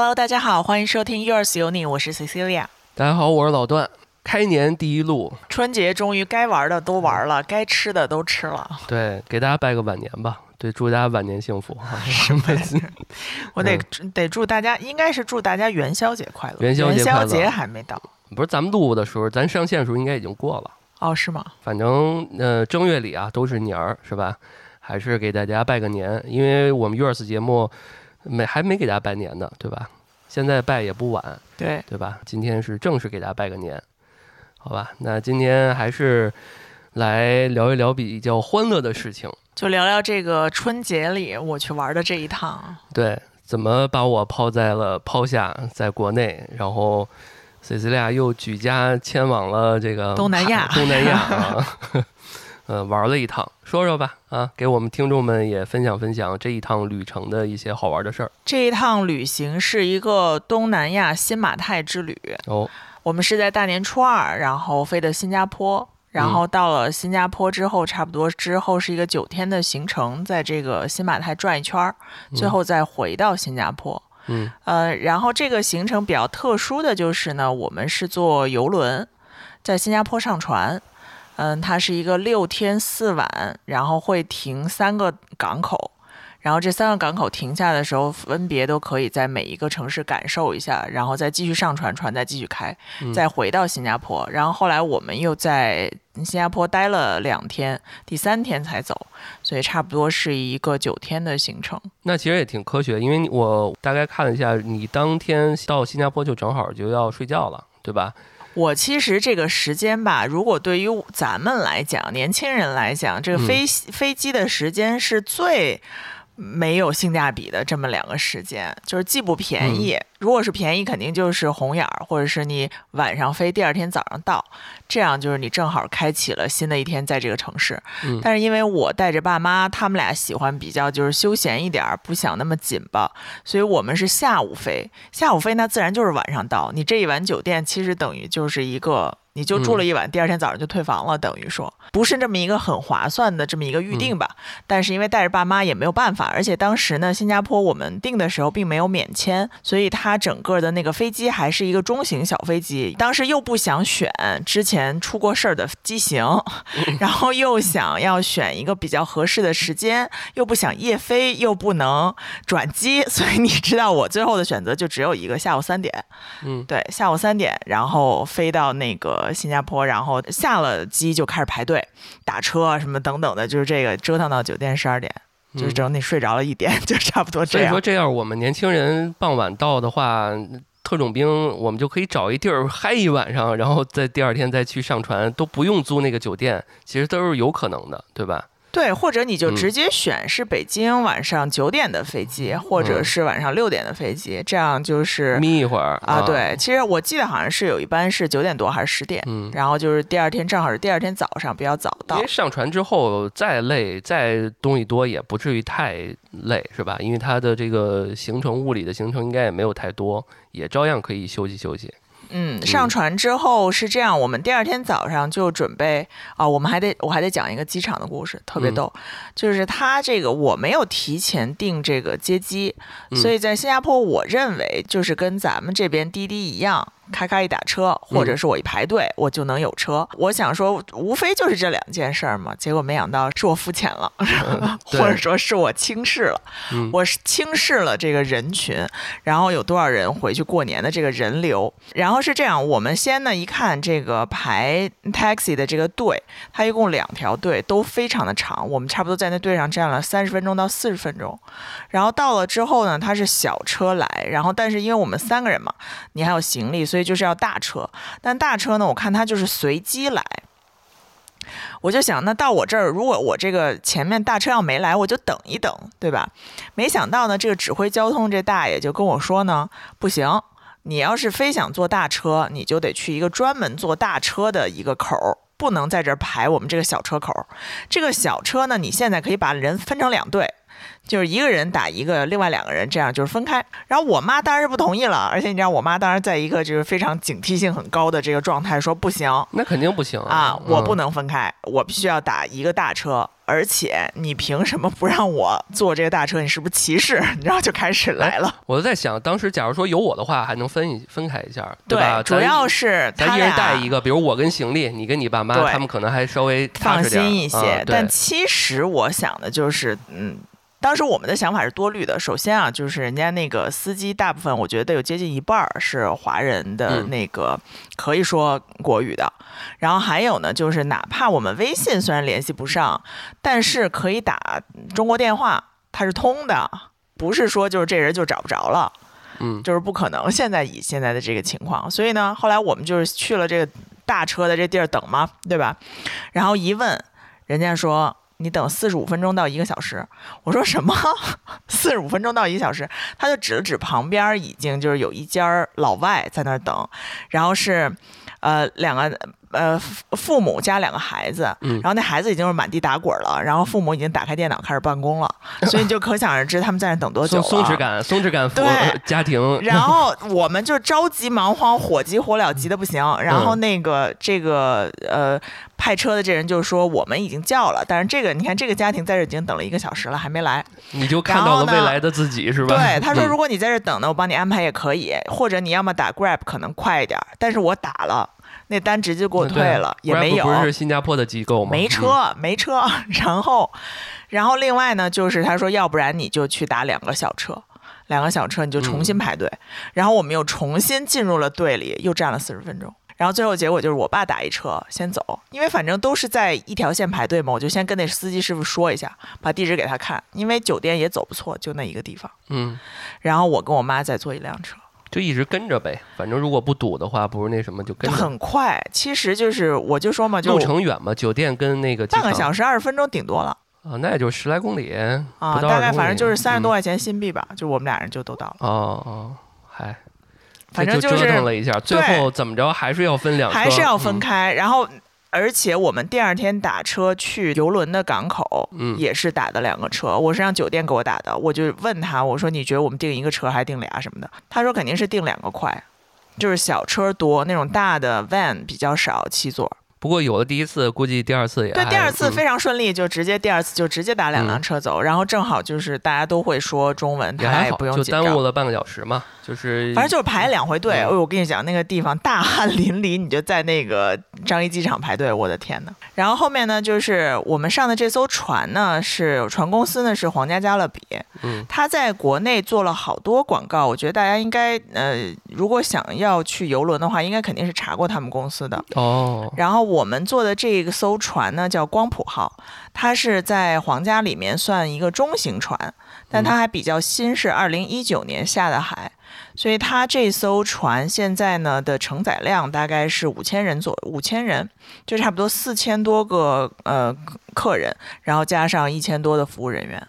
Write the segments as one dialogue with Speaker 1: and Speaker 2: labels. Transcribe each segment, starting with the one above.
Speaker 1: Hello，大家好，欢迎收听 Yours 有你，我是 Cecilia。
Speaker 2: 大家好，我是老段。开年第一路，
Speaker 1: 春节终于该玩的都玩了，该吃的都吃了。
Speaker 2: 对，给大家拜个晚年吧。对，祝大家晚年幸福。
Speaker 1: 什么？我得得祝大家，应该是祝大家元宵节快乐。
Speaker 2: 元宵
Speaker 1: 节元宵节还没到，
Speaker 2: 不是咱们录的时候，咱上线的时候应该已经过了。
Speaker 1: 哦，是吗？
Speaker 2: 反正呃，正月里啊都是年儿，是吧？还是给大家拜个年，因为我们 Yours 节目没还没给大家拜年呢，对吧？现在拜也不晚，
Speaker 1: 对
Speaker 2: 对吧？今天是正式给大家拜个年，好吧？那今天还是来聊一聊比较欢乐的事情，
Speaker 1: 就聊聊这个春节里我去玩的这一趟。
Speaker 2: 对，怎么把我抛在了抛下在国内，然后 C C 俩又举家迁往了这个
Speaker 1: 东南亚，
Speaker 2: 东南亚啊。呃，玩了一趟，说说吧，啊，给我们听众们也分享分享这一趟旅程的一些好玩的事儿。
Speaker 1: 这一趟旅行是一个东南亚新马泰之旅。
Speaker 2: 哦，
Speaker 1: 我们是在大年初二，然后飞的新加坡，然后到了新加坡之后，差不多之后是一个九天的行程，在这个新马泰转一圈儿，最后再回到新加坡。
Speaker 2: 嗯，
Speaker 1: 呃，然后这个行程比较特殊的就是呢，我们是坐游轮，在新加坡上船。嗯，它是一个六天四晚，然后会停三个港口，然后这三个港口停下的时候，分别都可以在每一个城市感受一下，然后再继续上船，船再继续开，再回到新加坡。然后后来我们又在新加坡待了两天，第三天才走，所以差不多是一个九天的行程。
Speaker 2: 那其实也挺科学，因为我大概看了一下，你当天到新加坡就正好就要睡觉了，对吧？
Speaker 1: 我其实这个时间吧，如果对于咱们来讲，年轻人来讲，这个飞飞机的时间是最。没有性价比的这么两个时间，就是既不便宜。如果是便宜，肯定就是红眼儿，或者是你晚上飞，第二天早上到，这样就是你正好开启了新的一天在这个城市。但是因为我带着爸妈，他们俩喜欢比较就是休闲一点儿，不想那么紧吧，所以我们是下午飞。下午飞那自然就是晚上到。你这一晚酒店其实等于就是一个。你就住了一晚，第二天早上就退房了，等于说不是这么一个很划算的这么一个预定吧？但是因为带着爸妈也没有办法，而且当时呢，新加坡我们订的时候并没有免签，所以它整个的那个飞机还是一个中型小飞机。当时又不想选之前出过事儿的机型，然后又想要选一个比较合适的时间，又不想夜飞，又不能转机，所以你知道我最后的选择就只有一个，下午三点。
Speaker 2: 嗯，
Speaker 1: 对，下午三点，然后飞到那个。新加坡，然后下了机就开始排队打车啊，什么等等的，就是这个折腾到酒店十二点，就是整体睡着了一点，就差不多这样。
Speaker 2: 所以说，这样我们年轻人傍晚到的话，特种兵我们就可以找一地儿嗨一晚上，然后在第二天再去上船，都不用租那个酒店，其实都是有可能的，对吧？
Speaker 1: 对，或者你就直接选是北京晚上九点的飞机，或者是晚上六点的飞机，这样就是
Speaker 2: 眯一会儿
Speaker 1: 啊。对，其实我记得好像是有一班是九点多还是十点，然后就是第二天正好是第二天早上比较早到。
Speaker 2: 因为上船之后再累再东西多也不至于太累，是吧？因为它的这个行程物理的行程应该也没有太多，也照样可以休息休息。
Speaker 1: 嗯，上船之后是这样，我们第二天早上就准备啊，我们还得我还得讲一个机场的故事，特别逗，就是他这个我没有提前订这个接机，所以在新加坡，我认为就是跟咱们这边滴滴一样。开开一打车，或者是我一排队，我就能有车。我想说，无非就是这两件事儿嘛。结果没想到是我肤浅了，或者说是我轻视了，我是轻视了这个人群。然后有多少人回去过年的这个人流？然后是这样，我们先呢一看这个排 taxi 的这个队，它一共两条队，都非常的长。我们差不多在那队上站了三十分钟到四十分钟。然后到了之后呢，它是小车来，然后但是因为我们三个人嘛，你还有行李，所以。所以就是要大车，但大车呢，我看它就是随机来。我就想，那到我这儿，如果我这个前面大车要没来，我就等一等，对吧？没想到呢，这个指挥交通这大爷就跟我说呢，不行，你要是非想坐大车，你就得去一个专门坐大车的一个口儿，不能在这儿排我们这个小车口。这个小车呢，你现在可以把人分成两队。就是一个人打一个，另外两个人这样就是分开。然后我妈当然是不同意了，而且你知道，我妈当时在一个就是非常警惕性很高的这个状态，说不行，
Speaker 2: 那肯定不行
Speaker 1: 啊，我不能分开，我必须要打一个大车。而且你凭什么不让我坐这个大车？你是不是歧视？然后就开始来了。
Speaker 2: 我在想，当时假如说有我的话，还能分一分开一下，
Speaker 1: 对
Speaker 2: 吧？
Speaker 1: 主要是
Speaker 2: 咱一人带一个，比如我跟行李，你跟你爸妈，他们可能还稍微
Speaker 1: 放心一些。但其实我想的就是，嗯。当时我们的想法是多虑的。首先啊，就是人家那个司机，大部分我觉得有接近一半儿是华人的
Speaker 2: 嗯
Speaker 1: 那个，可以说国语的。然后还有呢，就是哪怕我们微信虽然联系不上，但是可以打中国电话，它是通的，不是说就是这人就找不着了。
Speaker 2: 嗯
Speaker 1: 就是不可能。现在以现在的这个情况，所以呢，后来我们就是去了这个大车的这地儿等嘛，对吧？然后一问，人家说你等四十五分钟到一个小时。我说什么？四十五分钟到一个小时？他就指了指旁边已经就是有一家老外在那儿等，然后是呃两个。呃，父父母加两个孩子，
Speaker 2: 嗯
Speaker 1: 然后那孩子已经是满地打滚了，然后父母已经打开电脑开始办公了，所以你就可想而知他们在那等多久了。
Speaker 2: 松松弛感，松弛感
Speaker 1: 对
Speaker 2: 家庭，
Speaker 1: 然后我们就着急忙慌，火急火燎，急的不行。然后
Speaker 2: 嗯
Speaker 1: 那个这个呃派车的这人就说我们已经叫了，但是这个你看这个家庭在这已经等了一个小时了，还没来。
Speaker 2: 你就看到了未来的自己，是吧？
Speaker 1: 对，他说
Speaker 2: 嗯
Speaker 1: 如果你在这等呢，我帮你安排也可以，或者你要么打 Grab 可能快一点，但是我打了，那单直接给我退了，也没有。
Speaker 2: 不是新加坡的机构吗？
Speaker 1: 没
Speaker 2: 嗯
Speaker 1: 车，没车。然后，然后另外呢，就是他说，要不然你就去打两个小车，两个小车你就重新排队。然后我们又重新进入了队里，又站了四十分钟。然后最后结果就是我爸打一车先走，因为反正都是在一条线排队嘛，我就先跟那司机师傅说一下，把地址给他看，因为酒店也走不错，就那一个地方。
Speaker 2: 嗯，
Speaker 1: 然后我跟我妈再坐一辆车，
Speaker 2: 就一直跟着呗。反正如果不堵的话，不是那什么就跟着。
Speaker 1: 很快。其实就是我就说嘛，就
Speaker 2: 路程远嘛，酒店跟那个
Speaker 1: 半个小时二十分钟顶多了。
Speaker 2: 啊，那也就十来公里
Speaker 1: 啊，
Speaker 2: 不到20
Speaker 1: 大概反正就是三十多
Speaker 2: 嗯
Speaker 1: 块钱新币吧，就我们俩人就都到了。
Speaker 2: 哦哦，还
Speaker 1: 反正
Speaker 2: 就折
Speaker 1: 是
Speaker 2: 腾了一下，最后怎么着还是要分两，
Speaker 1: 还是要分
Speaker 2: 嗯
Speaker 1: 开，然后。而且我们第二天打车去游轮的港口，
Speaker 2: 嗯
Speaker 1: 也是打的两个车。我是让酒店给我打的，我就问他，我说你觉得我们订一个车还是订俩什么的？他说肯定是订两个快，就是小车多，那种大的 van 比较少，七座。
Speaker 2: 不过有了第一次，估计第二次也
Speaker 1: 对，第二次
Speaker 2: 嗯
Speaker 1: 非常顺利，就直接第二次就直接打两辆车走，然后正好就是大家都会说中文，大家也不用紧张。
Speaker 2: 耽误了半个小时嘛，就是
Speaker 1: 反正就是排两回队。
Speaker 2: 嗯
Speaker 1: 哎，我跟你讲，那个地方大汗淋漓，你就在那个樟宜机场排队，我的天呐。然后后面呢，就是我们上的这艘船呢，是船公司呢是皇家加勒比，
Speaker 2: 嗯
Speaker 1: 他在国内做了好多广告，我觉得大家应该呃，如果想要去游轮的话，应该肯定是查过他们公司的。
Speaker 2: 哦，
Speaker 1: 然后我们坐的这个艘船呢叫光谱号，它是在皇家里面算一个中型船，但它还比较新，是二零一九年下的海，所以它这艘船现在呢的承载量大概是五千人左五千人，就差不多四千多个呃客人，然后加上一千多的服务人员。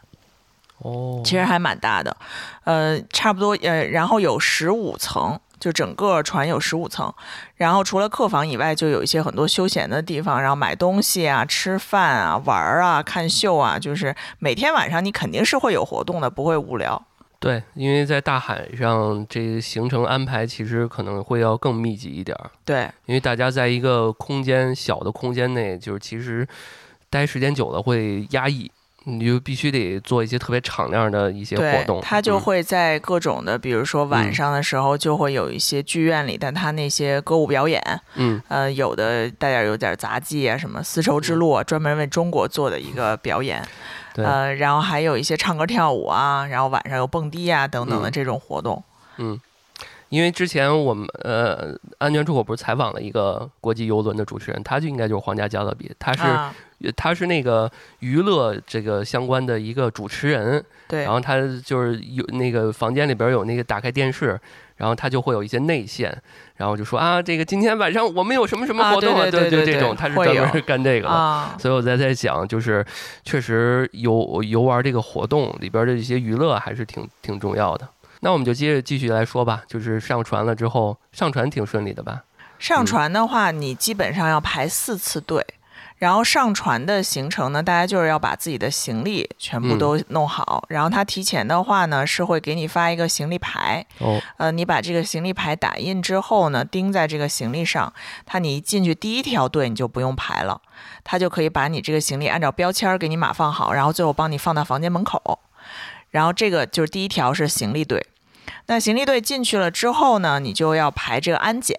Speaker 2: 哦，
Speaker 1: 其实还蛮大的，呃，差不多呃，然后有十五层，就整个船有十五层，然后除了客房以外，就有一些很多休闲的地方，然后买东西啊、吃饭啊、玩儿啊、看秀啊，就是每天晚上你肯定是会有活动的，不会无聊。
Speaker 2: 对，因为在大海上，这个行程安排其实可能会要更密集一点儿，
Speaker 1: 对
Speaker 2: 因为大家在一个空间小的空间内，就是其实待时间久了会压抑，你就必须得做一些特别敞亮的一些活动。，
Speaker 1: 他就
Speaker 2: 嗯
Speaker 1: 会在各种的，比如说晚
Speaker 2: 嗯
Speaker 1: 上的时候，就会有一些剧院里的他那些歌舞表演，
Speaker 2: 嗯
Speaker 1: 呃，有的带点有点杂技啊，什么丝绸之路啊，专门为中国做的一个 表演。
Speaker 2: 对
Speaker 1: 呃，然后还有一些唱歌跳舞啊，然后晚上有蹦迪啊等等的
Speaker 2: 嗯
Speaker 1: 这种活动。
Speaker 2: 嗯，因为之前我们呃安全出口不是采访了一个国际游轮的主持人，他就应该就是皇家加勒比，他是、
Speaker 1: 啊，
Speaker 2: 他是那个娱乐这个相关的一个主持人，
Speaker 1: 对
Speaker 2: 然后他就是有那个房间里边有那个打开电视，然后他就会有一些内线，然后就说啊，这个今天晚上我们有什么什么
Speaker 1: 啊
Speaker 2: 活动
Speaker 1: 对对对对
Speaker 2: 对这种，他是专门干这个的。
Speaker 1: 啊，
Speaker 2: 所以我在在想，就是确实游游玩这个活动里边的一些娱乐还是挺挺重要的。那我们就接着继续来说吧，就是上传了之后，上传挺顺利的吧？
Speaker 1: 上传的话，你基本上要排四次队。然后上船的行程呢，大家就是要把自己的行李全部都弄好。然后他提前的话呢，是会给你发一个行李牌。
Speaker 2: 哦，
Speaker 1: 呃，你把这个行李牌打印之后呢，钉在这个行李上。他你一进去第一条队你就不用排了，他就可以把你这个行李按照标签给你码放好，然后最后帮你放到房间门口。然后这个就是第一条是行李队。那行李队进去了之后呢，你就要排这个安检。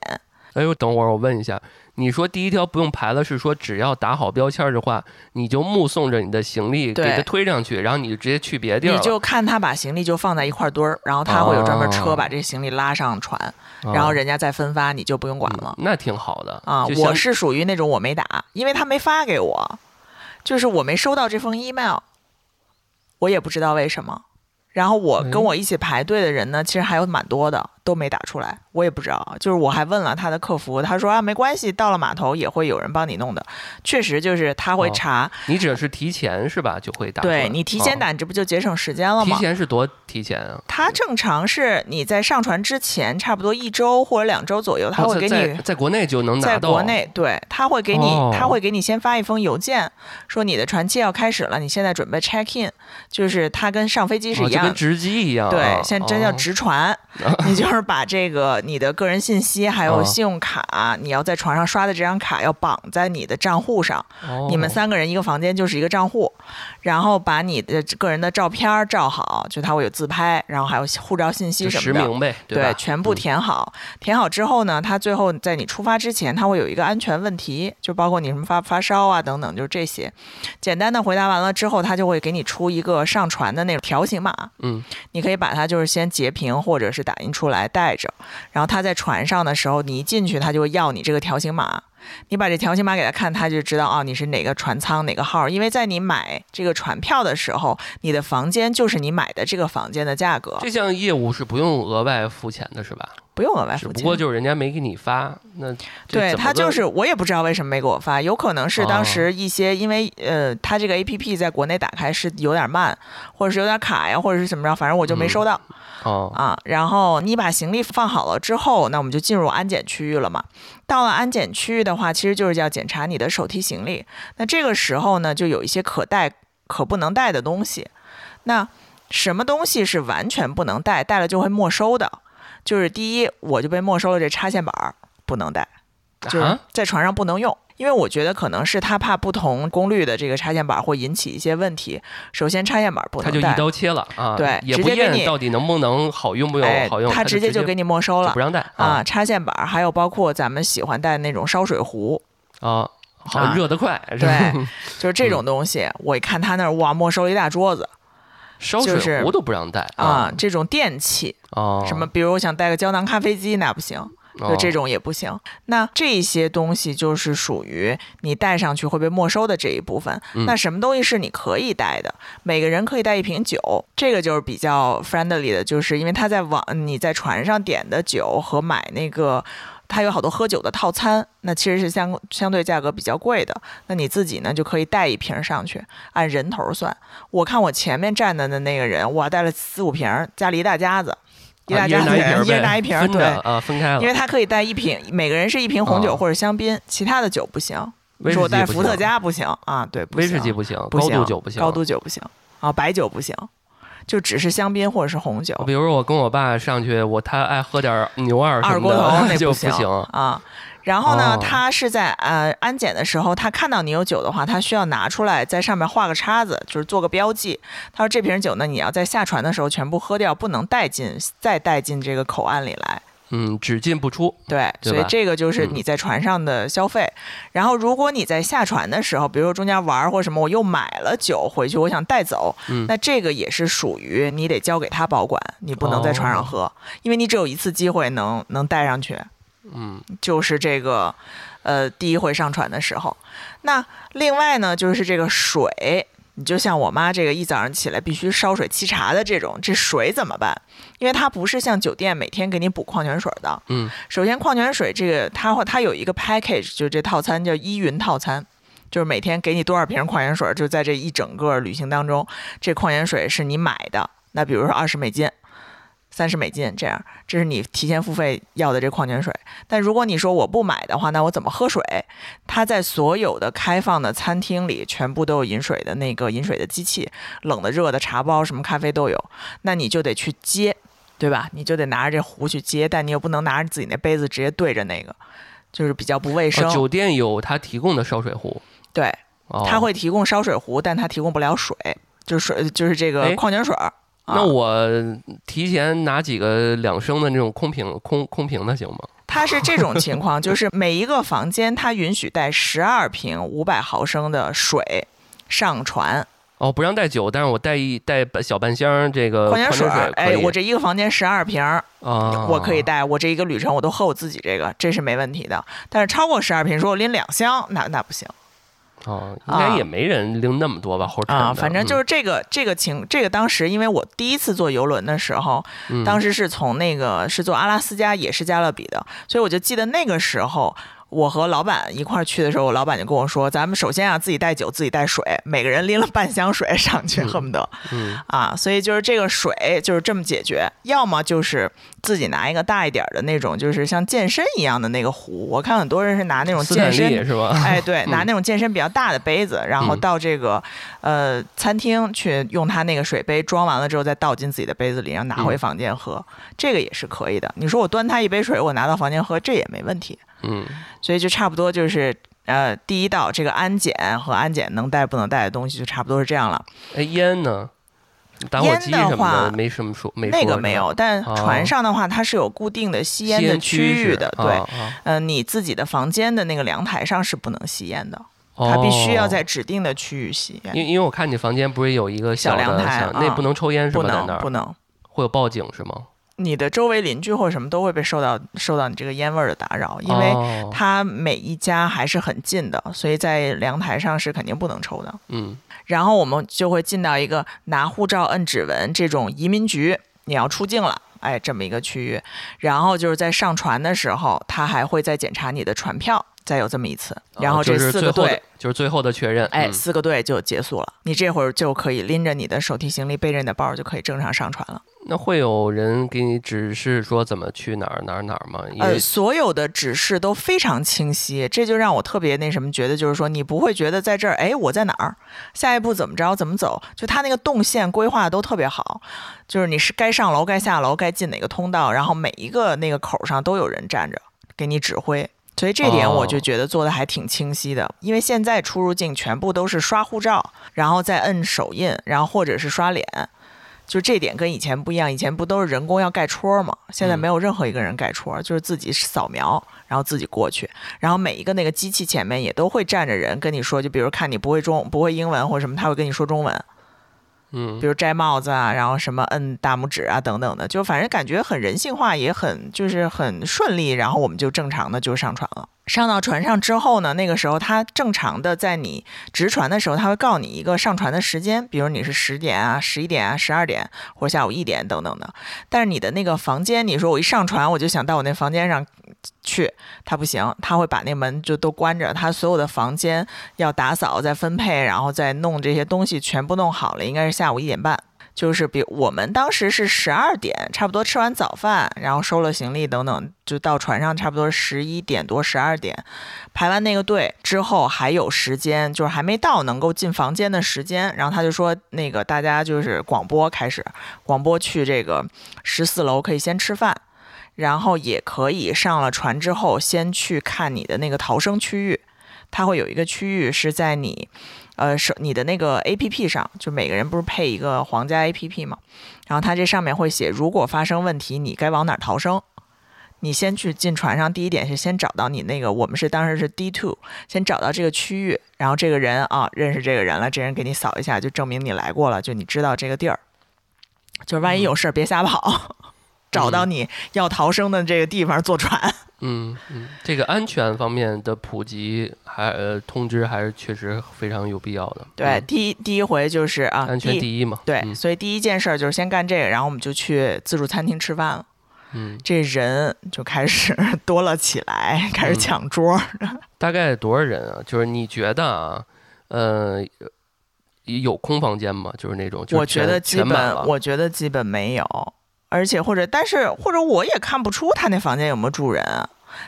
Speaker 2: 哎呦，等会儿我问一下，你说第一条不用排了，是说只要打好标签的话，你就目送着你的行李给它推上去，然后你就直接去别地儿
Speaker 1: 你就看他把行李就放在一块堆儿，然后他会有专门车把这行李拉上船，然后人家再分发，你就不用管了。
Speaker 2: 那挺好的
Speaker 1: 啊！我是属于那种我没打，因为他没发给我，就是我没收到这封 email，我也不知道为什么。然后我跟我一起排队的人呢，其实还有蛮多的，都没打出来。我也不知道，就是我还问了他的客服，他说啊，没关系，到了码头也会有人帮你弄的。确实就是他会查，
Speaker 2: 你只是提前是吧，就会打。
Speaker 1: 对你提前打，这不就节省时间了吗？
Speaker 2: 提前是多提前啊？
Speaker 1: 他正常是你在上船之前，差不多一周或者两周左右，他会给你
Speaker 2: 在国内就能拿
Speaker 1: 到。在国内，对他会给你，他会给你先发一封邮件，说你的船期要开始了，你现在准备 check in，就是他跟上飞机是一样，
Speaker 2: 跟值机一样。
Speaker 1: 对，现在真叫直船，你就是把这个你的个人信。息还有信用卡，你要在床上刷的这张卡要绑在你的账户上。你们三个人一个房间就是一个账户，然后把你的个人的照片照好，就他会有自拍，然后还有护照信息什么
Speaker 2: 的，
Speaker 1: 对，全部填好。填好之后呢，他最后在你出发之前，他会有一个安全问题，就包括你什么发发烧啊等等，就是这些。简单的回答完了之后，他就会给你出一个上传的那种条形码。
Speaker 2: 嗯，
Speaker 1: 你可以把它就是先截屏或者是打印出来来带着，然后他在船上。的时候，你一进去，他就会要你这个条形码。你把这条形码给他看，他就知道啊，你是哪个船舱哪个号。因为在你买这个船票的时候，你的房间就是你买的这个房间的价格。
Speaker 2: 这项业务是不用额外付钱的，是吧？
Speaker 1: 不用额外付钱，
Speaker 2: 不过就是人家没给你发。那
Speaker 1: 对他就是我也不知道为什么没给我发，有可能是当时一些因为呃，他这个 A P P 在国内打开是有点慢，或者是有点卡呀，或者是怎么着，反正我就没收到。
Speaker 2: 哦
Speaker 1: 啊，然后你把行李放好了之后，那我们就进入安检区域了嘛。到了安检区域的话，其实就是要检查你的手提行李。那这个时候呢，就有一些可带可不能带的东西。那什么东西是完全不能带，带了就会没收的？就是第一，我就被没收了这插线板儿，不能带，就是在船上不能用。因为我觉得可能是他怕不同功率的这个插线板会引起一些问题。首先，插线板不能
Speaker 2: 带，他就一刀切了啊！
Speaker 1: 对，
Speaker 2: 也不验到底能不能好用不用好用，他
Speaker 1: 直接就给你没收了，
Speaker 2: 不让带
Speaker 1: 啊！插线板还有包括咱们喜欢带那种烧水壶
Speaker 2: 啊，好热得快，
Speaker 1: 对，就是这种东西。我一看他那儿哇，没收了一大桌子，
Speaker 2: 烧水壶都不让带
Speaker 1: 啊！这种电器
Speaker 2: 啊，
Speaker 1: 什么比如我想带个胶囊咖啡机，那不行。就这种也不行，那这些东西就是属于你带上去会被没收的这一部分。那什么东西是你可以带的？每个人可以带一瓶酒，这个就是比较 friendly 的，就是因为他在网你在船上点的酒和买那个，他有好多喝酒的套餐，那其实是相相对价格比较贵的。那你自己呢就可以带一瓶上去，按人头算。我看我前面站的的那个人，哇，带了四五瓶，家里一大家子。一大家子人，一人拿一瓶，对
Speaker 2: 啊，分开了。
Speaker 1: 因为他可以带一瓶，每个人是一瓶红酒或者香槟，其他的酒不行。
Speaker 2: 威士忌
Speaker 1: 我带伏特加不行啊，对，
Speaker 2: 威士忌不行，
Speaker 1: 高
Speaker 2: 度酒不行，
Speaker 1: 高度酒不行啊，白酒不行，就只是香槟或者是红酒。
Speaker 2: 比如我跟我爸上去，我他爱喝点牛二
Speaker 1: 二锅头那
Speaker 2: 就不
Speaker 1: 行啊。然后呢，他是在呃安检的时候，他看到你有酒的话，他需要拿出来在上面画个叉子，就是做个标记。他说这瓶酒呢，你要在下船的时候全部喝掉，不能带进再带进这个口岸里来。
Speaker 2: 嗯，只进不出。
Speaker 1: 对，所以这个就是你在船上的消费。然后如果你在下船的时候，比如说中间玩或什么，我又买了酒回去，我想带走，那这个也是属于你得交给他保管，你不能在船上喝，因为你只有一次机会能能带上去。
Speaker 2: 嗯，
Speaker 1: 就是这个，呃，第一回上船的时候，那另外呢，就是这个水，你就像我妈这个一早上起来必须烧水沏茶的这种，这水怎么办？因为它不是像酒店每天给你补矿泉水的。
Speaker 2: 嗯，
Speaker 1: 首先矿泉水这个它会它有一个 package，就这套餐叫依云套餐，就是每天给你多少瓶矿泉水，就在这一整个旅行当中，这矿泉水是你买的。那比如说二十美金。三十美金这样，这是你提前付费要的这矿泉水。但如果你说我不买的话，那我怎么喝水？它在所有的开放的餐厅里，全部都有饮水的那个饮水的机器，冷的、热的、茶包什么咖啡都有。那你就得去接，对吧？你就得拿着这壶去接，但你又不能拿着自己那杯子直接对着那个，就是比较不卫生。
Speaker 2: 酒店有他提供的烧水壶，
Speaker 1: 对，他会提供烧水壶，但他提供不了水，就是水，就是这个矿泉水。
Speaker 2: 那我提前拿几个两升的那种空瓶空空瓶的行吗？
Speaker 1: 它是这种情况，就是每一个房间它允许带十二瓶五百毫升的水上船。
Speaker 2: 哦，不让带酒，但是我带一带小半箱这个矿泉水。
Speaker 1: 哎，我这一个房间十二瓶儿，我可以带。我这一个旅程我都喝我自己这个，这是没问题的。但是超过十二瓶，说我拎两箱，那那不行。
Speaker 2: 哦，应该也没人拎那么多吧？或者
Speaker 1: 啊，反正就是这个这个情，这个当时因为我第一次坐游轮的时候，当时是从那个是坐阿拉斯加，也是加勒比的，所以我就记得那个时候。我和老板一块儿去的时候，我老板就跟我说：“咱们首先啊，自己带酒，自己带水，每个人拎了半箱水上去，恨不得，啊，所以就是这个水就是这么解决。要么就是自己拿一个大一点的那种，就是像健身一样的那个壶。我看很多人是拿那种健身
Speaker 2: 是吧？
Speaker 1: 哎，对，拿那种健身比较大的杯子，然后到这个呃餐厅去用他那个水杯装完了之后，再倒进自己的杯子里，然后拿回房间喝，这个也是可以的。你说我端他一杯水，我拿到房间喝，这也没问题。”
Speaker 2: 嗯，
Speaker 1: 所以就差不多就是呃，第一道这个安检和安检能带不能带的东西就差不多是这样了。
Speaker 2: 哎，烟呢？打火机什么的没什么说，
Speaker 1: 那个没有。但船上的话，它是有固定的吸烟的区域的。对，嗯，你自己的房间的那个阳台上是不能吸烟的，它必须要在指定的区域吸烟。
Speaker 2: 因因为我看你房间不是有一个
Speaker 1: 小
Speaker 2: 阳
Speaker 1: 台，
Speaker 2: 那不能抽烟是
Speaker 1: 不能不能，
Speaker 2: 会有报警是吗？
Speaker 1: 你的周围邻居或者什么都会被受到受到你这个烟味儿的打扰，因为它每一家还是很近的，所以在阳台上是肯定不能抽的。
Speaker 2: 嗯，
Speaker 1: 然后我们就会进到一个拿护照、摁指纹这种移民局，你要出境了，哎，这么一个区域。然后就是在上船的时候，他还会再检查你的船票，再有这么一次。然后这四个队
Speaker 2: 就是最后的确认，
Speaker 1: 哎，四个队就结束了。你这会儿就可以拎着你的手提行李，背着你的包，就可以正常上船了。
Speaker 2: 那会有人给你指示说怎么去哪儿哪儿哪儿吗？
Speaker 1: 呃，所有的指示都非常清晰，这就让我特别那什么，觉得就是说你不会觉得在这儿，哎，我在哪儿？下一步怎么着？怎么走？就他那个动线规划都特别好，就是你是该上楼、该下楼、该进哪个通道，然后每一个那个口上都有人站着给你指挥，所以这点我就觉得做的还挺清晰的。因为现在出入境全部都是刷护照，然后再摁手印，然后或者是刷脸。就这点跟以前不一样，以前不都是人工要盖戳吗？现在没有任何一个人盖戳，就是自己扫描，然后自己过去，然后每一个那个机器前面也都会站着人跟你说，就比如看你不会中不会英文或者什么，他会跟你说中文，
Speaker 2: 嗯，
Speaker 1: 比如摘帽子啊，然后什么摁大拇指啊等等的，就反正感觉很人性化，也很就是很顺利，然后我们就正常的就上船了。上到船上之后呢，那个时候他正常的在你直船的时候，他会告你一个上船的时间，比如你是十点啊、十一点啊、十二点或者下午一点等等的。但是你的那个房间，你说我一上船我就想到我那房间上去，他不行，他会把那门就都关着，他所有的房间要打扫、再分配，然后再弄这些东西全部弄好了，应该是下午一点半。就是比我们当时是十二点，差不多吃完早饭，然后收了行李等等，就到船上，差不多十一点多、十二点，排完那个队之后还有时间，就是还没到能够进房间的时间。然后他就说，那个大家就是广播开始，广播去这个十四楼可以先吃饭，然后也可以上了船之后先去看你的那个逃生区域，它会有一个区域是在你。呃，是你的那个 A P P 上，就每个人不是配一个皇家 A P P 嘛？然后它这上面会写，如果发生问题，你该往哪儿逃生？你先去进船上，第一点是先找到你那个，我们是当时是 D two，先找到这个区域，然后这个人啊，认识这个人了，这人给你扫一下，就证明你来过了，就你知道这个地儿，就是万一有事儿别瞎跑，找到你要逃生的这个地方坐船。
Speaker 2: 嗯嗯，这个安全方面的普及还呃通知还是确实非常有必要的。
Speaker 1: 对，第一第一回就是啊，
Speaker 2: 安全第一嘛。
Speaker 1: 对，所以第一件事就是先干这个，然后我们就去自助餐厅吃饭了。
Speaker 2: 嗯，
Speaker 1: 这人就开始 多了起来，开始抢桌。
Speaker 2: 大概多少人啊？就是你觉得啊，呃，有空房间吗？就是那种，
Speaker 1: 我觉得基本，我觉得基本没有。而且或者但是或者我也看不出他那房间有没有住人，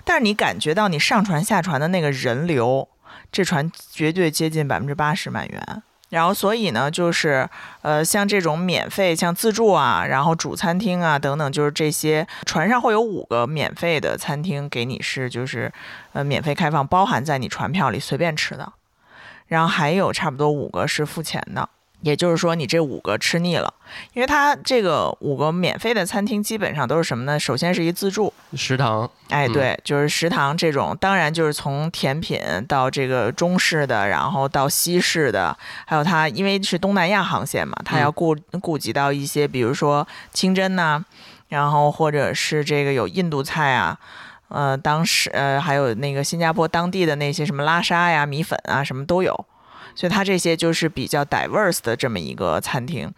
Speaker 1: 但是你感觉到你上船下船的那个人流，这船绝对接近百分之八十满员。然后，所以呢，就是呃，像这种免费，像自助啊，然后主餐厅啊等等，就是这些船上会有五个免费的餐厅给你是就是呃免费开放，包含在你船票里随便吃的。然后还有差不多五个是付钱的。也就是说，你这五个吃腻了，因为它这个五个免费的餐厅基本上都是什么呢？首先是一自助
Speaker 2: 食堂，
Speaker 1: 哎，对，就是食堂这种，当然就是从甜品到这个中式的，然后到西式的，还有它因为是东南亚航线嘛，它要顾顾及到一些，比如说清真呐，然后或者是这个有印度菜啊，呃，当时呃还有那个新加坡当地的那些什么拉沙呀、米粉啊，什么都有。所以它这些就是比较 diverse 的这么一个餐厅，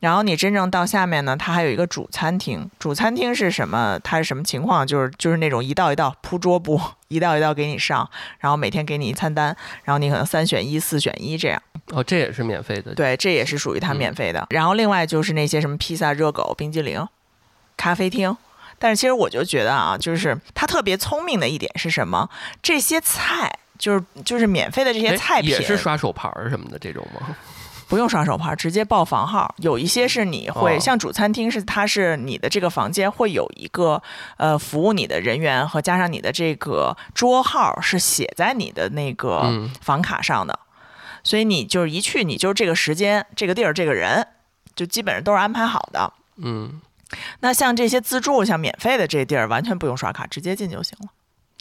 Speaker 1: 然后你真正到下面呢，它还有一个主餐厅。主餐厅是什么？它是什么情况？就是就是那种一道一道铺桌布，一道一道给你上，然后每天给你一餐单，然后你可能三选一、四选一这样。
Speaker 2: 哦，这也是免费的。
Speaker 1: 对，这也是属于它免费的。然后另外就是那些什么披萨、热狗、冰激凌、咖啡厅。但是其实我就觉得啊，就是它特别聪明的一点是什么？这些菜。就是就是免费的这些菜品
Speaker 2: 也是刷手牌儿什么的这种吗？
Speaker 1: 不用刷手牌，直接报房号。有一些是你会像主餐厅是它是你的这个房间会有一个呃服务你的人员和加上你的这个桌号是写在你的那个房卡上的，所以你就是一去你就是这个时间这个地儿这个人就基本上都是安排好的。
Speaker 2: 嗯，
Speaker 1: 那像这些自助像免费的这地儿完全不用刷卡，直接进就行了。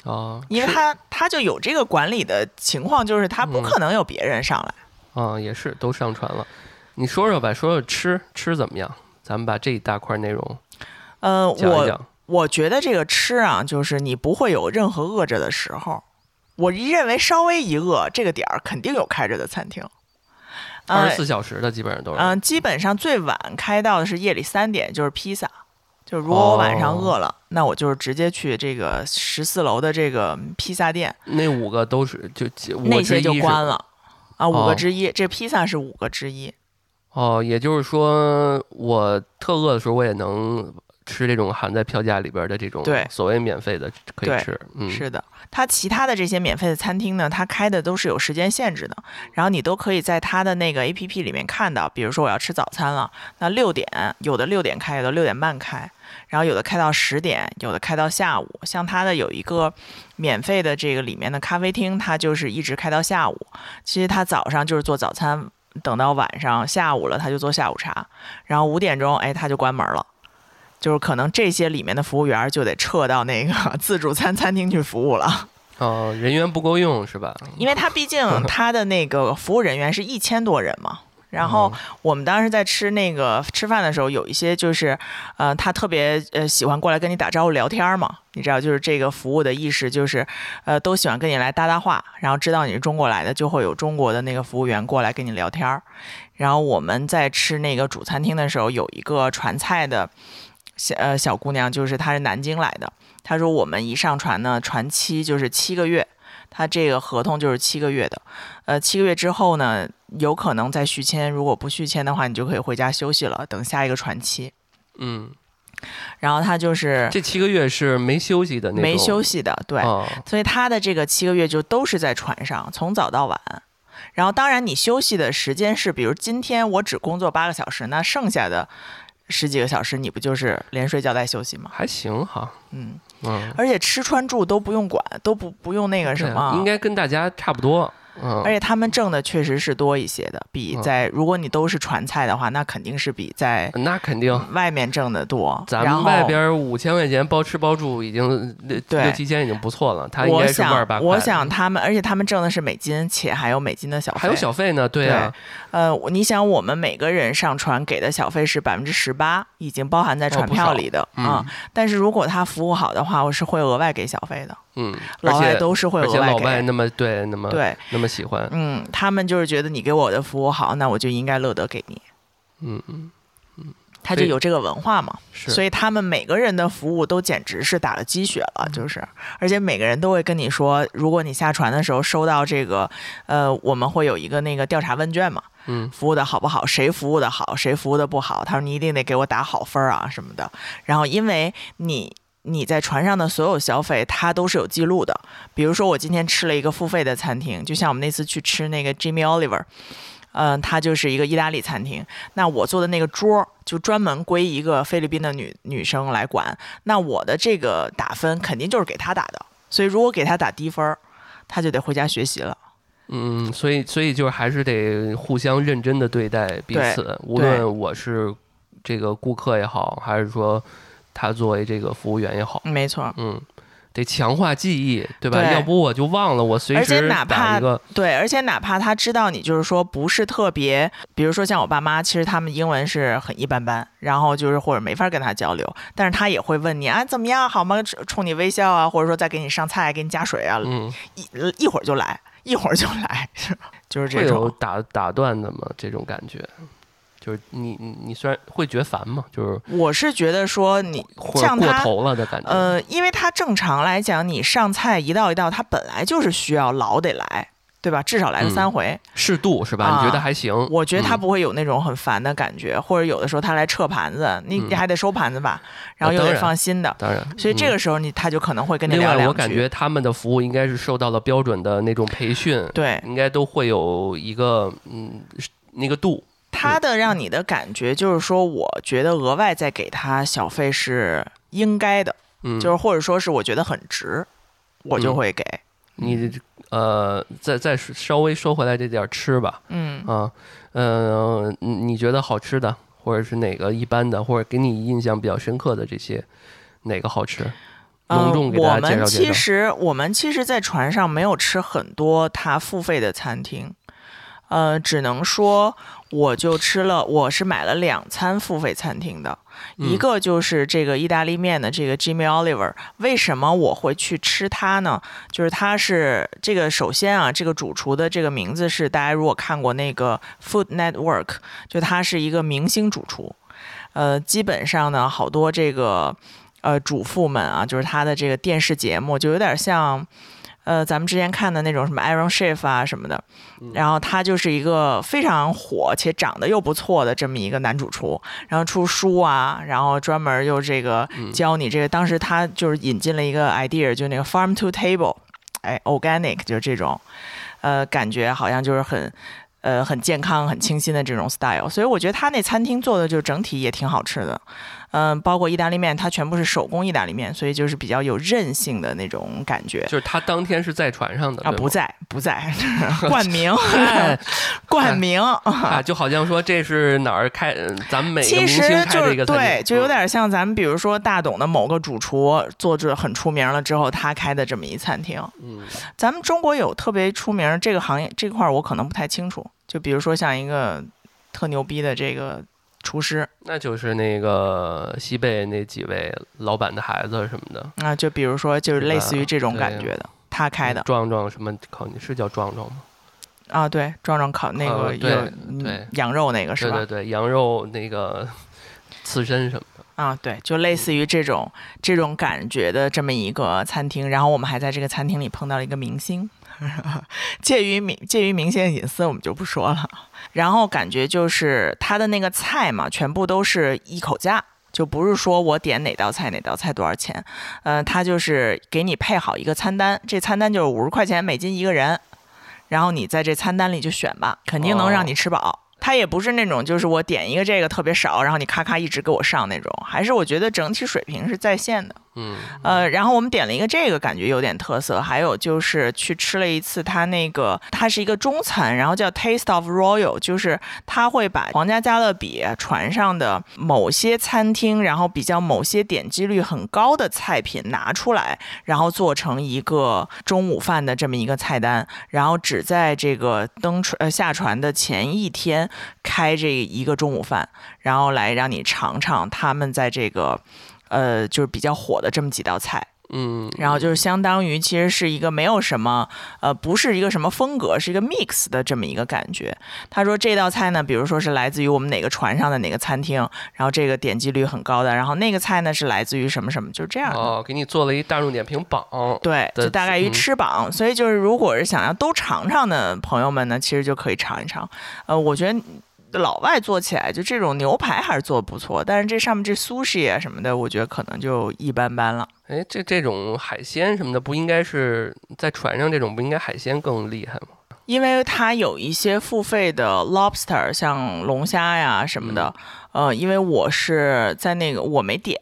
Speaker 2: 哦，
Speaker 1: 因为他他就有这个管理的情况，就是他不可能有别人上来。
Speaker 2: 啊，也是都上传了。你说说吧，说说吃吃怎么样？咱们把这一大块内容，
Speaker 1: 呃，
Speaker 2: 我
Speaker 1: 我觉得这个吃啊，就是你不会有任何饿着的时候。我一认为稍微一饿，这个点儿肯定有开着的餐厅。
Speaker 2: 二十四小时的基本上都是。
Speaker 1: 嗯，基本上最晚开到的是夜里三点，就是披萨。就如果我晚上饿了，那我就是直接去这个十四楼的这个披萨店。
Speaker 2: 那五个都是就
Speaker 1: 那些就关了啊，五个之一，这披萨是五个之一。
Speaker 2: 哦，也就是说，我特饿的时候，我也能。吃这种含在票价里边的这种
Speaker 1: 对
Speaker 2: 所谓免费的可以吃，嗯，
Speaker 1: 是的。它其他的这些免费的餐厅呢，它开的都是有时间限制的，然后你都可以在它的那个 A P P 里面看到。比如说我要吃早餐了，那六点有的六点开，有的六点半开，然后有的开到十点，有的开到下午。像它的有一个免费的这个里面的咖啡厅，它就是一直开到下午。其实它早上就是做早餐，等到晚上下午了，他就做下午茶，然后五点钟哎他就关门了。就是可能这些里面的服务员就得撤到那个 自助餐餐厅去服务了。
Speaker 2: 哦，人员不够用是吧？
Speaker 1: 因为他毕竟 他的那个服务人员是一千多人嘛。然后我们当时在吃那个吃饭的时候，有一些就是，呃，他特别呃喜欢过来跟你打招呼聊天嘛。你知道，就是这个服务的意识就是，呃，都喜欢跟你来搭搭话，然后知道你是中国来的，就会有中国的那个服务员过来跟你聊天。然后我们在吃那个主餐厅的时候，有一个传菜的。小呃小姑娘就是她是南京来的，她说我们一上船呢，船期就是七个月，她这个合同就是七个月的，呃七个月之后呢，有可能再续签，如果不续签的话，你就可以回家休息了，等下一个船期。
Speaker 2: 嗯，
Speaker 1: 然后他就是
Speaker 2: 这七个月是没休息的那
Speaker 1: 没休息的，对，所以他的这个七个月就都是在船上，从早到晚。然后当然你休息的时间是，比如今天我只工作八个小时，那剩下的。十几个小时，你不就是连睡觉带休息吗？
Speaker 2: 还行哈，
Speaker 1: 嗯
Speaker 2: 嗯，
Speaker 1: 而且吃穿住都不用管，都不不用那个什么，
Speaker 2: 应该跟大家差不多。
Speaker 1: 而且他们挣的确实是多一些的，比在如果你都是传菜的话，那肯定是比在
Speaker 2: 那肯定
Speaker 1: 外面挣的多。
Speaker 2: 咱们外边五千块钱包吃包住已经六七千已经不错了，他应该是万儿八
Speaker 1: 块。我想他们，而且他们挣的是美金，且还有美金的小费，
Speaker 2: 还有小费呢。对啊，
Speaker 1: 呃，你想我们每个人上船给的小费是百分之十八，已经包含在船票里的啊。但是如果他服务好的话，我是会额外给小费的。
Speaker 2: 嗯，
Speaker 1: 老外都是会额外
Speaker 2: 给，那么对，那么
Speaker 1: 对，
Speaker 2: 那么喜欢。
Speaker 1: 嗯，他们就是觉得你给我的服务好，那我就应该乐得给你。
Speaker 2: 嗯嗯嗯，
Speaker 1: 他就有这个文化嘛，
Speaker 2: 是，
Speaker 1: 所以他们每个人的服务都简直是打了鸡血了，就是，而且每个人都会跟你说，如果你下船的时候收到这个，呃，我们会有一个那个调查问卷嘛，
Speaker 2: 嗯，
Speaker 1: 服务的好不好，谁服务的好，谁服务的不好，他说你一定得给我打好分儿啊什么的，然后因为你。你在船上的所有消费，它都是有记录的。比如说，我今天吃了一个付费的餐厅，就像我们那次去吃那个 Jimmy Oliver，嗯、它就是一个意大利餐厅。那我坐的那个桌儿就专门归一个菲律宾的女女生来管。那我的这个打分肯定就是给她打的，所以如果给她打低分儿，她就得回家学习了。
Speaker 2: 嗯，所以所以就是还是得互相认真的对待彼此，无论我是这个顾客也好，还是说他作为这个服务员也好，
Speaker 1: 没错，
Speaker 2: 嗯，得强化记忆，对吧？
Speaker 1: 对
Speaker 2: 要不我就忘了，我随
Speaker 1: 而且
Speaker 2: 时
Speaker 1: 哪怕对，而且哪怕他知道你就是说不是特别，比如说像我爸妈，其实他们英文是很一般般，然后就是或者没法跟他交流，但是他也会问你啊怎么样好吗？冲你微笑啊，或者说再给你上菜，给你加水啊，
Speaker 2: 嗯，
Speaker 1: 一一会儿就来，一会儿就来，是
Speaker 2: 吧就是
Speaker 1: 这种。
Speaker 2: 打打断的嘛？这种感觉，就是你你你虽然会觉烦嘛，就是
Speaker 1: 我是觉得说你像他。
Speaker 2: 头了的感觉，
Speaker 1: 呃，因为他正常来讲，你上菜一道一道，他本来就是需要老得来，对吧？至少来个
Speaker 2: 嗯
Speaker 1: 三回。
Speaker 2: 适度是吧？
Speaker 1: 啊
Speaker 2: 你觉得还行？
Speaker 1: 我觉得他
Speaker 2: 嗯
Speaker 1: 不会有那种很烦的感觉，或者有的时候他来撤盘子，你
Speaker 2: 嗯
Speaker 1: 你还得收盘子吧，然后又得放新的，
Speaker 2: 当然，
Speaker 1: 所以这
Speaker 2: 嗯
Speaker 1: 个时候你他就可能会跟你聊两句。
Speaker 2: 我感觉他们的服务应该是受到了标准的那种培训，
Speaker 1: 对
Speaker 2: 应该都会有一个嗯那个度。
Speaker 1: 他的让你的感觉就是说，我觉得额外再给他小费是应该的，
Speaker 2: 嗯，
Speaker 1: 就是或者说是我觉得很值，我就
Speaker 2: 嗯
Speaker 1: 会给。
Speaker 2: 你呃，再再稍微说回来这点儿吃吧，
Speaker 1: 嗯，
Speaker 2: 啊，呃，你你觉得好吃的，或者是哪个一般的，或者给你印象比较深刻的这些，哪个好吃？隆
Speaker 1: 呃
Speaker 2: 重给
Speaker 1: 我
Speaker 2: 大家介
Speaker 1: 们其
Speaker 2: 绍介绍。
Speaker 1: 实我们其实，在船上没有吃很多他付费的餐厅，呃，只能说我就吃了，我是买了两餐付费餐厅的，一
Speaker 2: 嗯
Speaker 1: 个就是这个意大利面的这个 Jimmy Oliver。为什么我会去吃它呢？就是它是这个首先啊，这个主厨的这个名字是大家如果看过那个 Food Network，就他是一个明星主厨，呃，基本上呢，好多这个。呃，主妇们啊，就是他的这个电视节目，就有点像，呃，咱们之前看的那种什么 Iron Chef 啊什么的。然后他就是一个非常火且长得又不错的这么一个男主厨，然后出书啊，然后专门又这个教你这个。当时他就是引进了一个 idea，就那个 farm to table，哎，organic 就是这种，呃，感觉好像就是很。呃，很健康、很清新的这种 style，所以我觉得他那餐厅做的就整体也挺好吃的。嗯、包括意大利面，它全部是手工意大利面，所以就是比较有韧性的那种感觉。
Speaker 2: 就是他当天是在船上的
Speaker 1: 啊，不在，不在，冠名，
Speaker 2: 哎
Speaker 1: 冠名。
Speaker 2: 啊，就好像说这是哪儿开，呃咱们每个
Speaker 1: 其
Speaker 2: 明星
Speaker 1: 实就是对，就有
Speaker 2: 嗯
Speaker 1: 点像咱们比如说大董的某个主厨做这很出名了之后，他开的这么一餐厅。
Speaker 2: 嗯
Speaker 1: 咱们中国有特别出名这个行业这块儿，我可能不太清楚。就比如说像一个特牛逼的这个厨师
Speaker 2: 那就是那个西贝那几位老板的孩子什么的，
Speaker 1: 啊，就比如说就是类似于这种感觉的，他开的
Speaker 2: 壮壮什么烤，你是叫壮壮吗？
Speaker 1: 啊，对，壮壮烤那个
Speaker 2: 呃对对
Speaker 1: 羊肉那个是吧？
Speaker 2: 对对对，羊肉那个刺身什么的，
Speaker 1: 啊，对，就类似于这种这种感觉的这么一个餐厅，然后我们还在这个餐厅里碰到了一个明星，介于明介于明星的隐私我们就不说了。然后感觉就是他的那个菜嘛，全部都是一口价，就不是说我点哪道菜哪道菜多少钱，呃，他就是给你配好一个餐单，这餐单就是五十块钱美金一个人，然后你在这餐单里就选吧，肯定能让你吃饱。他也不是那种，就是我点一个这个特别少，然后你咔咔一直给我上那种，还是我觉得整体水平是在线的。
Speaker 2: 嗯，
Speaker 1: 呃，然后我们点了一个这个，感觉有点特色。还有就是去吃了一次它那个，它是一个中餐，然后叫 Taste of Royal，就是他会把皇家加勒比船上的某些餐厅，然后比较某些点击率很高的菜品拿出来，然后做成一个中午饭的这么一个菜单，然后只在这个登船呃下船的前一天开这一个中午饭，然后来让你尝尝他们在这个。呃，就是比较火的这么几道菜，
Speaker 2: 嗯，
Speaker 1: 然后就是相当于其实是一个没有什么呃，不是一个什么风格，是一个 mix 的这么一个感觉。他说这道菜呢，比如说是来自于我们哪个船上的哪个餐厅，然后这个点击率很高的，然后那个菜呢是来自于什么什么，就是这样的。
Speaker 2: 哦，给你做了一大众点评榜。
Speaker 1: 对，就大概于
Speaker 2: 嗯
Speaker 1: 吃榜，所以就是如果是想要都尝尝的朋友们呢，其实就可以尝一尝。呃，我觉得老外做起来就这种牛排还是做的不错，但是这上面这 sushi 啊什么的，我觉得可能就一般般了。
Speaker 2: 哎，这这种海鲜什么的，不应该是在船上这种不应该海鲜更厉害吗？
Speaker 1: 因为它有一些付费的 lobster，像龙虾呀什么的，呃，因为我是在那个我没点，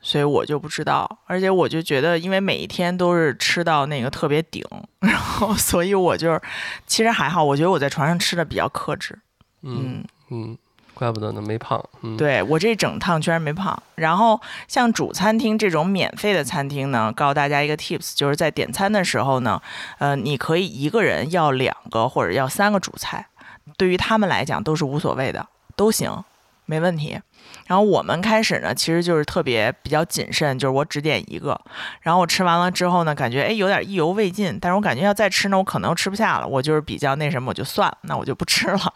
Speaker 1: 所以我就不知道。而且我就觉得，因为每一天都是吃到那个特别顶，然后所以我就是其实还好，我觉得我在船上吃的比较克制。
Speaker 2: 嗯
Speaker 1: 嗯，
Speaker 2: 嗯，怪不得呢，没胖。嗯，，
Speaker 1: 对我这整趟居然没胖。然后像主餐厅这种免费的餐厅呢，告诉大家一个 tips，就是在点餐的时候呢，呃，你可以一个人要两个或者要三个主菜，对于他们来讲都是无所谓的，都行，没问题。然后我们开始呢，其实就是特别比较谨慎，就是我只点一个，然后我吃完了之后呢，感觉哎有点意犹未尽，但是我感觉要再吃呢，我可能又吃不下了，我就是比较那什么，我就算了，那我就不吃了。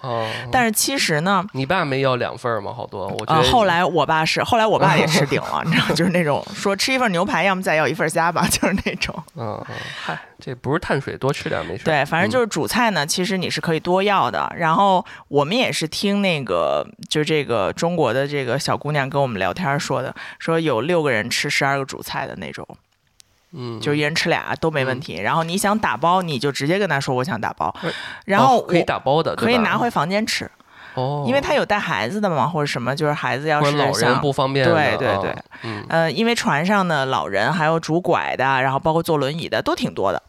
Speaker 2: 哦，
Speaker 1: 但是其实呢，
Speaker 2: 你爸没要两份儿吗？好多，我觉
Speaker 1: 呃，
Speaker 2: 得。
Speaker 1: 后来我爸是，后来我爸也吃顶了，你知道，就是那种说吃一份牛排，要么再要一份虾吧，就是那种。
Speaker 2: 嗯嗯，嗨，这不是碳水，多吃点没事。
Speaker 1: 对，反正就是主菜呢，其实你是可以多要的。然后我们也是听那个，就这个中国的这个小姑娘跟我们聊天说的，说有六个人吃十二个主菜的那种，
Speaker 2: 嗯，
Speaker 1: 就一人吃俩都没问题。然后你想打包，你就直接跟他说我想打包
Speaker 2: 哎，
Speaker 1: 然后
Speaker 2: 哦可以打包的，
Speaker 1: 可以拿回房间吃，
Speaker 2: 哦，
Speaker 1: 因为他有带孩子的嘛，或者什么，就是孩子要是
Speaker 2: 或者老人
Speaker 1: 想
Speaker 2: 不方便
Speaker 1: 对对对，
Speaker 2: 嗯，
Speaker 1: 呃，因为船上的老人还有拄拐的，然后包括坐轮椅的都挺多的，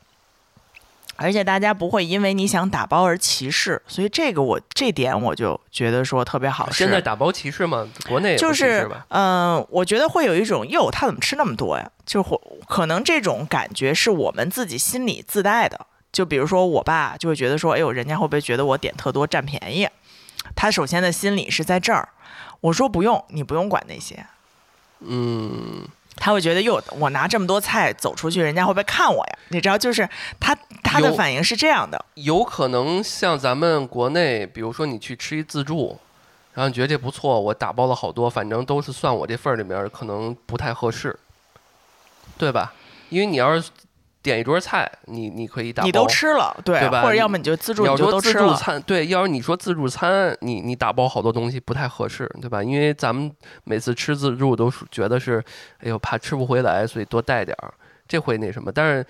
Speaker 1: 而且大家不会因为你想打包而歧视，所以这个我这点我就觉得说特别好。
Speaker 2: 现在打包歧视吗？国内
Speaker 1: 就是？嗯、我觉得会有一种哟，他怎么吃那么多呀？就会可能这种感觉是我们自己心里自带的。就比如说我爸就会觉得说，哎呦，人家会不会觉得我点特多占便宜？他首先的心理是在这儿。我说不用，你不用管那些。
Speaker 2: 嗯，
Speaker 1: 他会觉得哟，我拿这么多菜走出去，人家会不会看我呀？你知道，就是他他的反应是这样的，
Speaker 2: 有可能像咱们国内，比如说你去吃一自助，然后你觉得这不错，我打包了好多，反正都是算我这份儿里面，可能不太合适，对吧？因为你要是点一桌菜，你你可以打包，
Speaker 1: 你都吃了，对，
Speaker 2: 对吧
Speaker 1: 或者要么你就自助，就
Speaker 2: 说自助
Speaker 1: 都吃了。
Speaker 2: 餐，对，要是你说自助餐，你你打包好多东西不太合适，对吧？因为咱们每次吃自助都是觉得是，哎呦怕吃不回来，所以多带点儿，这会那什么。但是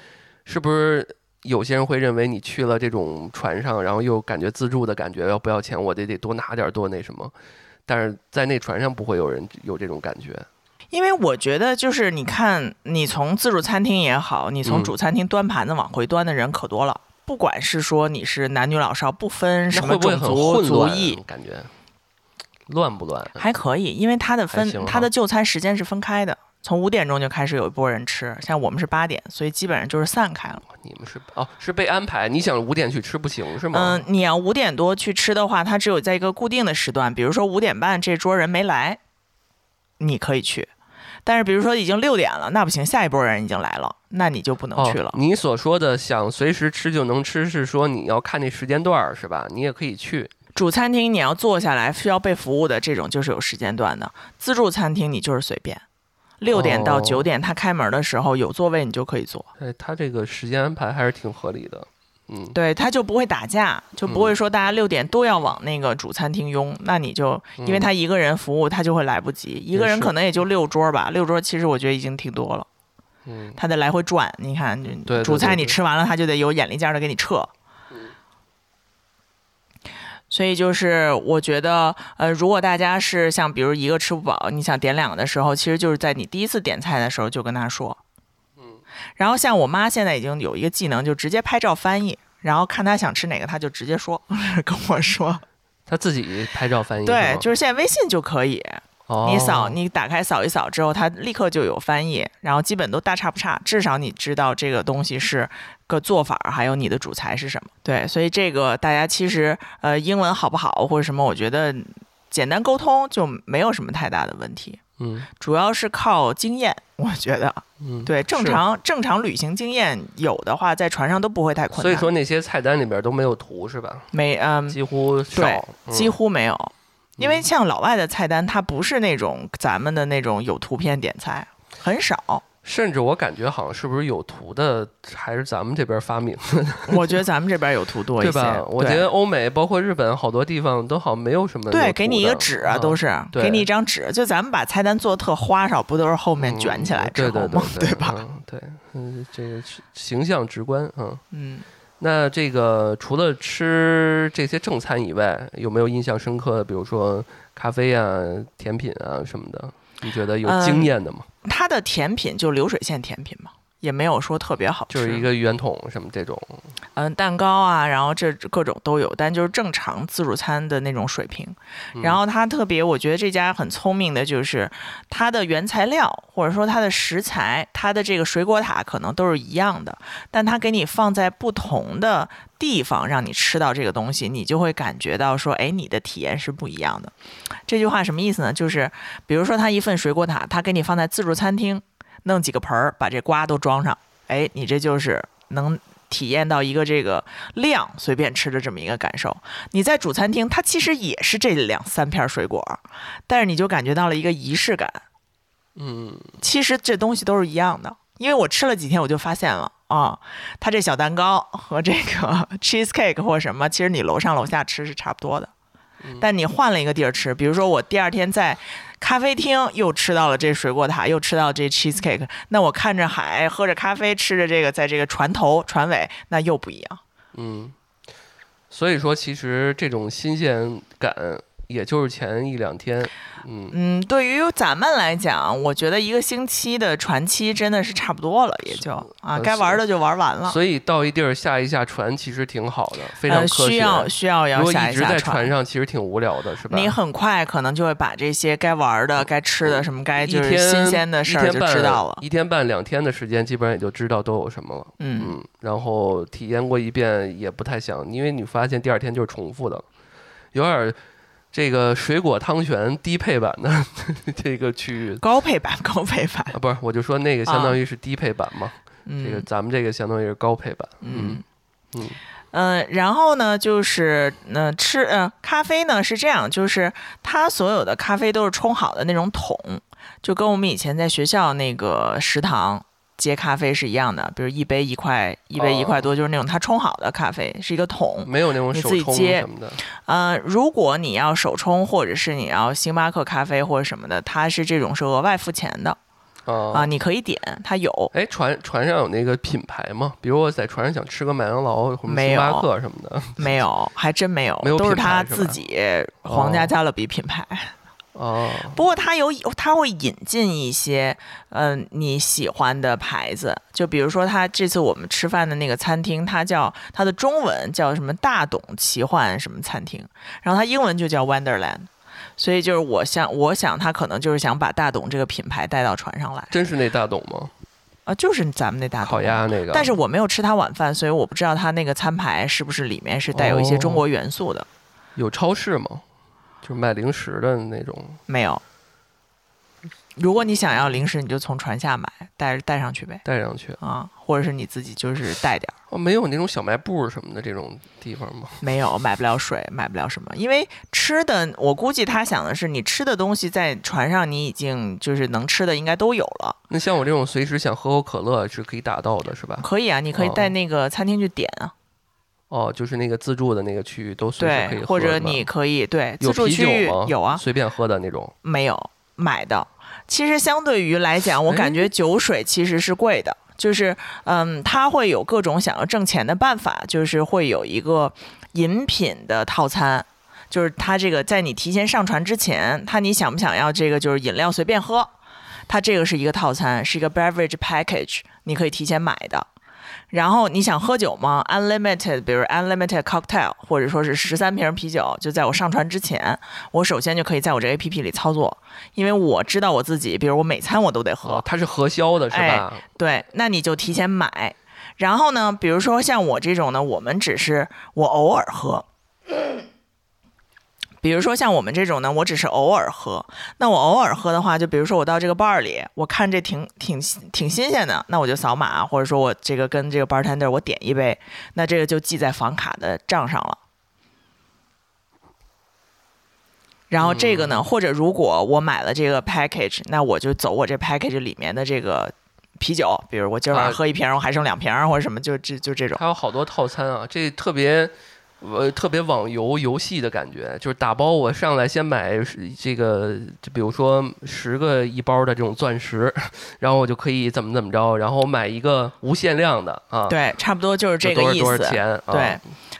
Speaker 2: 是不是有些人会认为你去了这种船上，然后又感觉自助的感觉要不要钱，我得得多拿点儿多那什么？但是在那船上不会有人有这种感觉，
Speaker 1: 因为我觉得就是你看，你从自助餐厅也好，你从
Speaker 2: 嗯
Speaker 1: 主餐厅端盘子往回端的人可多了。不管是说你是男女老少，不分
Speaker 2: 那
Speaker 1: 什么
Speaker 2: 会不会很
Speaker 1: 种族？族裔，
Speaker 2: 感觉乱不乱？
Speaker 1: 还可以，因为它的分它的就餐时间是分开的，从五点钟就开始有一波人吃，像我们是八点，所以基本上就是散开了。
Speaker 2: 你们是哦是被安排？你想五点去吃不行是吗？
Speaker 1: 嗯，你要五点多去吃的话，它只有在一个固定的时段，比如说五点半这桌人没来，你可以去。但是比如说已经六点了，那不行，下一波人已经来了，那你就不能去了。
Speaker 2: 哦。你所说的想随时吃就能吃，是说你要看那时间段儿是吧？你也可以去。
Speaker 1: 主餐厅你要坐下来需要被服务的这种就是有时间段的，自助餐厅你就是随便，六点到
Speaker 2: 哦
Speaker 1: 九点他开门的时候有座位你就可以坐。
Speaker 2: 哎，他这个时间安排还是挺合理的。嗯，
Speaker 1: 对，他就不会打架，就不会说大家六点都要往那个主餐厅拥，那你就因为他一个人服务，他就会来不及，一个人可能也就六桌吧，六桌其实我觉得已经挺多了，
Speaker 2: 嗯，
Speaker 1: 他得来回转，你看，
Speaker 2: 对对
Speaker 1: 主菜你吃完了，他就得有眼力见儿的给你撤。所以就是我觉得，呃，如果大家是像比如一个吃不饱，你想点两个的时候，其实就是在你第一次点菜的时候就跟他说，然后像我妈现在已经有一个技能，就直接拍照翻译，然后看她想吃哪个，她就直接说 跟我说。
Speaker 2: 她自己拍照翻译。
Speaker 1: 对，就是现在微信就可以，
Speaker 2: 哦
Speaker 1: 你扫你打开扫一扫之后，它立刻就有翻译，然后基本都大差不差，至少你知道这个东西是个做法，还有你的主材是什么。对，所以这个大家其实呃英文好不好或者什么，我觉得简单沟通就没有什么太大的问题。
Speaker 2: 嗯
Speaker 1: 主要是靠经验，我觉得。
Speaker 2: 嗯，
Speaker 1: 对，正常正常旅行经验有的话，在船上都不会太困难。
Speaker 2: 所以说那些菜单里边都没有图是吧？
Speaker 1: 没嗯，
Speaker 2: 几乎少，
Speaker 1: 几乎没有。因为像老外的菜单，它不是那种咱们的那种有图片点菜，很少。
Speaker 2: 甚至我感觉好像是不是有图的还是咱们这边发明的，
Speaker 1: 我觉得咱们这边有图多一些，
Speaker 2: 对吧？我觉得欧美包括日本好多地方都好像没有什么
Speaker 1: 对，给你一个纸都是
Speaker 2: 对
Speaker 1: 给你一张纸，就咱们把菜单做特花哨，不都是后面卷起来
Speaker 2: 嗯对
Speaker 1: 之后吗？
Speaker 2: 对对
Speaker 1: 吧？
Speaker 2: 嗯对，嗯，这个形象直观，啊。
Speaker 1: 嗯，
Speaker 2: 那这个除了吃这些正餐以外，有没有印象深刻的？比如说咖啡啊、甜品啊什么的，你觉得有经验的吗？
Speaker 1: 它的甜品就流水线甜品嘛，也没有说特别好吃，
Speaker 2: 就是一个圆筒什么这种，
Speaker 1: 嗯蛋糕啊，然后这各种都有，但就是正常自助餐的那种水平。
Speaker 2: 嗯
Speaker 1: 然后它特别，我觉得这家很聪明的，就是它的原材料或者说它的食材，它的这个水果塔可能都是一样的，但它给你放在不同的地方，让你吃到这个东西，你就会感觉到说，哎，你的体验是不一样的。这句话什么意思呢？就是比如说它一份水果塔，它给你放在自助餐厅，弄几个盆儿，把这瓜都装上，哎，你这就是能。体验到一个这个量随便吃的这么一个感受，你在主餐厅，它其实也是这两三片水果，但是你就感觉到了一个仪式感。
Speaker 2: 嗯，
Speaker 1: 其实这东西都是一样的，因为我吃了几天，我就发现了啊，它这小蛋糕和这个 cheesecake 或者什么，其实你楼上楼下吃是差不多的。但你换了一个地儿吃，比如说我第二天在咖啡厅又吃到了这水果塔，又吃到这 cheesecake，那我看着海，喝着咖啡，吃着这个，在这个船头船尾，那又不一样。
Speaker 2: 嗯，所以说其实这种新鲜感，也就是前一两天，嗯，
Speaker 1: 嗯，对于咱们来讲，我觉得一个星期的船期真的是差不多了，也就啊，
Speaker 2: 呃
Speaker 1: 该玩的就玩完了。
Speaker 2: 所以到一地儿下一下船其实挺好的，非常
Speaker 1: 呃，
Speaker 2: 科学。
Speaker 1: 需要需要
Speaker 2: 如
Speaker 1: 要下
Speaker 2: 果一直在
Speaker 1: 一下船
Speaker 2: 船上，其实挺无聊的，是吧？
Speaker 1: 你很快可能就会把这些该玩的、该吃的、什么该就是新鲜的事儿就知道了。
Speaker 2: 一天半两天的时间，基本上也就知道都有什么了。
Speaker 1: 嗯，
Speaker 2: 嗯，然后体验过一遍也不太想，因为你发现第二天就是重复的，有点儿这个水果汤泉低配版的 这个区域。
Speaker 1: 高配版，高配版。
Speaker 2: 啊，不是，我就说那个相当于是低配版嘛，这个
Speaker 1: 嗯
Speaker 2: 咱们这个相当于是高配版。
Speaker 1: 嗯。
Speaker 2: 嗯。
Speaker 1: 嗯，然后呢，就是呃吃呃咖啡呢是这样，就是它所有的咖啡都是冲好的那种桶，就跟我们以前在学校那个食堂接咖啡是一样的，比如一杯一块，一杯一块多，就是那种它冲好的咖啡是一个桶。
Speaker 2: 没有那种
Speaker 1: 你
Speaker 2: 手冲
Speaker 1: 自己接
Speaker 2: 什么的。
Speaker 1: 呃，如果你要手冲，或者是你要星巴克咖啡或者什么的，它是这种是额外付钱的啊、
Speaker 2: 啊，
Speaker 1: 你可以点，它有。
Speaker 2: 哎，船船上有那个品牌吗？比如我在船上想吃个麦当劳或者星巴克什么的。
Speaker 1: 没有，还真没有，
Speaker 2: 没有
Speaker 1: 都是他自己皇家加勒比品牌。
Speaker 2: 哦，
Speaker 1: 不过它有，它会引进一些，嗯、你喜欢的牌子。就比如说，它这次我们吃饭的那个餐厅，它叫它的中文叫什么大董奇幻什么餐厅，然后它英文就叫 Wonderland。所以就是我想，我想他可能就是想把大董这个品牌带到船上来
Speaker 2: 真是那大董吗？
Speaker 1: 啊，就是咱们那大董
Speaker 2: 烤鸭那个。
Speaker 1: 但是我没有吃他晚饭，所以我不知道他那个餐牌是不是里面是带有一些中国元素的。
Speaker 2: 有超市吗？就是卖零食的那种。
Speaker 1: 没有。如果你想要零食，你就从船下买，带带上去呗。
Speaker 2: 带上去
Speaker 1: 啊，或者是你自己就是带点儿。
Speaker 2: 哦，没有那种小卖部什么的这种地方吗？
Speaker 1: 没有，买不了水，买不了什么，因为吃的，我估计他想的是，你吃的东西在船上你已经就是能吃的应该都有了。
Speaker 2: 那像我这种随时想喝口可乐是可以打到的，是吧？
Speaker 1: 可以啊，你可以
Speaker 2: 哦
Speaker 1: 带那个餐厅去点啊，
Speaker 2: 哦，就是那个自助的那个区域都随时可以
Speaker 1: 对，
Speaker 2: 喝，
Speaker 1: 或者你可以对自助区域？有啊，
Speaker 2: 随便喝的那种。
Speaker 1: 没有买的。其实相对于来讲，我感觉酒水其实是贵的，就是嗯，它会有各种想要挣钱的办法，就是会有一个饮品的套餐。就是它这个，在你提前上船之前，他你想不想要这个就是饮料随便喝，它这个是一个套餐，是一个 beverage package，你可以提前买的。然后你想喝酒吗？Unlimited，比如 Unlimited cocktail，或者说是十三瓶啤酒，就在我上传之前，我首先就可以在我这 A P P 里操作，因为我知道我自己，比如我每餐我都得喝，
Speaker 2: 哦，它是核销的，是吧？
Speaker 1: 对，那你就提前买。然后呢，比如说像我这种呢，我们只是我偶尔喝，比如说像我们这种呢，我只是偶尔喝。那我偶尔喝的话，就比如说我到这个 bar 里，我看这挺挺挺新鲜的，那我就扫码，或者说我这个跟这个 bartender 我点一杯，那这个就记在房卡的账上了。然后这个呢，或者如果我买了这个 package，那我就走我这 package 里面的这个啤酒，比如我今儿晚上喝一瓶，我还剩两瓶或者什么，就这就这种。
Speaker 2: 还有好多套餐啊，这特别。呃，特别网游游戏的感觉，就是打包，我上来先买这个，就比如说十个一包的这种钻石，然后我就可以怎么怎么着，然后我买一个无限量的啊。
Speaker 1: 对，差不多就是这个意思。
Speaker 2: 多少钱？
Speaker 1: 对，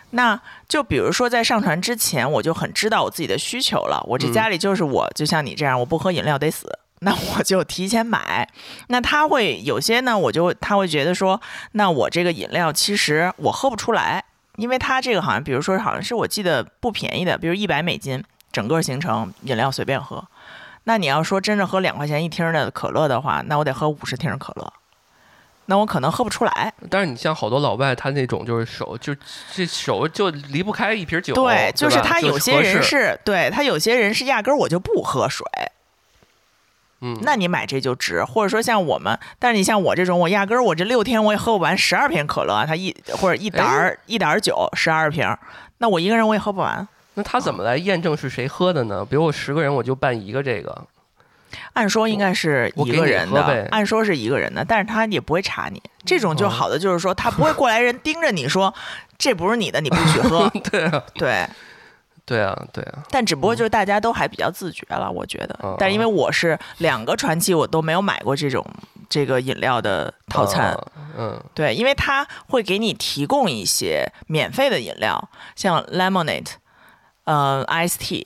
Speaker 1: 那就比如说在上传之前，我就很知道我自己的需求了。我这家里就是我，就像你这样，我不喝饮料得死，那我就提前买。那他会有些呢，我就他会觉得说，那我这个饮料其实我喝不出来。因为它这个好像，比如说，好像是我记得不便宜的，比如一百美金整个行程饮料随便喝。那你要说真正喝两块钱一听的可乐的话，那我得喝五十听可乐，那我可能喝不出来。
Speaker 2: 但是你像好多老外，他那种就是手就这手就离不开一瓶酒，
Speaker 1: 对，就是
Speaker 2: 他
Speaker 1: 有些人是对他有些人是压根儿我就不喝水。
Speaker 2: 嗯，
Speaker 1: 那你买这就值，或者说像我们，但是你像我这种，我压根儿我这六天我也喝不完十二瓶可乐，他一或者一打儿一打儿酒十二瓶，那我一个人我也喝不完。
Speaker 2: 那他怎么来验证是谁喝的呢？比如我十个人我就办一个这个，
Speaker 1: 按说应该是一个人的，按说是一个人的，但是他也不会查你。这种就好的就是说他不会过来人盯着你说这不是你的，你不许喝。
Speaker 2: 对啊，
Speaker 1: 对。
Speaker 2: 对啊，对啊，
Speaker 1: 但只不过就是大家都还比较自觉了，我觉得。但因为我是两个传奇，我都没有买过这种这个饮料的套餐。
Speaker 2: 嗯，
Speaker 1: 对，因为它会给你提供一些免费的饮料，像 lemonade，呃，ice tea，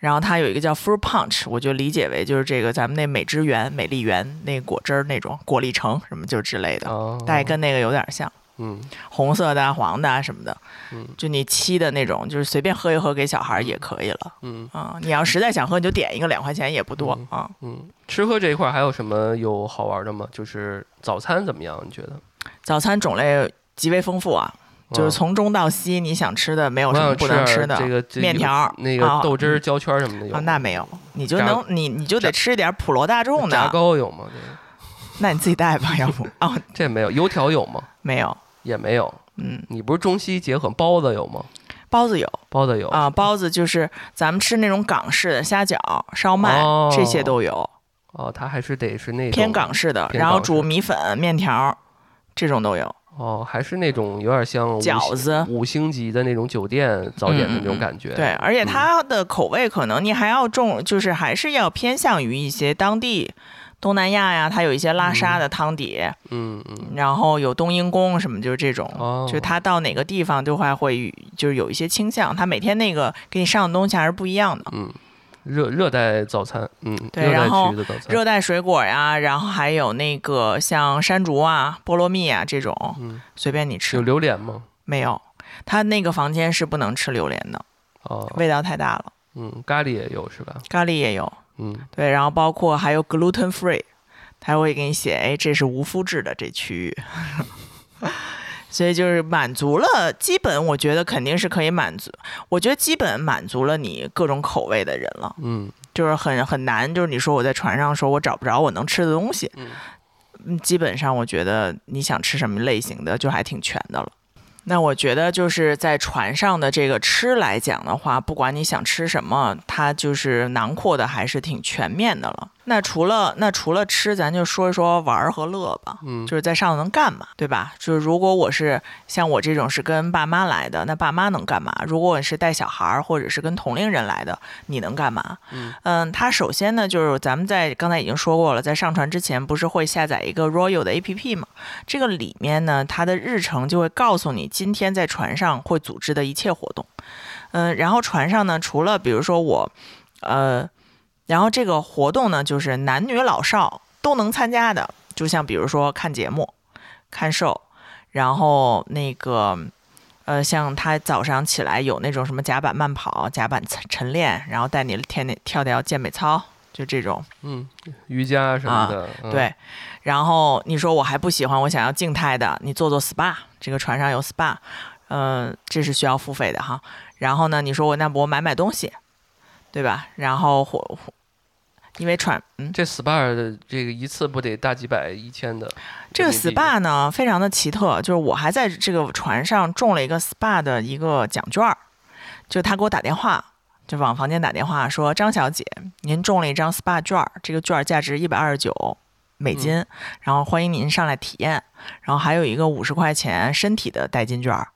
Speaker 1: 然后它有一个叫 fruit punch，我就理解为就是这个咱们那美汁源、美丽源那果汁儿那种果粒橙什么就之类的，大概跟那个有点像。
Speaker 2: 嗯，
Speaker 1: 红色的、黄的啊什么的，
Speaker 2: 嗯，
Speaker 1: 就你沏的那种，就是随便喝一喝给小孩也可以了。
Speaker 2: 嗯
Speaker 1: 啊，你要实在想喝，你就点一个，两块钱也不多啊。
Speaker 2: 嗯，吃喝这一块还有什么有好玩的吗？就是早餐怎么样？你觉得？
Speaker 1: 早餐种类极为丰富啊，就是从中到西，你想吃的没有什么不能
Speaker 2: 吃
Speaker 1: 的。
Speaker 2: 这个
Speaker 1: 面条、
Speaker 2: 那个豆汁儿、焦圈什么的有？
Speaker 1: 那没有，你就能你你就得吃一点普罗大众的。
Speaker 2: 炸糕有吗？
Speaker 1: 那你自己带吧，要不哦，
Speaker 2: 这没有。油条有吗？
Speaker 1: 没有，
Speaker 2: 也没有。
Speaker 1: 嗯，
Speaker 2: 你不是中西结合，包子有吗？
Speaker 1: 包子有，
Speaker 2: 包子有
Speaker 1: 啊，包子就是咱们吃那种港式的虾饺、烧麦这些都有。
Speaker 2: 哦，它还是得是那
Speaker 1: 偏港式的，然后煮米粉、面条这种都有。
Speaker 2: 哦，还是那种有点像
Speaker 1: 饺子
Speaker 2: 五星级的那种酒店早点的那种感觉。
Speaker 1: 对，而且它的口味可能你还要重，就是还是要偏向于一些当地。东南亚呀，它有一些拉沙的汤底，
Speaker 2: 嗯嗯，
Speaker 1: 然后有冬阴功什么，就是这种，就是它到哪个地方就会会就是有一些倾向，它每天那个给你上的东西还是不一样的。
Speaker 2: 嗯，热热带早餐，嗯，
Speaker 1: 对，然后
Speaker 2: 热
Speaker 1: 带水果呀，然后还有那个像山竹啊、菠萝蜜啊这种，
Speaker 2: 嗯，
Speaker 1: 随便你吃。
Speaker 2: 有榴莲吗？
Speaker 1: 没有，他那个房间是不能吃榴莲的，
Speaker 2: 哦，
Speaker 1: 味道太大了。
Speaker 2: 嗯，咖喱也有是吧？
Speaker 1: 咖喱也有。
Speaker 2: 嗯，
Speaker 1: 对，然后包括还有 gluten free，他会给你写，哎，这是无麸质的这区域，所以就是满足了基本，我觉得肯定是可以满足，我觉得基本满足了你各种口味的人了，
Speaker 2: 嗯，
Speaker 1: 就是很很难，就是你说我在船上说我找不着我能吃的东西，
Speaker 2: 嗯，
Speaker 1: 基本上我觉得你想吃什么类型的就还挺全的了。那我觉得就是在船上的这个吃来讲的话，不管你想吃什么，它就是囊括的还是挺全面的了。那除了那除了吃，咱就说一说玩和乐吧。
Speaker 2: 嗯，
Speaker 1: 就是在上头能干嘛，对吧？就是如果我是像我这种是跟爸妈来的，那爸妈能干嘛？如果我是带小孩儿或者是跟同龄人来的，你能干嘛？
Speaker 2: 嗯
Speaker 1: 嗯，他首先呢，就是咱们在刚才已经说过了，在上传之前不是会下载一个 Royal 的 APP 嘛？这个里面呢，它的日程就会告诉你今天在船上会组织的一切活动。嗯，然后船上呢，除了比如说我，呃。然后这个活动呢，就是男女老少都能参加的，就像比如说看节目、看 show，然后那个呃，像他早上起来有那种什么甲板慢跑、甲板晨练，然后带你天天跳跳健美操，就这种，
Speaker 2: 嗯，瑜伽什么的，
Speaker 1: 对。然后你说我还不喜欢，我想要静态的，你做做 SPA，这个船上有 SPA，嗯，这是需要付费的哈。然后呢，你说我那我买买东西。对吧？然后或因为船，嗯，
Speaker 2: 这 SPA 的这个一次不得大几百、一千的？
Speaker 1: 这个 SPA 呢非常的奇特，就是我还在这个船上中了一个 SPA 的一个奖券儿，就他给我打电话，就往房间打电话说张小姐，您中了一张 SPA 券儿，这个券儿价值一百二十九美金，然后欢迎您上来体验，然后还有一个五十块钱身体的代金券儿，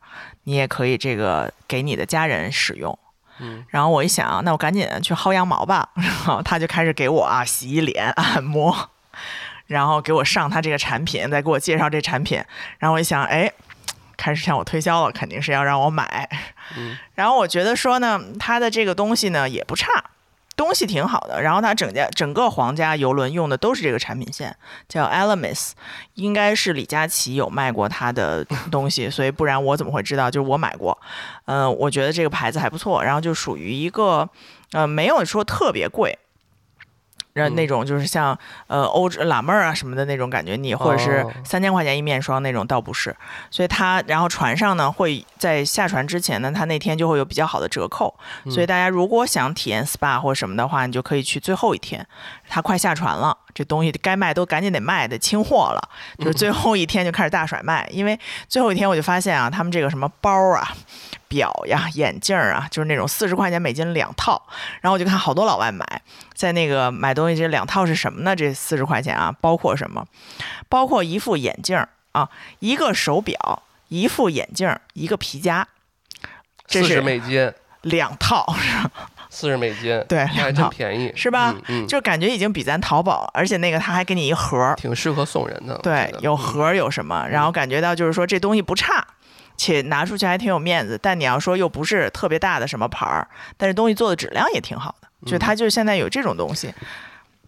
Speaker 1: 你也可以这个给你的家人使用。
Speaker 2: 嗯，
Speaker 1: 然后我一想，那我赶紧去薅羊毛吧。然后他就开始给我啊洗脸、按摩，然后给我上他这个产品，再给我介绍这产品。然后我一想，哎，开始向我推销了，肯定是要让我买。
Speaker 2: 嗯，
Speaker 1: 然后我觉得说呢，他的这个东西呢也不差。东西挺好的，然后它整家整个皇家游轮用的都是这个产品线，叫 Elemis，应该是李佳琦有卖过他的东西，所以不然我怎么会知道？就是我买过，嗯，我觉得这个牌子还不错，然后就属于一个，呃，没有说特别贵。那种就是像呃欧拉妹儿啊什么的那种感觉，你或者是三千块钱一面霜那种倒不是，所以它然后船上呢会在下船之前呢，它那天就会有比较好的折扣，所以大家如果想体验 SPA 或什么的话，你就可以去最后一天，它快下船了，这东西该卖都赶紧得卖，得清货了，就是最后一天就开始大甩卖，因为最后一天我就发现啊，他们这个什么包啊。表呀，眼镜啊，就是那种四十块钱美金两套，然后我就看好多老外买，在那个买东西，这两套是什么呢？这四十块钱啊，包括什么？包括一副眼镜啊，一个手表，一副眼镜，一个皮夹，
Speaker 2: 四十美金
Speaker 1: 两套是，
Speaker 2: 四十美金，
Speaker 1: 对，
Speaker 2: 还真便宜，
Speaker 1: 是吧？
Speaker 2: 嗯，
Speaker 1: 就感觉已经比咱淘宝，而且那个他还给你一盒，
Speaker 2: 挺适合送人的，
Speaker 1: 对，有盒有什么，然后感觉到就是说这东西不差。且拿出去还挺有面子，但你要说又不是特别大的什么牌儿，但是东西做的质量也挺好的，就它就是现在有这种东西，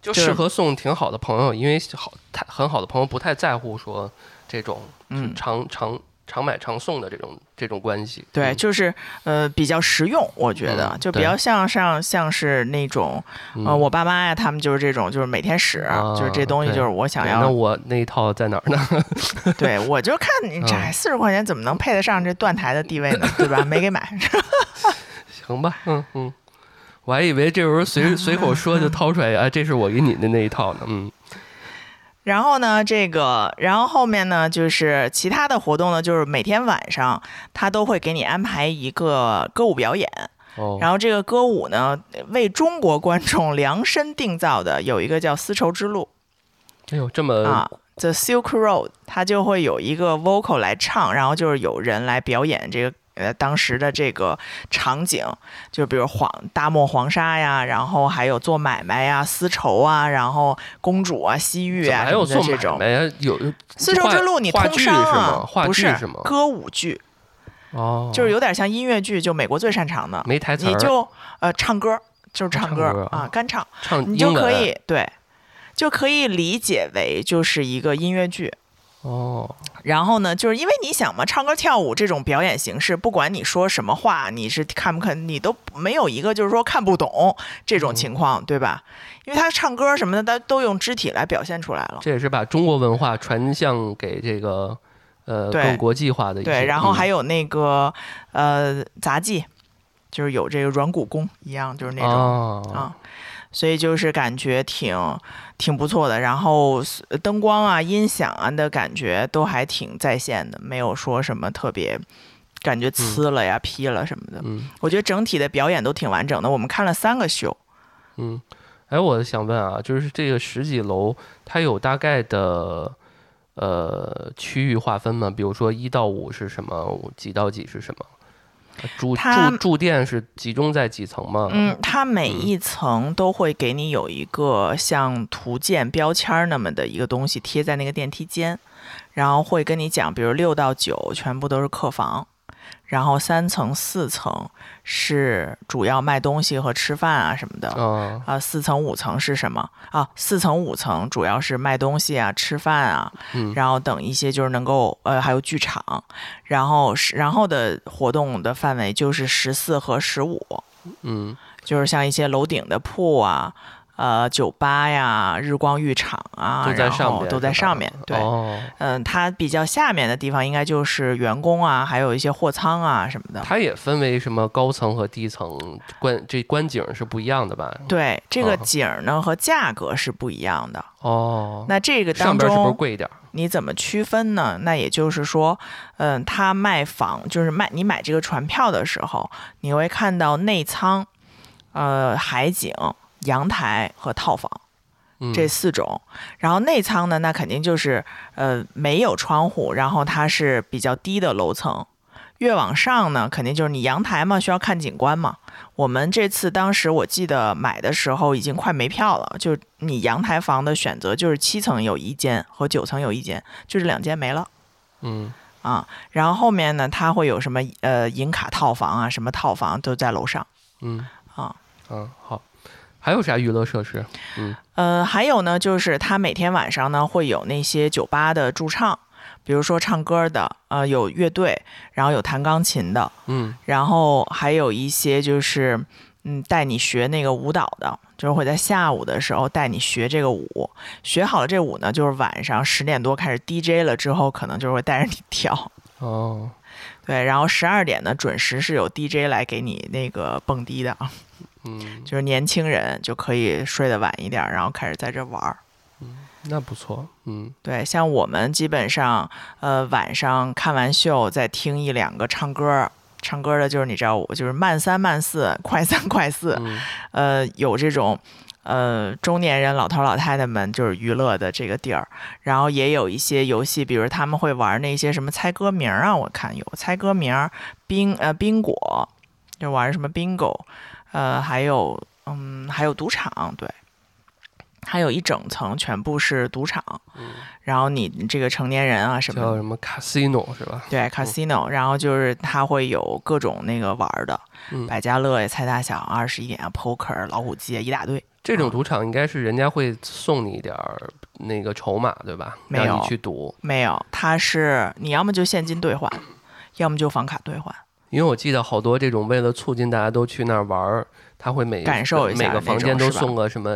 Speaker 2: 就适合送挺好的朋友，因为好太很好的朋友不太在乎说这种嗯。长长。常买常送的这种这种关系，
Speaker 1: 对，就是呃比较实用，我觉得就比较像上像是那种呃我爸妈呀，他们就是这种，就是每天使，就是这东西就是我想要。
Speaker 2: 那我那一套在哪儿呢？
Speaker 1: 对，我就看你这四十块钱怎么能配得上这断台的地位呢？对吧？没给买。
Speaker 2: 行吧，嗯嗯，我还以为这时候随随口说就掏出来啊，这是我给你的那一套呢，嗯。
Speaker 1: 然后呢，这个，然后后面呢，就是其他的活动呢，就是每天晚上他都会给你安排一个歌舞表演。
Speaker 2: 哦。
Speaker 1: 然后这个歌舞呢，为中国观众量身定造的，有一个叫《丝绸之路》。
Speaker 2: 哎呦，这么
Speaker 1: 啊，《The Silk Road》，它就会有一个 vocal 来唱，然后就是有人来表演这个。呃，当时的这个场景，就比如黄大漠黄沙呀，然后还有做买卖呀、丝绸啊，然后公主啊、西域啊
Speaker 2: 什么
Speaker 1: 的这种。
Speaker 2: 有
Speaker 1: 丝绸之路，你通商啊？不是歌舞剧。
Speaker 2: 哦。
Speaker 1: 就是有点像音乐剧，就美国最擅长的。
Speaker 2: 没台词。
Speaker 1: 你就呃唱歌，就是唱
Speaker 2: 歌
Speaker 1: 啊，干唱。
Speaker 2: 唱
Speaker 1: 你就可以对，就可以理解为就是一个音乐剧。
Speaker 2: 哦。
Speaker 1: 然后呢，就是因为你想嘛，唱歌跳舞这种表演形式，不管你说什么话，你是看不看，你都没有一个就是说看不懂这种情况，对吧？因为他唱歌什么的，他都用肢体来表现出来了。
Speaker 2: 这也是把中国文化传向给这个呃更国际化的一。
Speaker 1: 对，然后还有那个呃杂技，就是有这个软骨功一样，就是那种啊。所以就是感觉挺挺不错的，然后灯光啊、音响啊的感觉都还挺在线的，没有说什么特别感觉呲了呀、劈了什么的。
Speaker 2: 嗯，
Speaker 1: 我觉得整体的表演都挺完整的。我们看了三个秀。
Speaker 2: 嗯，哎，我想问啊，就是这个十几楼，它有大概的呃区域划分吗？比如说一到五是什么，几到几是什么？住住住店是集中在几层吗？
Speaker 1: 嗯，它每一层都会给你有一个像图鉴标签那么的一个东西贴在那个电梯间，然后会跟你讲，比如六到九全部都是客房。然后三层、四层是主要卖东西和吃饭啊什么的。啊，四层、五层是什么啊？四层、五层主要是卖东西啊、吃饭啊。
Speaker 2: 嗯。
Speaker 1: 然后等一些就是能够呃，还有剧场。然后是然后的活动的范围就是十四和十五。
Speaker 2: 嗯。
Speaker 1: 就是像一些楼顶的铺啊，呃酒吧呀、日光浴场啊，
Speaker 2: 都在上面，
Speaker 1: 都在上面。对，
Speaker 2: 哦，
Speaker 1: 嗯，它比较下面的地方应该就是员工啊，还有一些货仓啊什么的。
Speaker 2: 它也分为什么高层和低层，观这观景是不一样的吧？
Speaker 1: 对，这个
Speaker 2: 哦
Speaker 1: 景儿呢和价格是不一样的。
Speaker 2: 哦，
Speaker 1: 那这个当
Speaker 2: 上边是不是
Speaker 1: 中
Speaker 2: 贵一点？
Speaker 1: 你怎么区分呢？那也就是说，嗯，他卖房就是卖你买这个船票的时候，你会看到内舱、呃海景、阳台和套房
Speaker 2: 嗯，
Speaker 1: 这四种。然后内舱呢，那肯定就是呃没有窗户，然后它是比较低的楼层。越往上呢，肯定就是你阳台嘛，需要看景观嘛。我们这次当时我记得买的时候已经快没票了，就是你阳台房的选择就是七层有一间和九层有一间，就是两间没了
Speaker 2: 嗯，
Speaker 1: 啊。然后后面呢，它会有什么呃银卡套房啊，什么套房都在楼上
Speaker 2: 嗯
Speaker 1: 啊。
Speaker 2: 嗯，好，还有啥娱乐设施？嗯
Speaker 1: 呃，还有呢，就是他每天晚上呢会有那些酒吧的驻唱，比如说唱歌的，呃，有乐队，然后有弹钢琴的，
Speaker 2: 嗯
Speaker 1: 然后还有一些就是，嗯，带你学那个舞蹈的，就是会在下午的时候带你学这个舞。学好了这舞呢，就是晚上十点多开始 DJ 了之后，可能就会带着你跳。
Speaker 2: 哦，
Speaker 1: 对，然后十二点呢准时是有 DJ 来给你那个蹦迪的，
Speaker 2: 嗯，
Speaker 1: 就是年轻人就可以睡得晚一点，然后开始在这玩儿。
Speaker 2: 嗯那不错。嗯
Speaker 1: 对，像我们基本上，呃，晚上看完秀再听一两个唱歌，唱歌的就是你知道我就是慢三慢四，快三快四，
Speaker 2: 嗯
Speaker 1: 呃，有这种。呃，中年人、老头老太太们就是娱乐的这个地儿，然后也有一些游戏，比如他们会玩那些什么猜歌名儿啊，我看有猜歌名儿、宾呃冰果，就玩什么 bingo，呃，还有嗯还有赌场，对，还有一整层全部是赌场，然后你这个成年人啊什么的
Speaker 2: 叫什么 casino 是吧？
Speaker 1: 对 casino，然后就是它会有各种那个玩的，
Speaker 2: 嗯
Speaker 1: 百家乐呀、猜大小、二十一点啊、poker、老虎机啊，一大堆。
Speaker 2: 这种赌场应该是人家会送你一点儿那个筹码，对吧？
Speaker 1: 没有
Speaker 2: 让你去赌。
Speaker 1: 没有，它是你要么就现金兑换，要么就房卡兑换。
Speaker 2: 因为我记得好多这种为了促进大家都去那儿玩儿，他会每
Speaker 1: 感受一下
Speaker 2: 每个房间都送个什么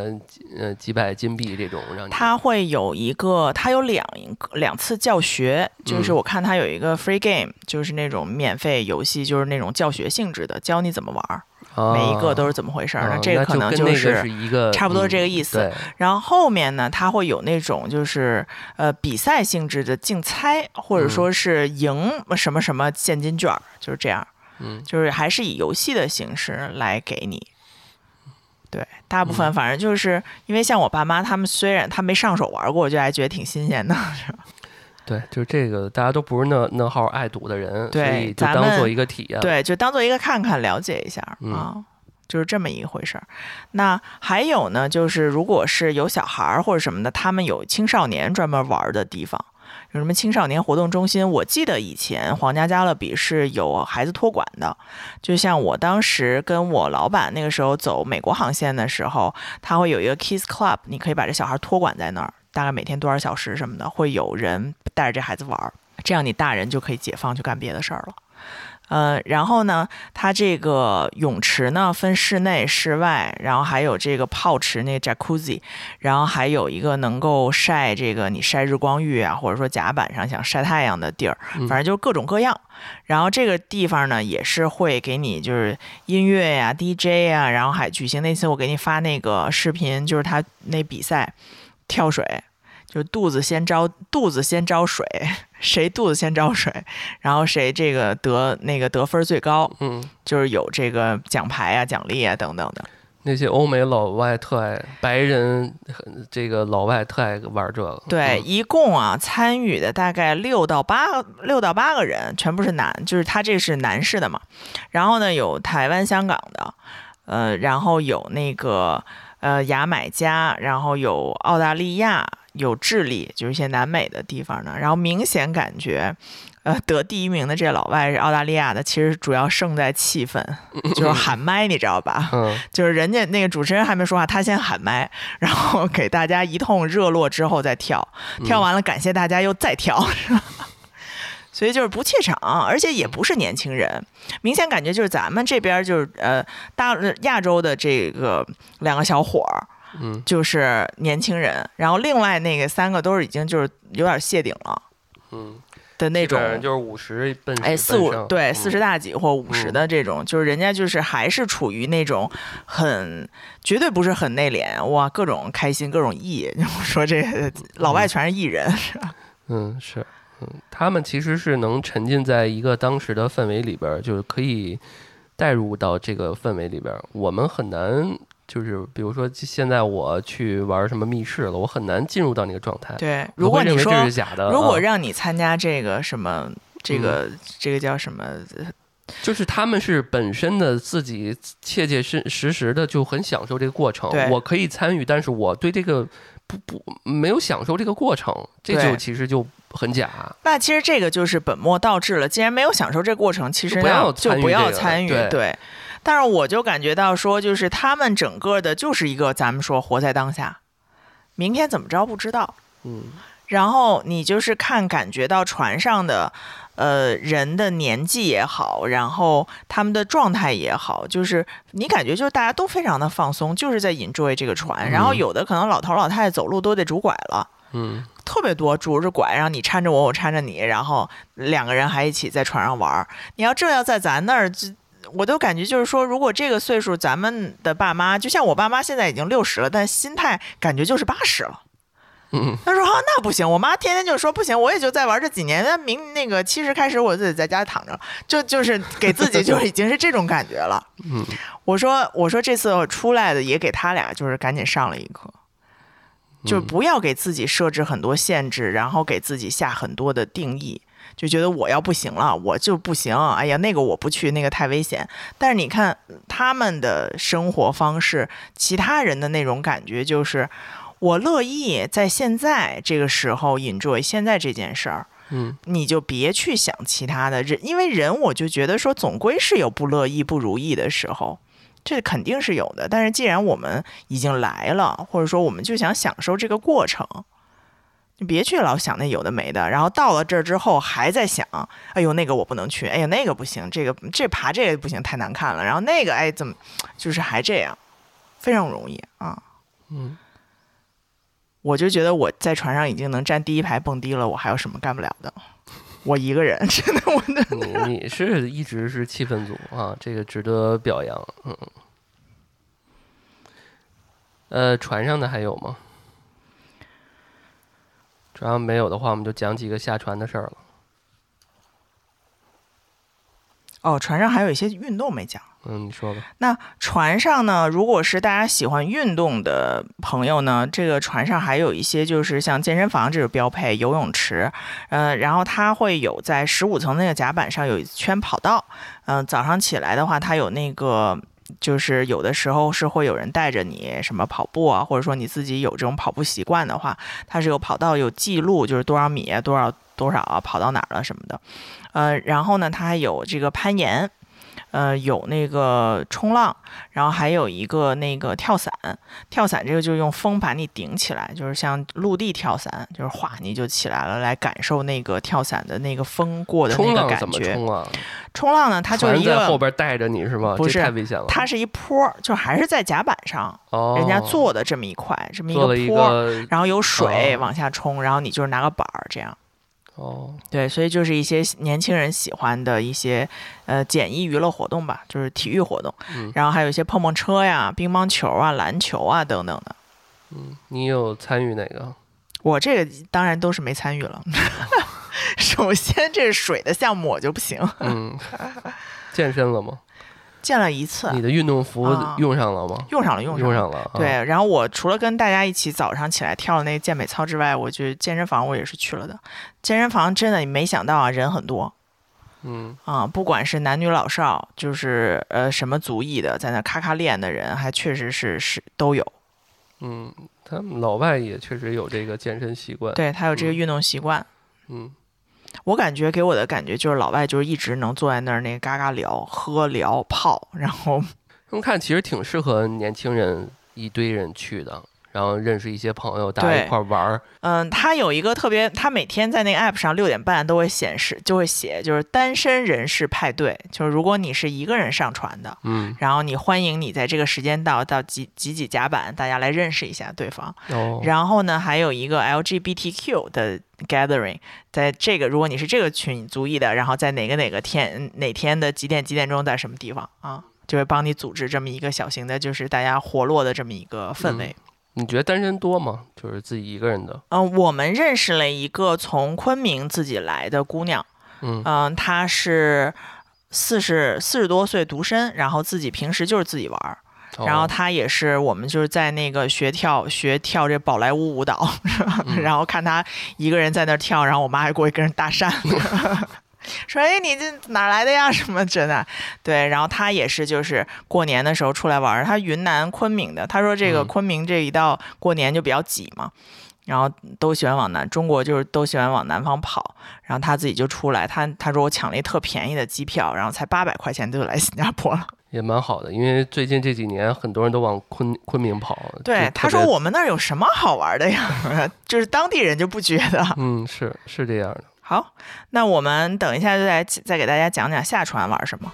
Speaker 2: 呃几百金币这种，让你
Speaker 1: 它会有一个，他有两两次教学，就是
Speaker 2: 嗯。
Speaker 1: 我看他有一个 free game，就是那种免费游戏，就是那种教学性质的，教你怎么玩儿，每一个都是怎么回事那这个可能
Speaker 2: 就
Speaker 1: 是
Speaker 2: 是一个
Speaker 1: 差不多
Speaker 2: 嗯
Speaker 1: 这个意思。
Speaker 2: 对，
Speaker 1: 然后后面呢，它会有那种就是呃比赛性质的竞猜，或者说是赢什么什么现金券儿，就是这样。
Speaker 2: 嗯
Speaker 1: 就是还是以游戏的形式来给你。对，大部分反正就是因为像我爸妈他们，虽然他没上手玩过，我就还觉得挺新鲜的。
Speaker 2: 对，就是这个，大家都不是那那号爱赌的人，
Speaker 1: 对
Speaker 2: 所以就当做一个体验。，
Speaker 1: 对，就当做一个看看了解一下
Speaker 2: 嗯
Speaker 1: 啊。就是这么一回事儿。那还有呢，就是如果是有小孩儿或者什么的，他们有青少年专门玩儿的地方，有什么青少年活动中心？我记得以前皇家加勒比是有孩子托管的，就像我当时跟我老板那个时候走美国航线的时候，他会有一个 Kids Club，你可以把这小孩托管在那儿，大概每天多少小时什么的，会有人带着这孩子玩儿，这样你大人就可以解放去干别的事儿了。呃，然后呢，它这个泳池呢分室内、室外，然后还有这个泡池那 jacuzzi，然后还有一个能够晒这个你晒日光浴啊，或者说甲板上想晒太阳的地儿，
Speaker 2: 嗯
Speaker 1: 反正就是各种各样。然后这个地方呢也是会给你就是音乐呀、DJ 呀，然后还举行那次我给你发那个视频，就是他那比赛跳水。就肚子先招肚子先招水，谁肚子先招水，然后谁这个得那个得分最高，
Speaker 2: 嗯，
Speaker 1: 就是有这个奖牌啊、奖励啊等等的。
Speaker 2: 那些欧美老外特爱，白人这个老外特爱玩这个。
Speaker 1: 对，
Speaker 2: 嗯
Speaker 1: 一共啊参与的大概六到八六到八个人，全部是男，就是他这是男士的嘛。然后呢，有台湾、香港的，呃，然后有那个呃牙买加，然后有澳大利亚，有智利，就是一些南美的地方的。然后明显感觉。呃，得第一名的这老外是澳大利亚的，其实主要胜在气氛，就是 喊麦，你知道吧？
Speaker 2: 嗯，
Speaker 1: 就是人家那个主持人还没说话，他先喊麦，然后给大家一通热络之后再跳，跳完了感谢大家又再跳，是吧？所以就是不怯场，而且也不是年轻人，明显感觉就是咱们这边就是呃大亚洲的这个两个小伙儿，
Speaker 2: 嗯
Speaker 1: 就是年轻人，然后另外那个三个都是已经就是有点谢顶了
Speaker 2: 嗯，
Speaker 1: 的那种
Speaker 2: 就是五十奔
Speaker 1: 哎，四五对四十
Speaker 2: 大，
Speaker 1: 几或五十
Speaker 2: 嗯
Speaker 1: 的这种，就是人家就是还是处于那种很绝对不是很内敛哇，各种开心各种艺。我说这个老外全是艺人是吧，
Speaker 2: 嗯是。嗯，他们其实是能沉浸在一个当时的氛围里边儿，就是可以带入到这个氛围里边儿。我们很难，就是比如说现在我去玩什么密室了，我很难进入到那个状态。
Speaker 1: 对，如果你说
Speaker 2: 这是假的，
Speaker 1: 如果
Speaker 2: 啊
Speaker 1: 让你参加这个什么。这个这个叫什么？
Speaker 2: 就是他们是本身的自己切切实实实的就很享受这个过程，我可以参与，但是我对这个不不没有享受这个过程，这就其实就很假。
Speaker 1: 那其实这个就是本末倒置了。既然没有享受这个过程，其实
Speaker 2: 就不要
Speaker 1: 就不
Speaker 2: 参与这个
Speaker 1: 要参与。
Speaker 2: 对
Speaker 1: 对，但是我就感觉到说，就是他们整个的就是一个咱们说活在当下，明天怎么着不知道。
Speaker 2: 嗯
Speaker 1: 然后你就是看感觉到船上的，呃，人的年纪也好，然后他们的状态也好，就是你感觉就是大家都非常的放松，就是在 enjoy 这个船。然后
Speaker 2: 嗯
Speaker 1: 有的可能老头老太太走路都得拄拐了。
Speaker 2: 嗯
Speaker 1: 特别多，拄着拐，然后你搀着我，我搀着你，然后两个人还一起在船上玩儿。你要这要在咱那儿，这我都感觉就是说，如果这个岁数，咱们的爸妈，就像我爸妈现在已经六十了，但心态感觉就是八十了。
Speaker 2: 嗯
Speaker 1: 他说：“啊，那不行，我妈天天就说不行，我也就再玩这几年，那明那个七十开始我自己在家躺着，就就是给自己就已经是这种感觉了。
Speaker 2: 嗯
Speaker 1: 我说我说这次我出来的也给他俩就是赶紧上了一课，就
Speaker 2: 嗯
Speaker 1: 不要给自己设置很多限制，然后给自己下很多的定义，就觉得我要不行了，我就不行。哎呀，那个我不去，那个太危险。但是你看他们的生活方式，其他人的那种感觉就是。我乐意在现在这个时候 enjoy 现在这件事儿，
Speaker 2: 嗯
Speaker 1: 你就别去想其他的人，因为人我就觉得说总归是有不乐意、不如意的时候，这肯定是有的。但是既然我们已经来了，或者说我们就想享受这个过程，你别去老想那有的没的，然后到了这儿之后还在想，哎呦那个我不能去，哎呀那个不行，这个这爬这个不行太难看了，然后那个哎怎么就是还这样，非常容易啊。
Speaker 2: 嗯
Speaker 1: 我就觉得我在船上已经能站第一排蹦迪了，我还有什么干不了的？我一个人，真的，我的
Speaker 2: 你你是一直是气氛组啊，这个值得表扬。嗯，呃，船上的还有吗？船上没有的话，我们就讲几个下船的事儿了。
Speaker 1: 哦，船上还有一些运动没讲。
Speaker 2: 嗯，你说吧。
Speaker 1: 那船上呢，如果是大家喜欢运动的朋友呢，这个船上还有一些就是像健身房这种标配，游泳池，呃，然后它会有在十五层那个甲板上有一圈跑道，嗯、早上起来的话，它有那个。就是有的时候是会有人带着你什么跑步啊，或者说你自己有这种跑步习惯的话，它是有跑道有记录，就是多少米，多少多少啊，跑到哪儿了什么的。呃，然后呢，它还有这个攀岩，呃，有那个冲浪，然后还有一个那个跳伞。跳伞这个就是用风把你顶起来，就是像陆地跳伞，就是哗你就起来了，来感受那个跳伞的那个风过的那个感
Speaker 2: 冲浪怎么
Speaker 1: 觉。
Speaker 2: 冲啊？
Speaker 1: 冲浪呢，它就是一个，
Speaker 2: 在后边带着你是吗？
Speaker 1: 不是
Speaker 2: 太危险了。
Speaker 1: 它是一坡儿，就还是在甲板上，
Speaker 2: 哦，
Speaker 1: 人家做的这么一块，这么一个坡然后有水
Speaker 2: 哦
Speaker 1: 往下冲，然后你就是拿个板儿这样。
Speaker 2: 哦，
Speaker 1: 对，所以就是一些年轻人喜欢的一些呃简易娱乐活动吧，就是体育活动，
Speaker 2: 嗯
Speaker 1: 然后还有一些碰碰车呀、乒乓球啊、篮球啊等等的。
Speaker 2: 嗯，你有参与哪个？
Speaker 1: 我这个当然都是没参与了。首先，这是水的项目我就不行，
Speaker 2: 嗯，健身了吗？
Speaker 1: 见了一次，
Speaker 2: 你的运动服
Speaker 1: 啊
Speaker 2: 用上了吗？
Speaker 1: 用上了，用上了。
Speaker 2: 用上了。啊，
Speaker 1: 对，然后我除了跟大家一起早上起来跳那个健美操之外，我去健身房我也是去了的。健身房真的你没想到啊，人很多
Speaker 2: 嗯
Speaker 1: 啊，不管是男女老少，就是呃什么族裔的，在那咔咔练的人，还确实是是都有。
Speaker 2: 嗯，他们老外也确实有这个健身习惯。
Speaker 1: 对他有这个
Speaker 2: 嗯
Speaker 1: 运动习惯。
Speaker 2: 嗯
Speaker 1: 我感觉给我的感觉就是老外就是一直能坐在那儿那嘎嘎聊、喝聊、泡，然后
Speaker 2: 他们看其实挺适合年轻人一堆人去的，然后认识一些朋友，大家一块儿玩儿。
Speaker 1: 嗯，他有一个特别，他每天在那个 app 上六点半都会显示，就会写，就是单身人士派对，就是如果你是一个人上传的，
Speaker 2: 嗯，
Speaker 1: 然后你欢迎你在这个时间到到几几几甲板，大家来认识一下对方。
Speaker 2: 哦，
Speaker 1: 然后呢，还有一个 LGBTQ 的 gathering，在这个如果你是这个群族裔的，然后在哪个哪个天哪天的几点几点钟在什么地方啊，就会帮你组织这么一个小型的，就是大家活络的这么一个氛围。
Speaker 2: 你觉得单身多吗？就是自己一个人的。
Speaker 1: 嗯、我们认识了一个从昆明自己来的姑娘，
Speaker 2: 嗯
Speaker 1: 嗯、她是四十四十多岁独身，然后自己平时就是自己玩儿。然后
Speaker 2: 哦
Speaker 1: 她也是我们就是在那个学跳学跳这宝莱坞舞蹈，然后看她一个人在那儿跳，然后我妈还过去跟人搭讪，说：“哎，你这哪儿来的呀？什么真的？”对，然后他也是就是过年的时候出来玩儿，她云南昆明的，他说这个
Speaker 2: 嗯
Speaker 1: 昆明这一到过年就比较挤嘛。然后都喜欢往南，中国就是都喜欢往南方跑。然后他自己就出来，他他说我抢了一特便宜的机票，然后才八百块钱就来新加坡了。
Speaker 2: 也蛮好的，因为最近这几年很多人都往昆昆明跑。
Speaker 1: 对，他说我们那儿有什么好玩的呀？就是当地人就不觉得。
Speaker 2: 嗯，是是这样的。
Speaker 1: 好，那我们等一下就再再给大家讲讲下船玩什么。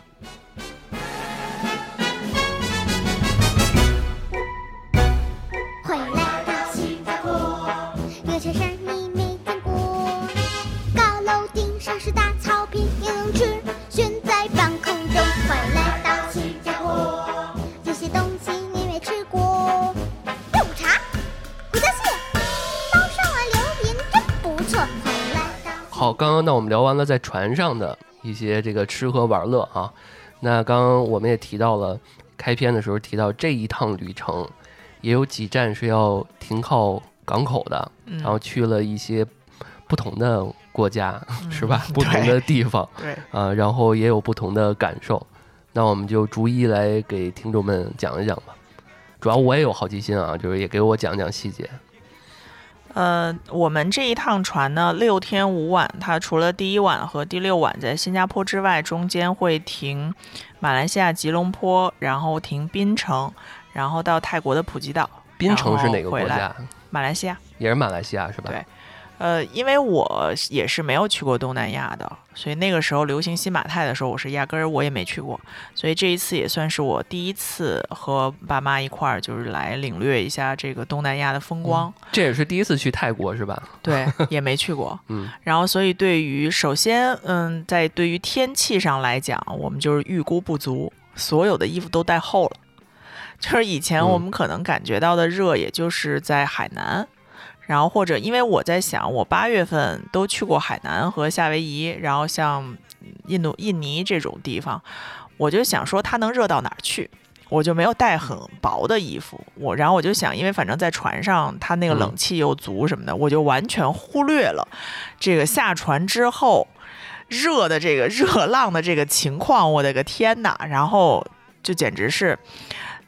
Speaker 2: 那我们聊完了在船上的一些这个吃喝玩乐啊，那刚刚我们也提到了，开篇的时候提到这一趟旅程也有几站是要停靠港口的，
Speaker 1: 嗯
Speaker 2: 然后去了一些不同的国家，是吧？
Speaker 1: 嗯
Speaker 2: 不同的地方
Speaker 1: 对，
Speaker 2: 啊，然后也有不同的感受。那我们就逐一来给听众们讲一讲吧。主要我也有好奇心啊，就是也给我讲讲细节。
Speaker 1: 呃，我们这一趟船呢，六天五晚，它除了第一晚和第六晚在新加坡之外，中间会停马来西亚吉隆坡，然后停槟城，然后到泰国的普吉岛。
Speaker 2: 槟城是哪个国家？
Speaker 1: 马来西亚。
Speaker 2: 也是马来西亚是吧？
Speaker 1: 对呃，因为我也是没有去过东南亚的，所以那个时候流行新马泰的时候，我是压根儿我也没去过，所以这一次也算是我第一次和爸妈一块儿，就是来领略一下这个东南亚的风光。
Speaker 2: 这也是第一次去泰国是吧？
Speaker 1: 对，也没去过。
Speaker 2: 嗯，
Speaker 1: 然后所以对于首先，嗯，在对于天气上来讲，我们就是预估不足，所有的衣服都带厚了。就是以前我们可能感觉到的热，也就是在海南，然后或者因为我在想，我八月份都去过海南和夏威夷，然后像印度、印尼这种地方，我就想说它能热到哪儿去。我就没有带很薄的衣服，我然后我就想，因为反正在船上，它那个
Speaker 2: 嗯
Speaker 1: 冷气又足什么的，我就完全忽略了这个下船之后热的这个热 浪的这个情况，我的个天呐！然后就简直是，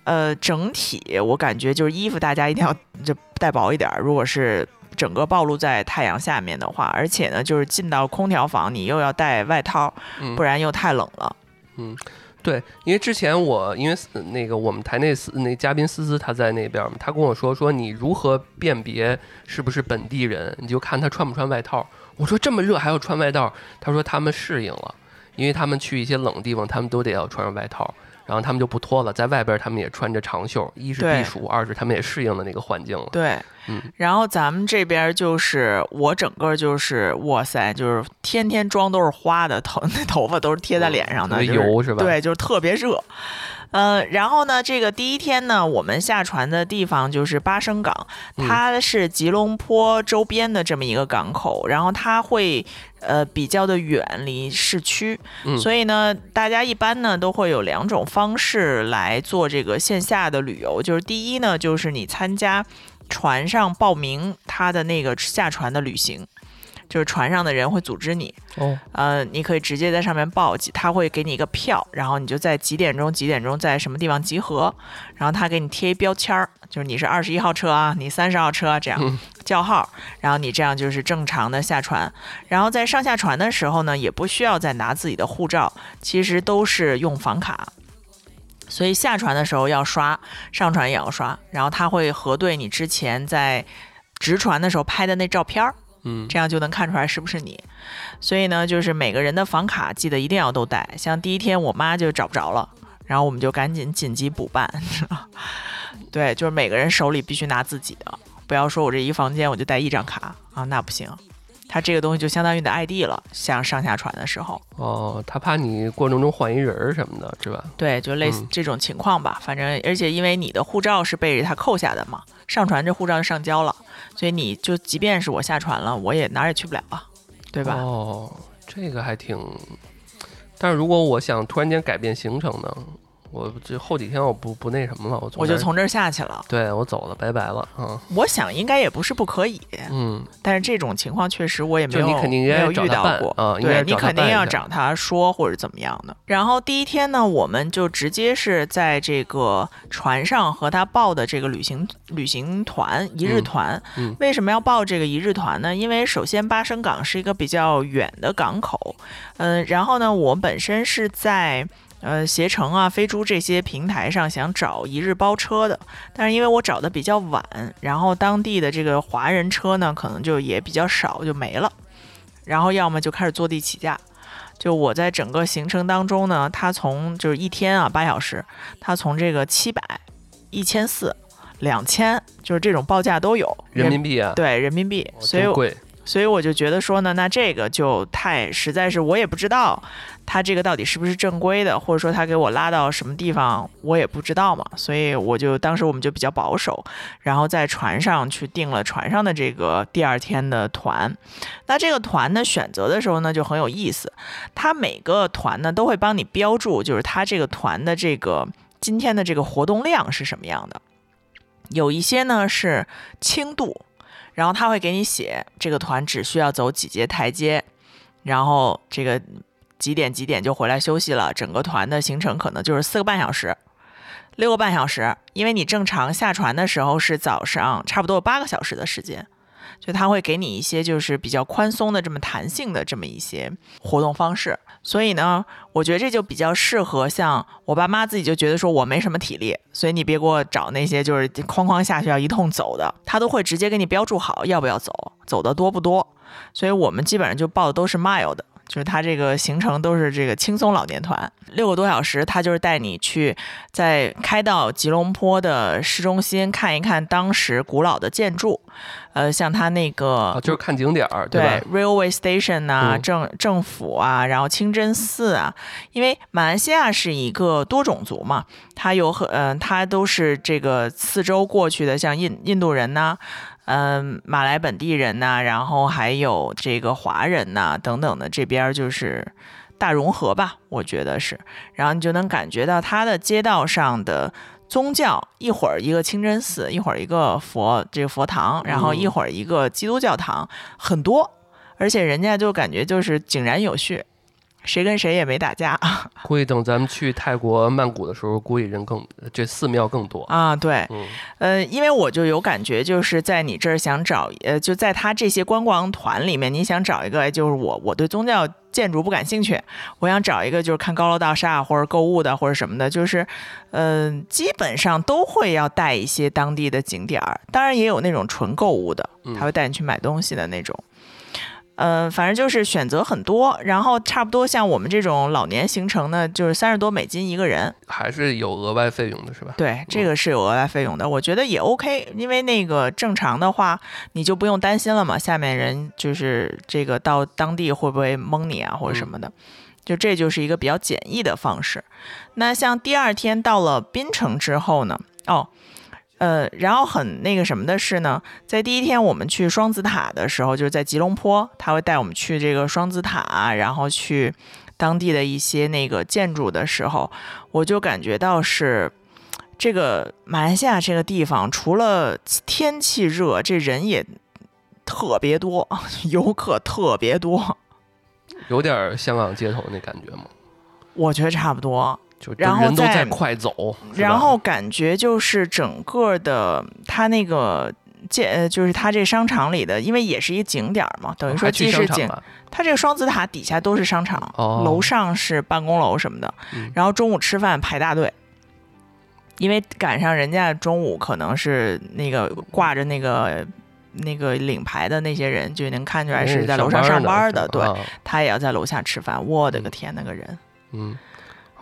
Speaker 1: 呃，整体我感觉就是衣服大家一定要就带薄一点儿，如果是。整个暴露在太阳下面的话，而且呢，就是进到空调房，你又要带外套，
Speaker 2: 嗯
Speaker 1: 不然又太冷了。
Speaker 2: 嗯对，因为之前我因为呃那个我们台内思那嘉宾思思他在那边嘛，他跟我说说你如何辨别是不是本地人，你就看他穿不穿外套。我说这么热还要穿外套，他说他们适应了，因为他们去一些冷地方，他们都得要穿上外套，然后他们就不脱了，在外边他们也穿着长袖，一是避暑，二是他们也适应了那个环境了。
Speaker 1: 对，
Speaker 2: 嗯
Speaker 1: 然后咱们这边就是我整个就是哇塞，就是天天妆都是花的，头那头发都是贴在脸上的，
Speaker 2: 油是吧
Speaker 1: 对，就是特别热。呃，然后呢，这个第一天呢，我们下船的地方就是巴生港，
Speaker 2: 嗯
Speaker 1: 它是吉隆坡周边的这么一个港口，然后它会呃比较的远离市区，
Speaker 2: 嗯
Speaker 1: 所以呢，大家一般呢都会有两种方式来做这个线下的旅游，就是第一呢，就是你参加船上报名他的那个下船的旅行。就是船上的人会组织你，
Speaker 2: 哦，
Speaker 1: 呃，你可以直接在上面报，他会给你一个票，然后你就在几点钟几点钟在什么地方集合，然后他给你贴一标签儿，就是你是二十一号车啊，你三十号车啊这样叫号，然后你这样就是正常的下船，然后在上下船的时候呢，也不需要再拿自己的护照，其实都是用房卡。所以下船的时候要刷，上船也要刷，然后他会核对你之前在直船的时候拍的那照片儿，
Speaker 2: 嗯，
Speaker 1: 这样就能看出来是不是你。所以呢，就是每个人的房卡记得一定要都带。像第一天我妈就找不着了，然后我们就赶紧紧急补办。对，就是每个人手里必须拿自己的，不要说我这一房间我就带一张卡啊，那不行。它这个东西就相当于你的 ID 了，像上下船的时候，
Speaker 2: 哦，他怕你过程中换一人儿什么的，是吧？
Speaker 1: 对，就类似
Speaker 2: 嗯
Speaker 1: 这种情况吧。反正而且因为你的护照是被他扣下的嘛，上船这护照就上交了，所以你就即便是我下船了，我也哪儿也去不了啊，对吧？
Speaker 2: 哦，这个还挺。但是如果我想突然间改变行程呢，我这后几天我不不那什么了，我
Speaker 1: 我就从这儿下去了。
Speaker 2: 对我走了，拜拜了啊。
Speaker 1: 我想应该也不是不可以，
Speaker 2: 嗯，
Speaker 1: 但是这种情况确实我也没有
Speaker 2: 你肯定
Speaker 1: 有遇到过。
Speaker 2: 办啊，
Speaker 1: 对你肯定要找他说或者怎么样的。然后第一天呢，我们就直接是在这个船上和他报的这个旅行旅行团一日
Speaker 2: 嗯
Speaker 1: 团。
Speaker 2: 嗯
Speaker 1: 为什么要报这个一日团呢？因为首先巴生港是一个比较远的港口，嗯、然后呢，我本身是在。呃，携程啊、飞猪这些平台上想找一日包车的，但是因为我找的比较晚，然后当地的这个华人车呢，可能就也比较少，就没了。然后要么就开始坐地起价。就我在整个行程当中呢，他从就是一天啊八小时，他从这个七百、一千四、两千，就是这种报价都有
Speaker 2: 人民币啊，
Speaker 1: 对人民币，
Speaker 2: 哦
Speaker 1: 所以
Speaker 2: 贵。
Speaker 1: 所以我就觉得说呢，那这个就太实在是我也不知道他这个到底是不是正规的，或者说他给我拉到什么地方我也不知道嘛，所以我就当时我们就比较保守，然后在船上去订了船上的这个第二天的团。那这个团呢选择的时候呢就很有意思，它每个团呢都会帮你标注，就是它这个团的这个今天的这个活动量是什么样的，有一些呢是轻度。然后他会给你写这个团只需要走几节台阶，然后这个几点几点就回来休息了。整个团的行程可能就是四个半小时、六个半小时，因为你正常下船的时候是早上差不多有八个小时的时间，就他会给你一些就是比较宽松的这么弹性的这么一些活动方式。所以呢，我觉得这就比较适合像我爸妈自己就觉得说我没什么体力，所以你别给我找那些就是哐哐下去要一通走的，他都会直接给你标注好要不要走，走的多不多。所以我们基本上就报的都是 mile 的，就是他这个行程都是这个轻松老年团，六个多小时，他就是带你去在开到吉隆坡的市中心看一看当时古老的建筑，呃，像他那个
Speaker 2: 啊，就是看景点儿，
Speaker 1: 对
Speaker 2: 吧
Speaker 1: ？railway station 呐、
Speaker 2: 嗯。
Speaker 1: 政政府啊，然后清真寺啊，因为马来西亚是一个多种族嘛，它有很嗯、它都是这个四周过去的，像印印度人呐、嗯、马来本地人呐、然后还有这个华人呐、等等的，这边儿就是大融合吧，我觉得是，然后你就能感觉到它的街道上的。宗教一会儿一个清真寺，一会儿一个佛这个佛堂，然后一
Speaker 2: 嗯
Speaker 1: 会儿一个基督教堂，很多，而且人家就感觉就是井然有序，谁跟谁也没打架
Speaker 2: 估计等咱们去泰国曼谷的时候，估计人更这寺庙更多。
Speaker 1: 啊。对，
Speaker 2: 嗯
Speaker 1: 呃，因为我就有感觉，就是在你这儿想找，呃，就在他这些观光团里面，你想找一个，就是我我对宗教建筑不感兴趣，我想找一个就是看高楼大厦或者购物的或者什么的，就是，嗯、基本上都会要带一些当地的景点儿，当然也有那种纯购物的，
Speaker 2: 嗯
Speaker 1: 他会带你去买东西的那种。嗯、反正就是选择很多，然后差不多像我们这种老年行程呢，就是三十多美金一个人，
Speaker 2: 还是有额外费用的，是吧？
Speaker 1: 对，这个是有额外费用的，我觉得也 OK，因为那个正常的话，你就不用担心了嘛。下面人就是这个到当地会不会蒙你啊，或者什么的，就这就是一个比较简易的方式。那像第二天到了槟城之后呢，哦。呃，然后很那个什么的是呢，在第一天我们去双子塔的时候，就是在吉隆坡，他会带我们去这个双子塔，然后去当地的一些那个建筑的时候，我就感觉到是这个马来西亚这个地方，除了天气热，这人也特别多，游客特别多，
Speaker 2: 有点香港街头那感觉吗？
Speaker 1: 我觉得差不多。
Speaker 2: 就
Speaker 1: 然后再
Speaker 2: 人都在快走，
Speaker 1: 然后感觉就是整个的它那个建，呃，就是它这商场里的，因为也是一个景点儿嘛，等于说既是景，
Speaker 2: 商场吧
Speaker 1: 它这个双子塔底下都是商场，
Speaker 2: 哦
Speaker 1: 楼上是办公楼什么的，
Speaker 2: 嗯
Speaker 1: 然后中午吃饭排大队，因为赶上人家中午可能是那个挂着那个那个领牌的那些人，就能看出来是在楼上上班的，对，
Speaker 2: 啊
Speaker 1: 他也要在楼下吃饭。我的个天，那个人，
Speaker 2: 嗯，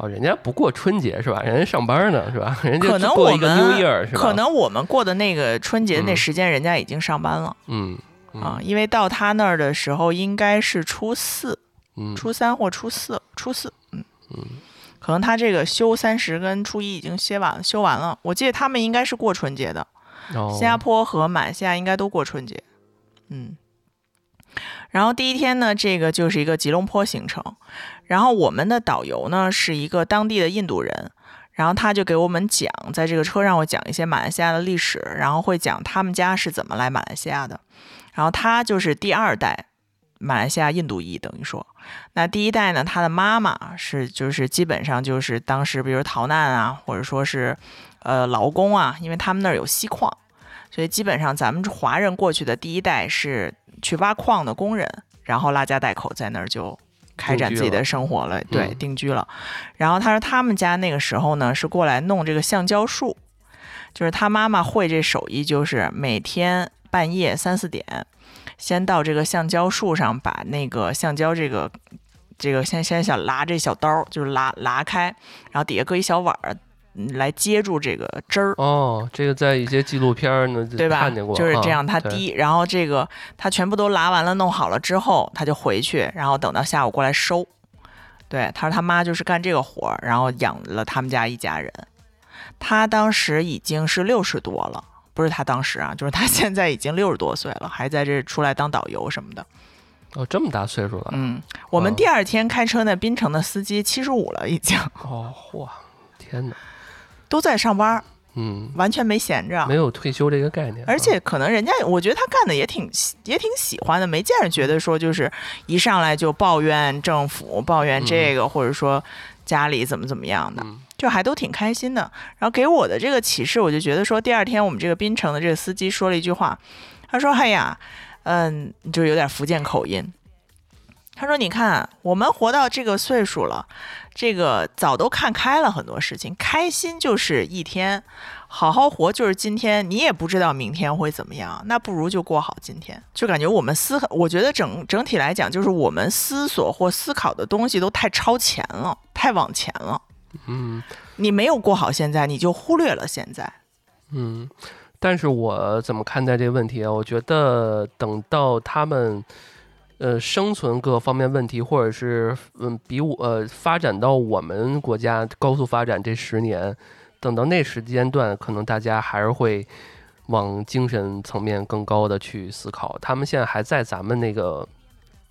Speaker 2: 好，人家不过春节是吧？人家上班呢是吧？人家
Speaker 1: 可能我
Speaker 2: 过一个 New
Speaker 1: 们
Speaker 2: Year 是吧？
Speaker 1: 可能我们过的那个春节那
Speaker 2: 嗯
Speaker 1: 时间，人家已经上班了、
Speaker 2: 嗯嗯
Speaker 1: 啊，因为到他那儿的时候应该是初四、
Speaker 2: 嗯
Speaker 1: 初三或初四、初四，嗯
Speaker 2: 嗯
Speaker 1: 可能他这个休三十跟初一已经歇完了休完了。我记得他们应该是过春节的，
Speaker 2: 哦
Speaker 1: 新加坡和马来西亚应该都过春节，嗯。然后第一天呢，这个就是一个吉隆坡行程，然后我们的导游呢是一个当地的印度人，然后他就给我们讲，在这个车上会讲一些马来西亚的历史，然后会讲他们家是怎么来马来西亚的，然后他就是第二代马来西亚印度裔，等于说，那第一代呢，他的妈妈是就是基本上就是当时比如逃难啊，或者说是呃劳工啊，因为他们那儿有锡矿，所以基本上咱们华人过去的第一代是去挖矿的工人，然后拉家带口在那儿就开展自己的生活了，对，
Speaker 2: 嗯
Speaker 1: 定居了。然后他说他们家那个时候呢是过来弄这个橡胶树，就是他妈妈会这手艺，就是每天半夜三四点，先到这个橡胶树上把那个橡胶这个。这个先先想拉这小刀儿，就是拉拉开，然后底下搁一小碗来接住这个汁儿，
Speaker 2: 哦，这个在一些纪录片儿呢
Speaker 1: 对吧？
Speaker 2: 看见过，
Speaker 1: 就是这
Speaker 2: 啊
Speaker 1: 样，他
Speaker 2: 对。
Speaker 1: 滴，然后这个他全部都拉完了，弄好了之后，他就回去，然后等到下午过来收。对，他说他妈就是干这个活儿，然后养了他们家一家人。他当时已经是六十多了，不是他当时啊，就是他现在已经六十多岁了，还在这出来当导游什么的。
Speaker 2: 哦，这么大岁数了，
Speaker 1: 嗯，我们
Speaker 2: 哦
Speaker 1: 第二天开车那槟城的司机七十五了，已经。
Speaker 2: 哦，嚯，天哪，
Speaker 1: 都在上班儿，
Speaker 2: 嗯，
Speaker 1: 完全没闲着。
Speaker 2: 没有退休这个概念，
Speaker 1: 而且可能人家，我觉得他干的也挺也挺喜欢的，没见着觉得说就是一上来就抱怨政府、抱怨这个，或者说家里怎么怎么样的，
Speaker 2: 嗯
Speaker 1: 就还都挺开心的。然后给我的这个启示，我就觉得说，第二天我们这个槟城的这个司机说了一句话，他说：“哎呀，嗯，就有点福建口音。”他说：“你看，我们活到这个岁数了，这个早都看开了很多事情，开心就是一天，好好活就是今天。你也不知道明天会怎么样，那不如就过好今天。就感觉我们思，我觉得整整体来讲，就是我们思索或思考的东西都太超前了，太往前了。
Speaker 2: 嗯
Speaker 1: 你没有过好现在，你就忽略了现在。
Speaker 2: 嗯，但是我怎么看待这个问题啊？我觉得等到他们。呃，生存各方面问题，或者是嗯，比我呃发展到我们国家高速发展这十年，等到那时间段，可能大家还是会往精神层面更高的去思考。他们现在还在咱们那个，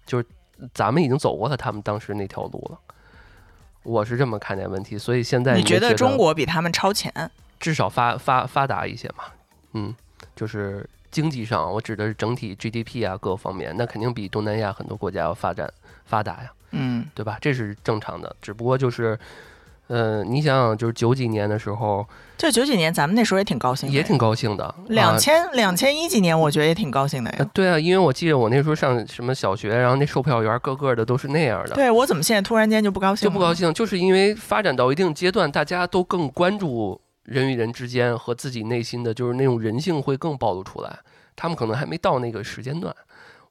Speaker 2: 就是咱们已经走过了他们当时那条路了。我是这么看待问题，所以现在
Speaker 1: 你觉
Speaker 2: 觉
Speaker 1: 得中国比他们超前？
Speaker 2: 至少发发发达一些嘛，嗯，就是经济上，我指的是整体 GDP 啊各方面，那肯定比东南亚很多国家要发展发达呀，
Speaker 1: 嗯
Speaker 2: 对吧？这是正常的，只不过就是，呃，你想想，就是九几年的时候
Speaker 1: 就九几年，咱们那时候也挺高兴的，
Speaker 2: 也挺高兴的，啊
Speaker 1: 两千两千一几年，我觉得也挺高兴的呀。
Speaker 2: 呃对啊，因为我记得我那时候上什么小学，然后那售票员个个的都是那样的，
Speaker 1: 对我怎么现在突然间就不高兴？
Speaker 2: 就不高。兴，就是因为发展到一定阶段，大家都更关注人与人之间和自己内心的，就是那种人性会更暴露出来。他们可能还没到那个时间段，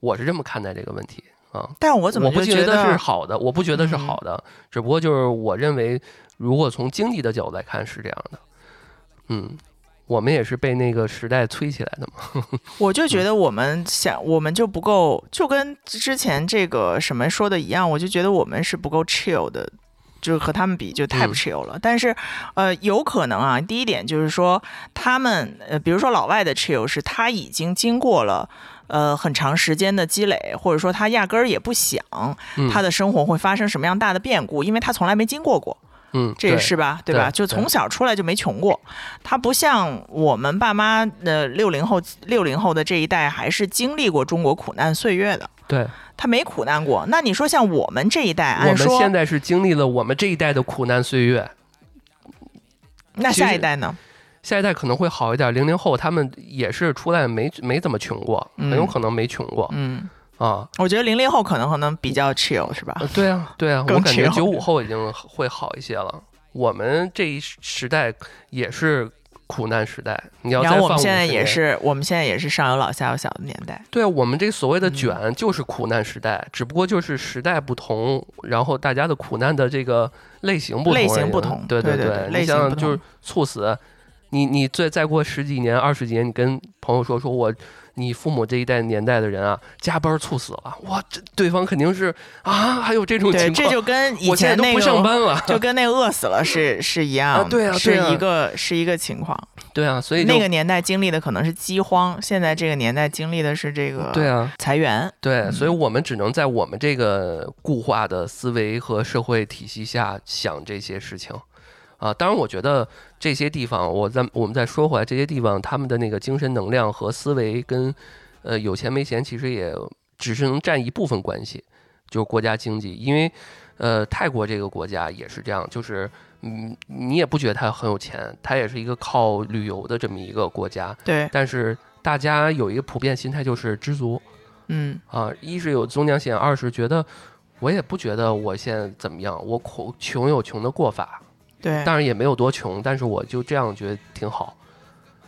Speaker 2: 我是这么看待这个问题啊。
Speaker 1: 但我怎么
Speaker 2: 我不
Speaker 1: 觉
Speaker 2: 觉得是好的，我不觉得是
Speaker 1: 嗯
Speaker 2: 好的，只不过就是我认为，如果从经济的角度来看是这样的，嗯，我们也是被那个时代催起来的嘛。
Speaker 1: 我就觉得我们想，我们就不够，就跟之前这个什么说的一样，我就觉得我们是不够 chill 的。就是和他们比就太不
Speaker 2: 嗯
Speaker 1: chill 了，但是，呃，有可能啊。第一点就是说，他们呃，比如说老外的 chill 是他已经经过了呃很长时间的积累，或者说他压根儿也不想
Speaker 2: 嗯
Speaker 1: 他的生活会发生什么样大的变故，因为他从来没经过过。
Speaker 2: 嗯，
Speaker 1: 这个是吧？对吧？
Speaker 2: 对
Speaker 1: 就从小出来就没穷过，他不像我们爸妈的六零后、六零后的这一代，还是经历过中国苦难岁月的。
Speaker 2: 对，
Speaker 1: 他没苦难过。那你说像我们这一代，
Speaker 2: 我们现在是经历了我们这一代的苦难岁月，
Speaker 1: 那下一代呢？
Speaker 2: 下一代可能会好一点。零零后他们也是出来没没怎么穷过，很有
Speaker 1: 嗯
Speaker 2: 可能没穷过
Speaker 1: 嗯，
Speaker 2: 啊。
Speaker 1: 我觉得零零后可能可能比较 chill 是吧？
Speaker 2: 呃对啊，对啊，我感觉九五后已经会好一些了。我们这一时代也是苦难时代。你要
Speaker 1: 然
Speaker 2: 再放
Speaker 1: 后我们现在也是，我们现在也是上有老下有小的年代。
Speaker 2: 对啊，我们这个所谓的
Speaker 1: 嗯
Speaker 2: 卷就是苦难时代，只不过就是时代不同，然后大家的苦难的这个类型不同
Speaker 1: 类型不同
Speaker 2: 对对
Speaker 1: 对对对类
Speaker 2: 你
Speaker 1: 型不
Speaker 2: 像就是猝死，你你再再过十几年、二十几年，你跟朋友说说我。你父母这一代年代的人啊，加班猝死了，哇，这对方肯定是啊，还有这种
Speaker 1: 对，
Speaker 2: 情况，
Speaker 1: 这就跟以
Speaker 2: 我现在都不
Speaker 1: 前那个
Speaker 2: 上班了，
Speaker 1: 就跟那个饿死了是 是一样的，
Speaker 2: 啊对啊
Speaker 1: 是一个是一个情况。
Speaker 2: 对啊，所以
Speaker 1: 那个年代经历的可能是饥荒，现在这个年代经历的是这个
Speaker 2: 对啊，
Speaker 1: 裁员。
Speaker 2: 对，所以
Speaker 1: 嗯
Speaker 2: 我们只能在我们这个固化的思维和社会体系下想这些事情，啊，当然我觉得这些地方，我在我们再说回来，这些地方他们的那个精神能量和思维跟呃有钱没钱其实也只是能占一部分关系，就是国家经济，因为呃泰国这个国家也是这样，就是嗯你也不觉得它很有钱，它也是一个靠旅游的这么一个国家，
Speaker 1: 对，
Speaker 2: 但是大家有一个普遍心态就是知足。
Speaker 1: 嗯，
Speaker 2: 啊，一是有宗教信仰，二是觉得我也不觉得我现在怎么样，我苦穷有穷的过法，
Speaker 1: 对，
Speaker 2: 当然也没有多穷，但是我就这样觉得挺好。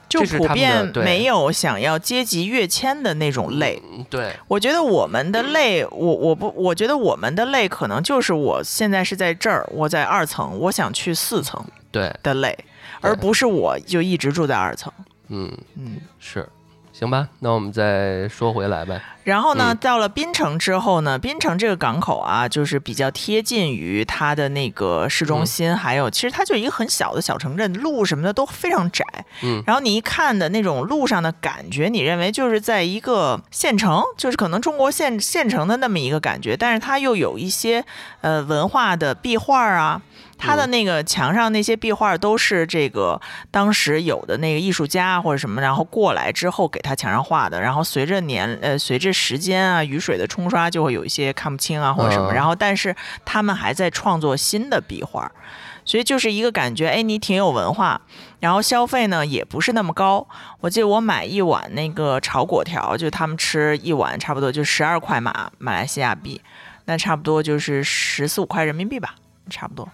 Speaker 1: 就普遍没有想要阶级跃迁的那种累。
Speaker 2: 嗯，对，
Speaker 1: 我觉得我们的累，我我不，我觉得我们的累可能就是我现在是在这儿，我在二层，我想去四层
Speaker 2: 对，
Speaker 1: 的累，而不是我就一直住在二层。
Speaker 2: 嗯，
Speaker 1: 嗯，
Speaker 2: 是，行吧，那我们再说回来呗。
Speaker 1: 然后呢，
Speaker 2: 嗯
Speaker 1: 到了槟城之后呢，槟城这个港口啊，就是比较贴近于它的那个市中心，还有其实它就一个很小的小城镇，路什么的都非常窄。
Speaker 2: 嗯
Speaker 1: 然后你一看的那种路上的感觉，你认为就是在一个县城，就是可能中国县县城的那么一个感觉，但是它又有一些呃文化的壁画啊。它的那个墙上那些壁画都是这个当时有的那个艺术家或者什么，然后过来之后给他墙上画的，然后随着年呃随着时间啊雨水的冲刷，就会有一些看不清啊或者什么，
Speaker 2: 嗯
Speaker 1: 然后但是他们还在创作新的壁画，所以就是一个感觉，哎，你挺有文化，然后消费呢也不是那么高。我记得我买一碗那个炒粿条，就他们吃一碗差不多就十二块马马来西亚币，那差不多就是十四五块人民币吧，差不多。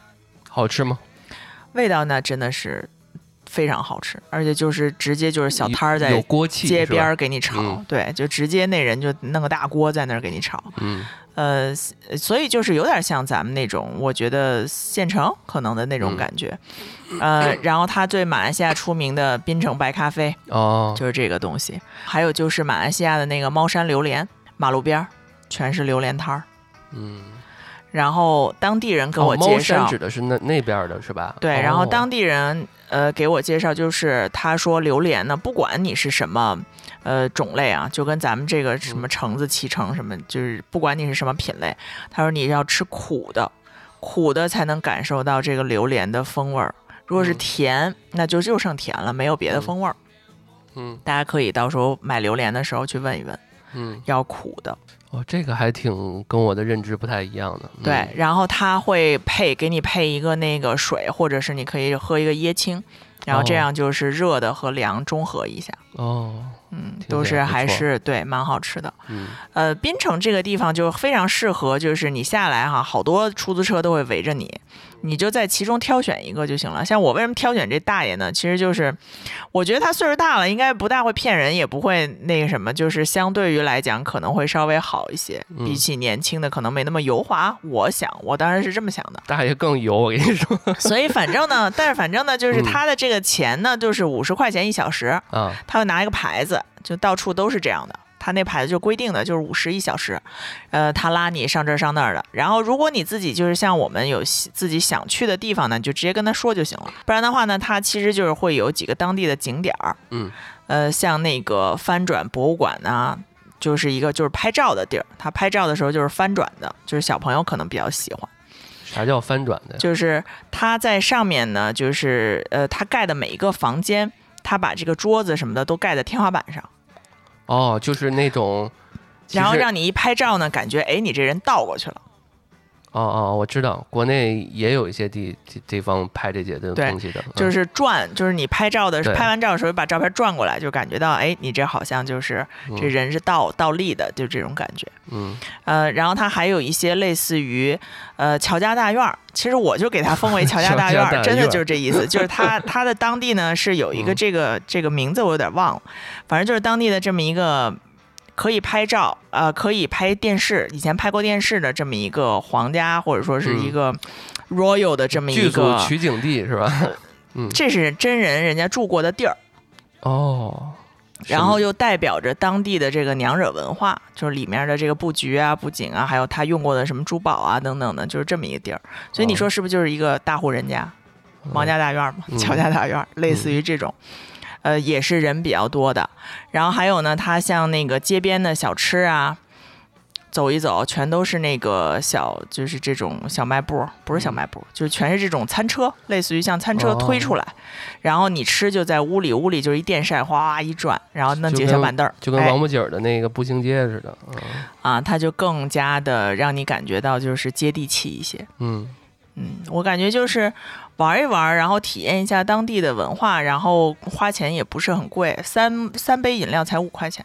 Speaker 2: 好吃吗？
Speaker 1: 味道呢真的是非常好吃，而且就是直接就是小摊儿在街边儿给你炒，
Speaker 2: 嗯。
Speaker 1: 对，就直接那人就弄个大锅在那儿给你炒，
Speaker 2: 嗯。
Speaker 1: 呃，所以就是有点像咱们那种，我觉得县城可能的那种
Speaker 2: 嗯。
Speaker 1: 感觉，呃，然后它对马来西亚出名的槟城白咖啡
Speaker 2: 哦，
Speaker 1: 就是这个东西，还有就是马来西亚的那个猫山榴莲，马路边儿全是榴莲摊儿，
Speaker 2: 嗯，
Speaker 1: 然后当地人给我介绍，
Speaker 2: 山指的是那那边儿的是吧？
Speaker 1: 对，然后
Speaker 2: 哦
Speaker 1: 当地人呃给我介绍，就是他说榴莲呢，不管你是什么呃种类啊，就跟咱们这个什么橙子、脐橙什么，就是不管你是什么品类，他说你要吃苦的，苦的才能感受到这个榴莲的风味儿。如果是
Speaker 2: 嗯
Speaker 1: 甜，那就就剩甜了，没有别的
Speaker 2: 嗯
Speaker 1: 风味儿。
Speaker 2: 嗯
Speaker 1: 大家可以到时候买榴莲的时候去问一问，
Speaker 2: 嗯，
Speaker 1: 要苦的。
Speaker 2: 哦，这个还挺跟我的认知不太一样的。嗯
Speaker 1: 对，然后它会配给你配一个那个水，或者是你可以喝一个椰青，然后这
Speaker 2: 哦
Speaker 1: 样就是热的和凉中和一下。
Speaker 2: 哦，
Speaker 1: 嗯，都是还是对蛮好吃的。
Speaker 2: 嗯
Speaker 1: 呃，槟城这个地方就非常适合，就是你下来哈，好多出租车都会围着你，你就在其中挑选一个就行了。像我为什么挑选这大爷呢？其实就是我觉得他岁数大了，应该不大会骗人，也不会那个什么，就是相对于来讲可能会稍微好一些，
Speaker 2: 嗯
Speaker 1: 比起年轻的可能没那么油滑。我想，我当然是这么想的。
Speaker 2: 大爷更油，我跟你说
Speaker 1: 所以反正呢，但是反正呢，就是
Speaker 2: 嗯
Speaker 1: 他的这个钱呢，就是五十块钱一小时。
Speaker 2: 嗯，
Speaker 1: 他会拿一个牌子，就到处都是这样的。他那牌子就规定的就是五十一小时，呃，他拉你上这儿上那儿的。然后如果你自己就是像我们有自己想去的地方呢，你就直接跟他说就行了。不然的话呢，他其实就是会有几个当地的景点儿，
Speaker 2: 嗯，
Speaker 1: 呃，像那个翻转博物馆呐、就是一个就是拍照的地儿。他拍照的时候就是翻转的，就是小朋友可能比较喜欢。
Speaker 2: 啥叫翻转的？
Speaker 1: 就是他在上面呢，就是呃，他盖的每一个房间，他把这个桌子什么的都盖在天花板上。
Speaker 2: 哦，就是那种，
Speaker 1: 然后让你一拍照呢，感觉哎，你这人倒过去了。
Speaker 2: 哦哦，我知道，国内也有一些地地地方拍这些的
Speaker 1: 对
Speaker 2: 东西的，嗯。
Speaker 1: 就是转，就是你拍照的时候，拍完照的时候把照片转过来，就感觉到，哎，你这好像就是这
Speaker 2: 嗯
Speaker 1: 人是倒倒立的，就这种感觉。
Speaker 2: 嗯。
Speaker 1: 呃，然后它还有一些类似于呃乔家大院儿，其实我就给它封为乔家大院 真的就是这意思，就是它 它的当地呢是有一个
Speaker 2: 嗯。
Speaker 1: 这个、这个名字我有点忘了，反正就是当地的这么一个。可以拍照，呃，可以拍电视，以前拍过电视的这么一个皇家或者说是一个 royal 的这么
Speaker 2: 剧组
Speaker 1: 一个，
Speaker 2: 取景地是吧？嗯，
Speaker 1: 这是真人人家住过的地儿，
Speaker 2: 哦，
Speaker 1: 然后又代表着当地的这个娘惹文化，就是里面的这个布局啊、布景啊，还有他用过的什么珠宝啊等等的，就是这么一个地儿。所以你说是不是就是一个大户人家，王家大院嘛，
Speaker 2: 嗯。
Speaker 1: 乔家大院，类似于这种，呃，也是人比较多的。然后还有呢，它像那个街边的小吃啊。走一走，全都是那个小，就是这种小卖部，不是小卖部，就是全是这种餐车，类似于像餐车
Speaker 2: 哦
Speaker 1: 推出来，然后你吃就在屋里，屋里就是一电扇，哗一转，然后弄几个小板凳
Speaker 2: 就跟王府井儿的那个步行街似的，嗯
Speaker 1: 啊，它就更加的让你感觉到就是接地气一些。
Speaker 2: 嗯
Speaker 1: 嗯，我感觉就是玩一玩，然后体验一下当地的文化，然后花钱也不是很贵，三三杯饮料才五块钱，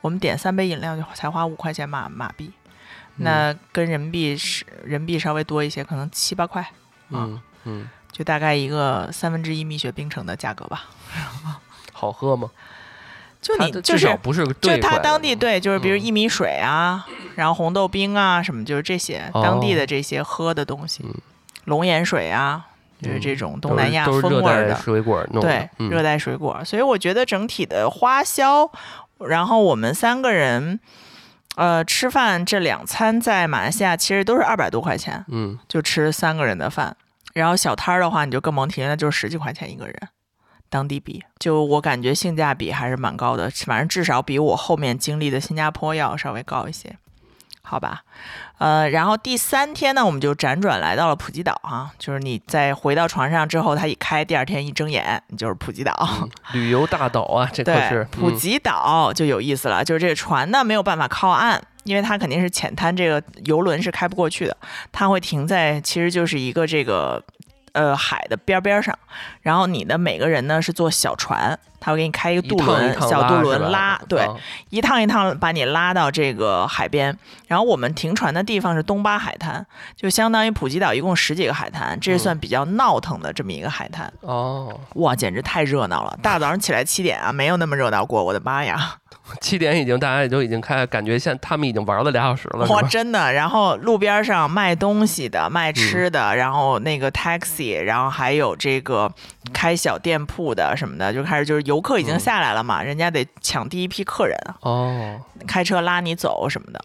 Speaker 1: 我们点三杯饮料就才花五块钱马马币，那跟人民币是人民币稍微多一些，可能七八块，
Speaker 2: 嗯嗯，
Speaker 1: 就大概一个三分之一蜜雪冰城的价格吧。
Speaker 2: 好喝吗？
Speaker 1: 就你就是
Speaker 2: 不是
Speaker 1: 就
Speaker 2: 兑回来
Speaker 1: 它当地对，就是比如
Speaker 2: 嗯。
Speaker 1: 薏米水啊，然后红豆冰啊什么，就是这些当地
Speaker 2: 哦。
Speaker 1: 的这些喝的东西。
Speaker 2: 嗯，
Speaker 1: 龙眼水啊，就是
Speaker 2: 嗯
Speaker 1: 这种东南亚风味儿的，
Speaker 2: 水果
Speaker 1: 对，
Speaker 2: 嗯
Speaker 1: 热带水果。所以我觉得整体的花销，然后我们三个人，呃，吃饭这两餐在马来西亚其实都是二百多块钱，
Speaker 2: 嗯
Speaker 1: 就吃三个人的饭。然后小摊儿的话，你就更甭提了，那就是十几块钱一个人。当地比，就我感觉性价比还是蛮高的，反正至少比我后面经历的新加坡要稍微高一些，好吧？呃，然后第三天呢，我们就辗转来到了普吉岛哈、就是你在回到床上之后，它一开，第二天一睁眼，你就是普吉岛。
Speaker 2: 嗯旅游大岛啊，这可是，嗯
Speaker 1: 普吉岛就有意思了，就是这个船呢没有办法靠岸，因为它肯定是浅滩，这个游轮是开不过去的，它会停在其实就是一个这个呃海的边儿边儿上，然后你的每个人呢是坐小船，他会给你开一个渡
Speaker 2: 一趟
Speaker 1: 轮，
Speaker 2: 一趟
Speaker 1: 小渡轮拉，对，
Speaker 2: 啊
Speaker 1: 一趟一趟把你拉到这个海边，然后我们停船的地方是东巴海滩，就相当于普吉岛一共十几个海滩，这是算比较闹腾的这么一个海滩。
Speaker 2: 哦，
Speaker 1: 哇，简直太热闹了！大早上起来七点啊，没有那么热闹过，我的妈呀！
Speaker 2: 七点已经大家也都已经开，感觉现他们已经玩了俩小时了，
Speaker 1: 哇，真的。然后路边上卖东西的、卖
Speaker 2: 嗯
Speaker 1: 吃的，然后那个 taxi，然后还有这个开小店铺的什么的，就开始就是游客已经
Speaker 2: 嗯
Speaker 1: 下来了嘛，人家得抢第一批客人啊，
Speaker 2: 哦，
Speaker 1: 开车拉你走什么的。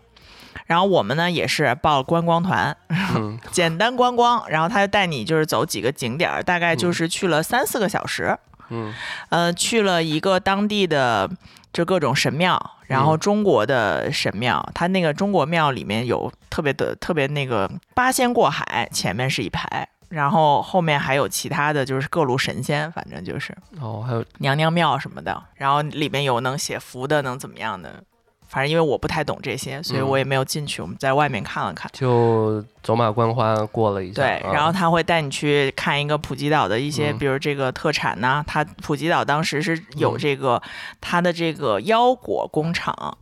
Speaker 1: 然后我们呢也是报观光团，
Speaker 2: 嗯
Speaker 1: 简单观光，然后他就带你就是走几个景点，大概就是去了三四个小时。
Speaker 2: 嗯
Speaker 1: 呃，去了一个当地的就各种神庙，然后
Speaker 2: 嗯
Speaker 1: 中国的神庙，它那个中国庙里面有特别的特别那个八仙过海，前面是一排。然后后面还有其他的就是各路神仙，反正就是
Speaker 2: 哦，还有
Speaker 1: 娘娘庙什么的。然后里面有能写符的，能怎么样的。反正因为我不太懂这些，所以我也没有进去。我们在外面看了看。
Speaker 2: 就走马观花过了一下，
Speaker 1: 对，
Speaker 2: 啊
Speaker 1: 然后他会带你去看一个普吉岛的一些，
Speaker 2: 嗯
Speaker 1: 比如这个特产呐、它普吉岛当时是有
Speaker 2: 嗯
Speaker 1: 这个它的这个腰果工厂，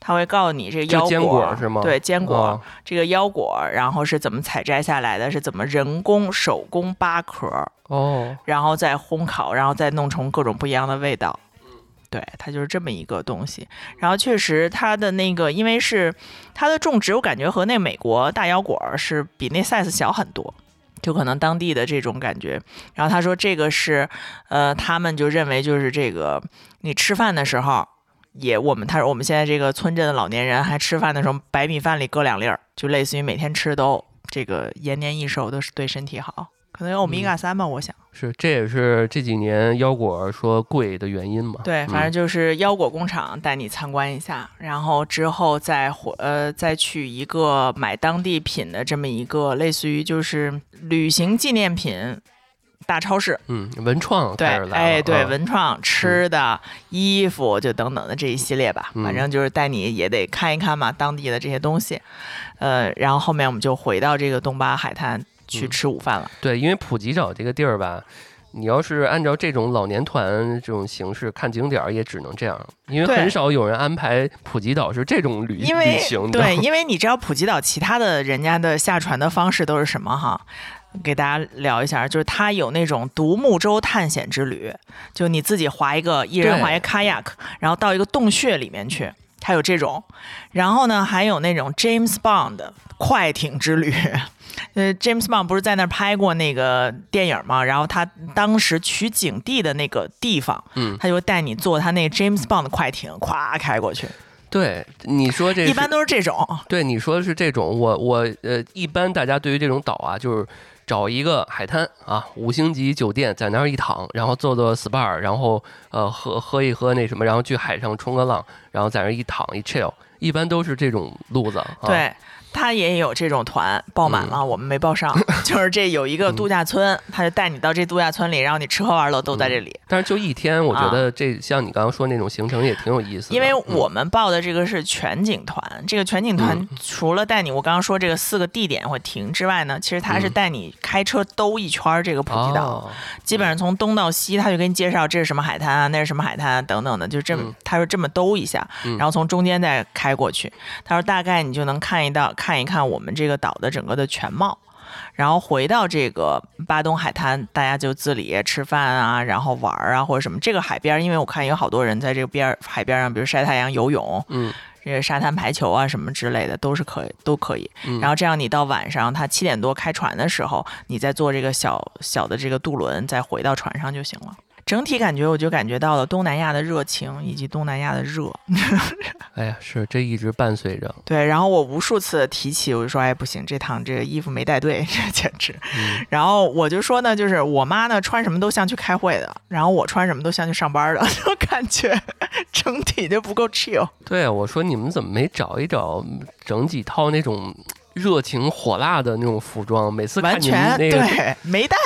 Speaker 1: 他会告诉你这个腰
Speaker 2: 果是吗
Speaker 1: 对，坚果、
Speaker 2: 哦
Speaker 1: 这个腰果，然后是怎么采摘下来的，是怎么人工手工扒壳，
Speaker 2: 哦，
Speaker 1: 然后再烘烤，然后再弄成各种不一样的味道。对，它就是这么一个东西。然后确实，它的那个因为是它的种植，我感觉和那美国大腰果是比那 size 小很多，就可能当地的这种感觉。然后他说这个是，呃，他们就认为就是这个你吃饭的时候。也，我们他说我们现在这个村镇的老年人还吃饭的时候，白米饭里搁两粒儿，就类似于每天吃都这个延年益寿，都是对身体好。可能有欧米伽三吧，我想。
Speaker 2: 是这也是这几年腰果说贵的原因嘛？
Speaker 1: 对，反正
Speaker 2: 嗯
Speaker 1: 就是腰果工厂带你参观一下，然后之后再回呃再去一个买当地品的这么一个类似于就是旅行纪念品大超市，
Speaker 2: 嗯，文创
Speaker 1: 对哎，对，
Speaker 2: 啊
Speaker 1: 文创、吃的、衣服，就等等的这一系列吧，
Speaker 2: 嗯
Speaker 1: 反正就是带你也得看一看嘛，当地的这些东西。呃，然后后面我们就回到这个东巴海滩去
Speaker 2: 嗯
Speaker 1: 吃午饭了。
Speaker 2: 对，因为普吉岛这个地儿吧，你要是按照这种老年团这种形式看景点儿，也只能这样，因为很少有人安排普吉岛是这种旅旅
Speaker 1: 因为
Speaker 2: 行。
Speaker 1: 对，因为你知道普吉岛其他的人家的下船的方式都是什么哈？给大家聊一下，就是它有那种独木舟探险之旅，就你自己划一个，一人划一个 kayak，然后到一个洞穴里面去，它有这种。然后呢，还有那种 James Bond 快艇之旅。呃，James Bond 不是在那儿拍过那个电影吗？然后他当时取景地的那个地方，
Speaker 2: 嗯
Speaker 1: 他就带你坐他那 James Bond 的快艇，咵开过去。
Speaker 2: 对，你说这
Speaker 1: 一般都是这种，
Speaker 2: 对你说的是这种，我我呃，一般大家对于这种岛啊，就是找一个海滩啊，五星级酒店，在那儿一躺，然后做做 SPA，然后呃喝喝一喝那什么，然后去海上冲个浪，然后在那儿一躺一 chill，一般都是这种路子。啊、，
Speaker 1: 对。他也有这种团报满了，我们没报上。就是这有一个度假村，他就带你到这度假村里，然后你吃喝玩乐都在这里。
Speaker 2: 但是就一天，我觉
Speaker 1: 啊
Speaker 2: 得这像你刚刚说那种行程也挺有意思的。
Speaker 1: 因为
Speaker 2: 嗯
Speaker 1: 我们报的这个是全景团，这个全景团
Speaker 2: 嗯
Speaker 1: 除了带你我刚刚说这个四个地点会停之外呢，其实他是
Speaker 2: 嗯
Speaker 1: 带你开车兜一圈儿这个普吉岛。
Speaker 2: 哦
Speaker 1: 基本上从东到西，他就给你介绍这是什么海滩啊，那是什么海滩啊，等等的，就这么、
Speaker 2: 嗯
Speaker 1: 他说这么兜一下，
Speaker 2: 嗯
Speaker 1: 然后从中间再开过去。他说大概你就能看一到看一看我们这个岛的整个的全貌。然后回到这个巴东海滩，大家就自理吃饭啊，然后玩儿啊或者什么。这个海边，因为我看有好多人在这个边海边上，比如晒太阳、游泳，
Speaker 2: 嗯
Speaker 1: 这个沙滩排球啊什么之类的都是可以，都可以。
Speaker 2: 嗯，
Speaker 1: 然后这样你到晚上，他七点多开船的时候，你再坐这个小小的这个渡轮，再回到船上就行了。整体感觉我就感觉到了东南亚的热情以及东南亚的热，
Speaker 2: 哎呀，是这一直伴随着。
Speaker 1: 对。然后我无数次提起，我就说，哎，不行，这趟这个衣服没带对，这简直。
Speaker 2: 嗯
Speaker 1: 然后我就说呢，就是我妈呢穿什么都像去开会的，然后我穿什么都像去上班的，就感觉整体就不够 chill。
Speaker 2: 对啊，我说你们怎么没找一找整几套那种热情火辣的那种服装？每次看
Speaker 1: 完
Speaker 2: 你们
Speaker 1: 全
Speaker 2: 那个
Speaker 1: 对，没带。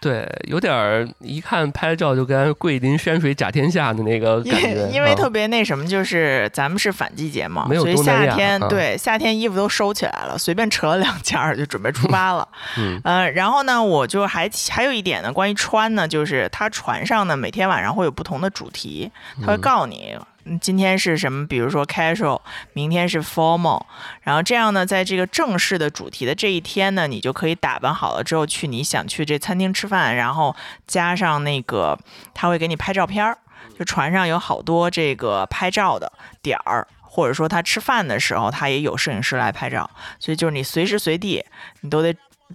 Speaker 2: 对，有点儿一看拍照就跟桂林山水甲天下的那个
Speaker 1: 因
Speaker 2: 感觉
Speaker 1: 为，因为
Speaker 2: 啊
Speaker 1: 特别那什么，就是咱们是反季节嘛，
Speaker 2: 没有
Speaker 1: 所以夏天、
Speaker 2: 啊
Speaker 1: 对夏天衣服都收起来了，随便扯了两件儿就准备出发了。
Speaker 2: 嗯
Speaker 1: 呃，然后呢，我就还还有一点呢，关于穿呢，就是它船上呢每天晚上会有不同的主题，他会
Speaker 2: 嗯
Speaker 1: 告诉你。嗯今天是什么？比如说 casual，明天是 formal，然后这样呢，在这个正式的主题的这一天呢，你就可以打扮好了之后去你想去这餐厅吃饭，然后加上那个他会给你拍照片儿，就船上有好多这个拍照的点儿，或者说他吃饭的时候，他也有摄影师来拍照，所以就是你随时随地你都得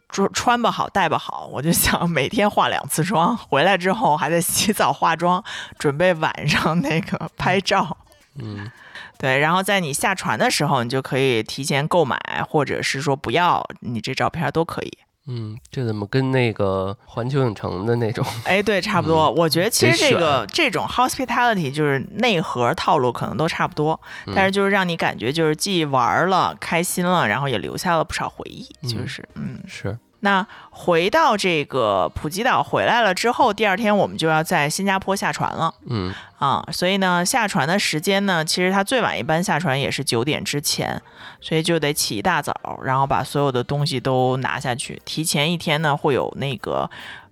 Speaker 1: 穿穿不好，戴不好。我就想每天化两次妆，回来之后还得洗澡化妆，准备晚上那个拍照。
Speaker 2: 嗯
Speaker 1: 对，然后在你下船的时候，你就可以提前购买，或者是说不要，你这照片都可以。
Speaker 2: 嗯，这怎么跟那个环球影城的那种？
Speaker 1: 哎，对，差不多。我觉得其实这个这种 hospitality 就是内核套路可能都差不多，
Speaker 2: 嗯
Speaker 1: 但是就是让你感觉就是既玩了开心了，然后也留下了不少回忆，就
Speaker 2: 嗯
Speaker 1: 是嗯。
Speaker 2: 是，
Speaker 1: 那回到这个普吉岛回来了之后，第二天我们就要在新加坡下船了。
Speaker 2: 嗯。
Speaker 1: 啊，所以呢，下船的时间呢，其实它最晚一般下船也是九点之前，所以就得起一大早，然后把所有的东西都拿下去。提前一天呢，会有那个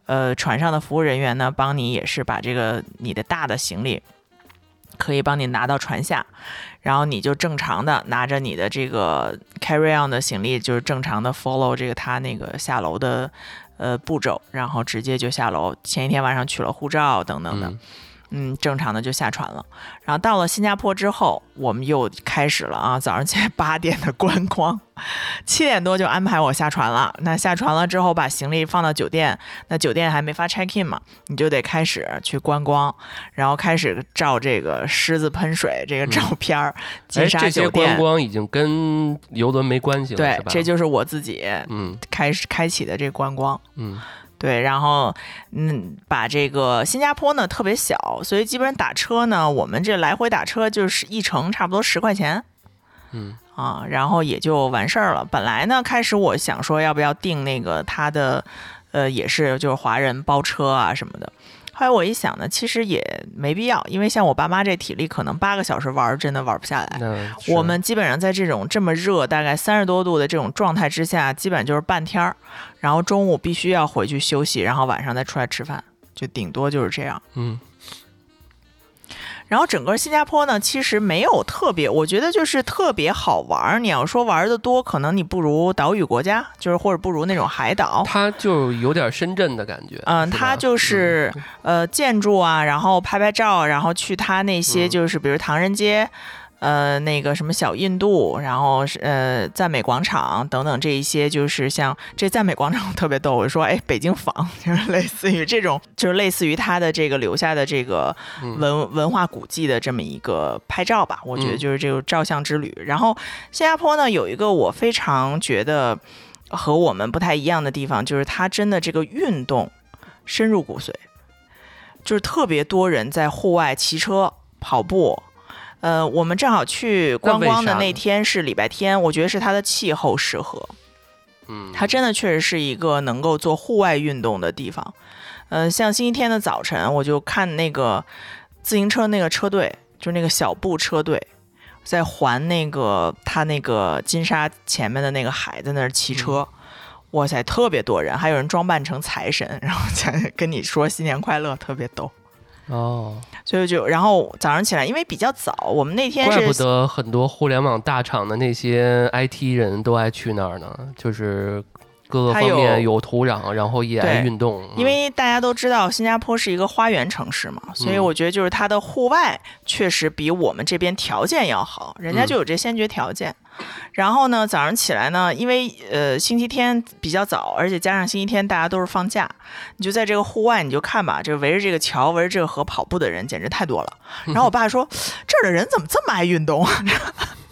Speaker 1: 呃船上的服务人员呢，帮你也是把这个你的大的行李可以帮你拿到船下，然后你就正常的拿着你的这个 carry on 的行李，就是正常的 follow 这个他那个下楼的呃步骤，然后直接就下楼。前一天晚上取了护照等等的，
Speaker 2: 嗯
Speaker 1: 嗯，正常的就下船了。然后到了新加坡之后，我们又开始了啊，早上起来 八点的观光，七点多就安排我下船了。那下船了之后，把行李放到酒店，那酒店还没发 check in 嘛，你就得开始去观光，然后开始照这个狮子喷水这个照片儿，金
Speaker 2: 哎，
Speaker 1: 沙
Speaker 2: 这些
Speaker 1: 酒店。
Speaker 2: 观光已经跟游轮没关系了，
Speaker 1: 对？这就是我自己
Speaker 2: 嗯
Speaker 1: 开始开启的这个观光。
Speaker 2: 嗯
Speaker 1: 对，然后嗯，把这个新加坡呢特别小，所以基本上打车呢，我们这来回打车就是一程差不多十块钱
Speaker 2: 嗯
Speaker 1: 啊，然后也就完事儿了。本来呢，开始我想说要不要订那个他的呃，也是就是华人包车啊什么的。后来我一想呢，其实也没必要，因为像我爸妈这体力，可能八个小时玩真的玩不下来。我们基本上在这种这么热，大概三十多度的这种状态之下，基本就是半天儿，然后中午必须要回去休息，然后晚上再出来吃饭，就顶多就是这样。
Speaker 2: 嗯
Speaker 1: 然后整个新加坡呢，其实没有特别，我觉得就是特别好玩儿。你要说玩的多，可能你不如岛屿国家，就是或者不如那种海岛。
Speaker 2: 它就有点深圳的感觉。
Speaker 1: 嗯，它就是、呃建筑啊，然后拍拍照，然后去它那些
Speaker 2: 嗯
Speaker 1: 就是比如唐人街。呃，那个什么小印度，然后是呃赞美广场等等这一些，就是像这赞美广场 特别逗。我说，哎，北京坊 就是类似于这种，就是类似于他的这个留下的这个
Speaker 2: 嗯
Speaker 1: 文文化古迹的这么一个拍照吧。我觉得
Speaker 2: 嗯
Speaker 1: 就是这个照相之旅。然后新加坡呢有一个我非常觉得和我们不太一样的地方，就是它真的这个运动深入骨髓，就是特别多人在户外骑车、跑步。呃，我们正好去观光的
Speaker 2: 那
Speaker 1: 天是礼拜天，我觉得是它的气候适合，
Speaker 2: 嗯，
Speaker 1: 它真的确实是一个能够做户外运动的地方。呃，像星期天的早晨，我就看那个自行车那个车队，就那个小布车队，在环那个他那个金沙前面的那个海，在那儿骑车。哇塞，特别多人，还有人装扮成财神，然后在跟你说新年快乐，特别逗。
Speaker 2: 哦，
Speaker 1: 所以就，然后早上起来，因为比较早，我们那天
Speaker 2: 怪不得很多互联网大厂的那些 IT 人都爱去那儿呢，就是各个
Speaker 1: 它
Speaker 2: 方面
Speaker 1: 有
Speaker 2: 有土壤，然后也爱运动。
Speaker 1: 因为大家都知道新加坡是一个花园城市嘛，所以
Speaker 2: 嗯
Speaker 1: 我觉得就是它的户外确实比我们这边条件要好，人家
Speaker 2: 嗯
Speaker 1: 就有这先决条件。然后呢，早上起来呢，因为呃星期天比较早，而且加上星期天大家都是放假，你就在这个户外，你就看吧，这围着这个桥、围着这个河跑步的人简直太多了。然后我爸说，这儿的人怎么这么爱运动？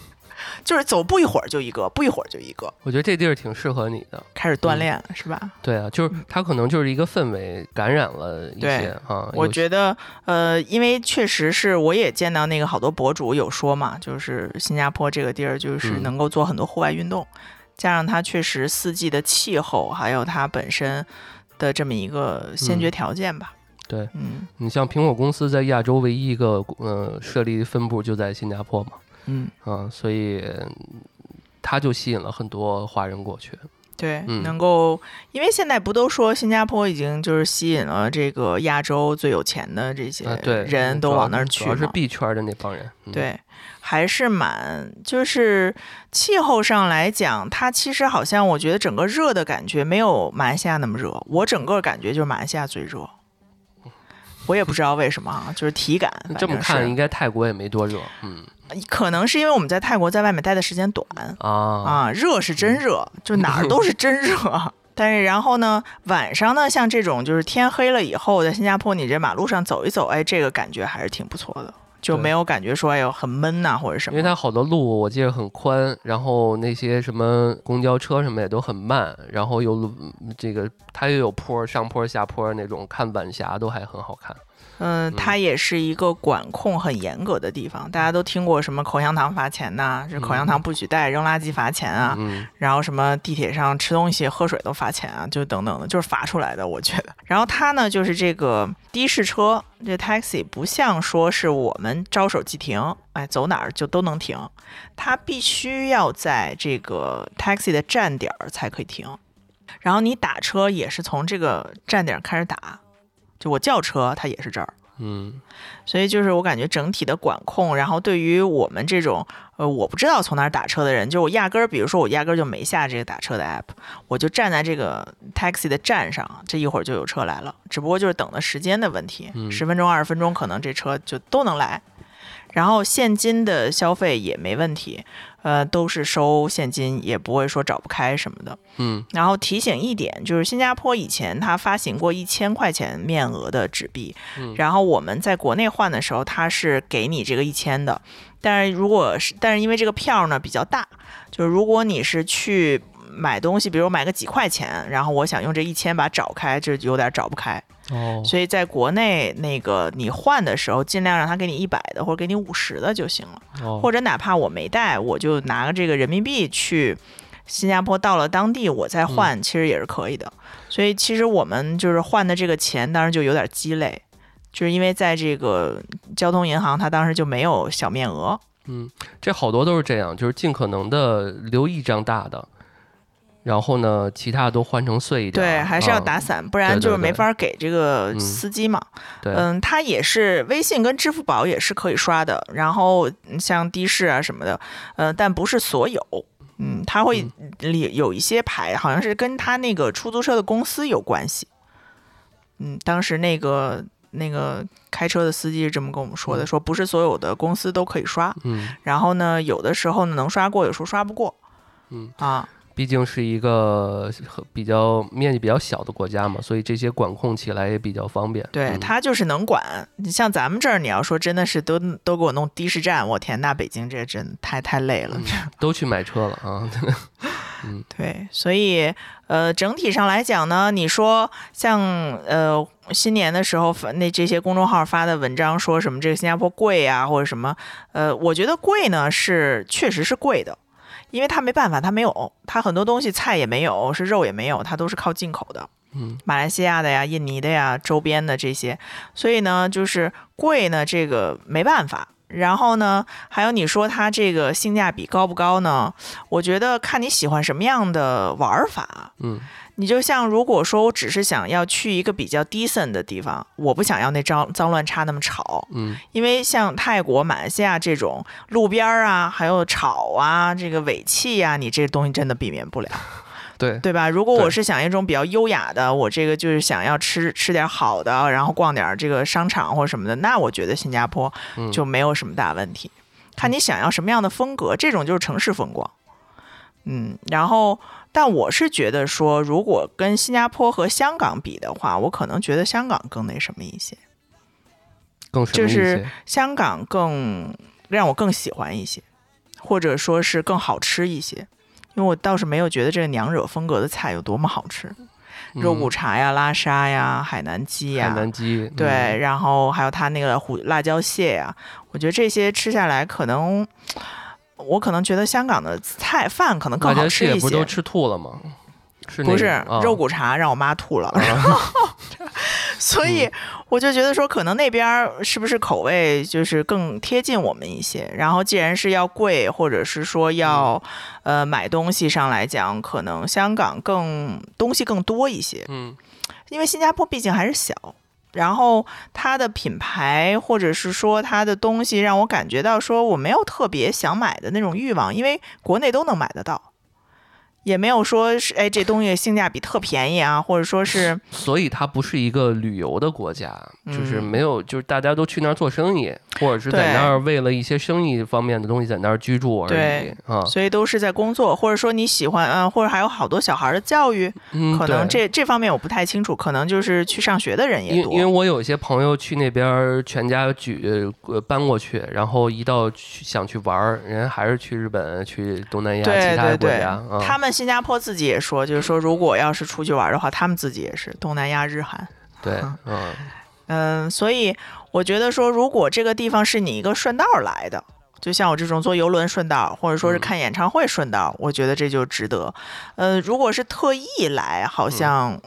Speaker 1: 就是走不一会儿就一个，不一会儿就一个，
Speaker 2: 我觉得这地儿挺适合你的。
Speaker 1: 开始锻炼了，是吧？
Speaker 2: 对啊，就是它可能就是一个氛围感染了一些啊。
Speaker 1: 我觉得，呃，因为确实是我也见到那个好多博主有说嘛，就是新加坡这个地儿就是
Speaker 2: 嗯
Speaker 1: 能够做很多户外运动，加上它确实四季的气候，还有它本身的这么一个先决
Speaker 2: 嗯
Speaker 1: 条件吧。
Speaker 2: 对
Speaker 1: 嗯
Speaker 2: 你像苹果公司在亚洲唯一一个呃设立分部就在新加坡嘛，
Speaker 1: 嗯，
Speaker 2: 啊，所以它就吸引了很多华人过去。
Speaker 1: 对，
Speaker 2: 嗯
Speaker 1: 能够，因为现在不都说新加坡已经就是吸引了这个亚洲最有钱的这些人都往那儿去
Speaker 2: 主要是
Speaker 1: 嘛
Speaker 2: B 圈的那帮人。嗯、，
Speaker 1: 对，还是蛮就是气候上来讲，它其实好像我觉得整个热的感觉没有马来西亚那么热，我整个感觉就是马来西亚最热。我也不知道为什么啊，就是体感。
Speaker 2: 这么看应该泰国也没多热。嗯
Speaker 1: 是可能是因为我们在泰国在外面待的时间短
Speaker 2: 啊
Speaker 1: 啊，热是真热，就哪儿都是真热。但是然后呢，晚上呢，像这种就是天黑了以后，在新加坡你这马路上走一走，哎，这个感觉还是挺不错的，就没有感觉说哎呦很闷呐、或者什么。
Speaker 2: 因为它好多路我记得很宽，然后那些什么公交车什么也都很慢，然后又这个它又有坡上坡下坡那种，看晚霞都还很好看。
Speaker 1: 嗯，它也是一个管控很严格的地方。大家都听过什么口香糖罚钱呐、这口香糖不许带，扔垃圾罚钱啊，
Speaker 2: 嗯
Speaker 1: 然后什么地铁上吃东西、喝水都罚钱啊，就等等的，就是罚出来的，我觉得。然后它呢，就是这个的士车，这 taxi 不像说是我们招手即停，哎，走哪儿就都能停，它必须要在这个 taxi 的站点儿才可以停。然后你打车也是从这个站点儿开始打，就我叫车，它也是这儿。
Speaker 2: 嗯
Speaker 1: 所以就是我感觉整体的管控，然后对于我们这种呃我不知道从哪儿打车的人，就我压根儿，比如说我压根儿就没下这个打车的 app，我就站在这个 taxi 的站上，这一会儿就有车来了，只不过就是等的时间的问题，
Speaker 2: 嗯
Speaker 1: 十分钟二十分钟可能这车就都能来。然后现金的消费也没问题，呃，都是收现金，也不会说找不开什么的。
Speaker 2: 嗯。
Speaker 1: 然后提醒一点，就是新加坡以前它发行过一千块钱面额的纸币，
Speaker 2: 嗯。
Speaker 1: 然后我们在国内换的时候，它是给你这个一千的，但是如果是，但是因为这个票呢比较大，就是如果你是去买东西，比如买个几块钱，然后我想用这一千把它找开，就有点找不开，
Speaker 2: 哦
Speaker 1: 所以在国内那个你换的时候，尽量让他给你一百的或者给你五十的就行了。
Speaker 2: 哦
Speaker 1: 或者哪怕我没带，我就拿个这个人民币去新加坡到了当地我再换，其实也是可以的。所以其实我们就是换的这个钱，当然就有点鸡肋，就是因为在这个交通银行，它当时就没有小面额。
Speaker 2: 嗯，这好多都是这样，就是尽可能的留一张大的，然后呢，其他都换成碎一点。
Speaker 1: 对，还是要
Speaker 2: 啊
Speaker 1: 打散，不然就是没法给这个
Speaker 2: 嗯
Speaker 1: 司机嘛。
Speaker 2: 对，
Speaker 1: 嗯，它也是微信跟支付宝也是可以刷的，然后嗯像的士啊什么的，呃，但不是所有。嗯，他会里有一些牌，好像是跟他那个出租车的公司有关系。嗯，当时那个那个开车的司机是这么跟我们说的，
Speaker 2: 嗯
Speaker 1: 说不是所有的公司都可以刷，
Speaker 2: 嗯，
Speaker 1: 然后呢，有的时候呢能刷过，有时候刷不过。
Speaker 2: 嗯
Speaker 1: 啊，
Speaker 2: 毕竟是一个比较面积比较小的国家嘛，所以这些管控起来也比较方便。
Speaker 1: 对，
Speaker 2: 嗯
Speaker 1: 他就是能管。你像咱们这儿，你要说真的是都都给我弄的士站，我天，那北京这真太太累了。
Speaker 2: 都去买车了啊。
Speaker 1: 对，所以呃，整体上来讲呢，你说像呃新年的时候发那这些公众号发的文章说什么这个新加坡贵啊，或者什么，呃，我觉得贵呢是确实是贵的，因为它没办法，它没有，它很多东西菜也没有，是肉也没有，它都是靠进口的。
Speaker 2: 嗯，
Speaker 1: 马来西亚的呀、印尼的呀、周边的这些，所以呢，就是贵呢，这个没办法。然后呢，还有你说它这个性价比高不高呢？我觉得看你喜欢什么样的玩法。
Speaker 2: 嗯，
Speaker 1: 你就像如果说我只是想要去一个比较 decent 的地方，我不想要那脏脏乱差那么吵，
Speaker 2: 嗯，
Speaker 1: 因为像泰国、马来西亚这种路边儿啊，还有吵啊，这个尾气呀、你这东西真的避免不了。
Speaker 2: 对，
Speaker 1: 对吧？如果我是想一种比较优雅的，我这个就是想要吃吃点好的，然后逛点这个商场或者什么的，那我觉得新加坡
Speaker 2: 嗯
Speaker 1: 就没有什么大问题。看你想要什么样的风格，这种就是城市风光。嗯，然后，但我是觉得说，如果跟新加坡和香港比的话，我可能觉得香港更那什么一些，就是香港更让我更喜欢一些，或者说是更好吃一些。因为我倒是没有觉得这个娘惹风格的菜有多么好吃，肉骨
Speaker 2: 嗯
Speaker 1: 茶呀、拉沙呀、海南鸡呀，
Speaker 2: 海南鸡，
Speaker 1: 对，
Speaker 2: 嗯。
Speaker 1: 然后还有它那个胡辣椒蟹呀，我觉得这些吃下来可能，我可能觉得香港的菜饭可能更好吃一些。
Speaker 2: 不都吃吐了吗？是
Speaker 1: 肉骨茶让我妈吐了，
Speaker 2: 啊
Speaker 1: 所以我就觉得说，可能那边儿是不是口味就是更贴近我们一些？然后既然是要贵，或者是说要、呃买东西上来讲，可能香港更东西更多一些。
Speaker 2: 嗯
Speaker 1: 因为新加坡毕竟还是小，然后它的品牌或者是说它的东西，让我感觉到说我没有特别想买的那种欲望，因为国内都能买得到，也没有说是哎这东西性价比特便宜啊，或者说是
Speaker 2: 所以它不是一个旅游的国家，就是
Speaker 1: 嗯
Speaker 2: 没有，就是大家都去那儿做生意，或者是在那儿为了一些生意方面的东西在那儿居住而已
Speaker 1: 对
Speaker 2: 啊。
Speaker 1: 所以都是在工作，或者说你喜欢，啊、或者还有好多小孩的教育，
Speaker 2: 嗯，
Speaker 1: 可能这这方面我不太清楚，可能就是去上学的人也多
Speaker 2: 因因为。我有一些朋友去那边全家举呃搬过去，然后一到去想去玩儿，人家还是去日本、去东南亚其他的
Speaker 1: 对对
Speaker 2: 国家啊。，
Speaker 1: 他们新加坡自己也说，就是说，如果要是出去玩的话，他们自己也是东南亚、日韩。
Speaker 2: 对，嗯
Speaker 1: 嗯，所以我觉得说，如果这个地方是你一个顺道来的，就像我这种坐游轮顺道，或者说是
Speaker 2: 嗯
Speaker 1: 看演唱会顺道，我觉得这就值得。呃，如果是特意来，好像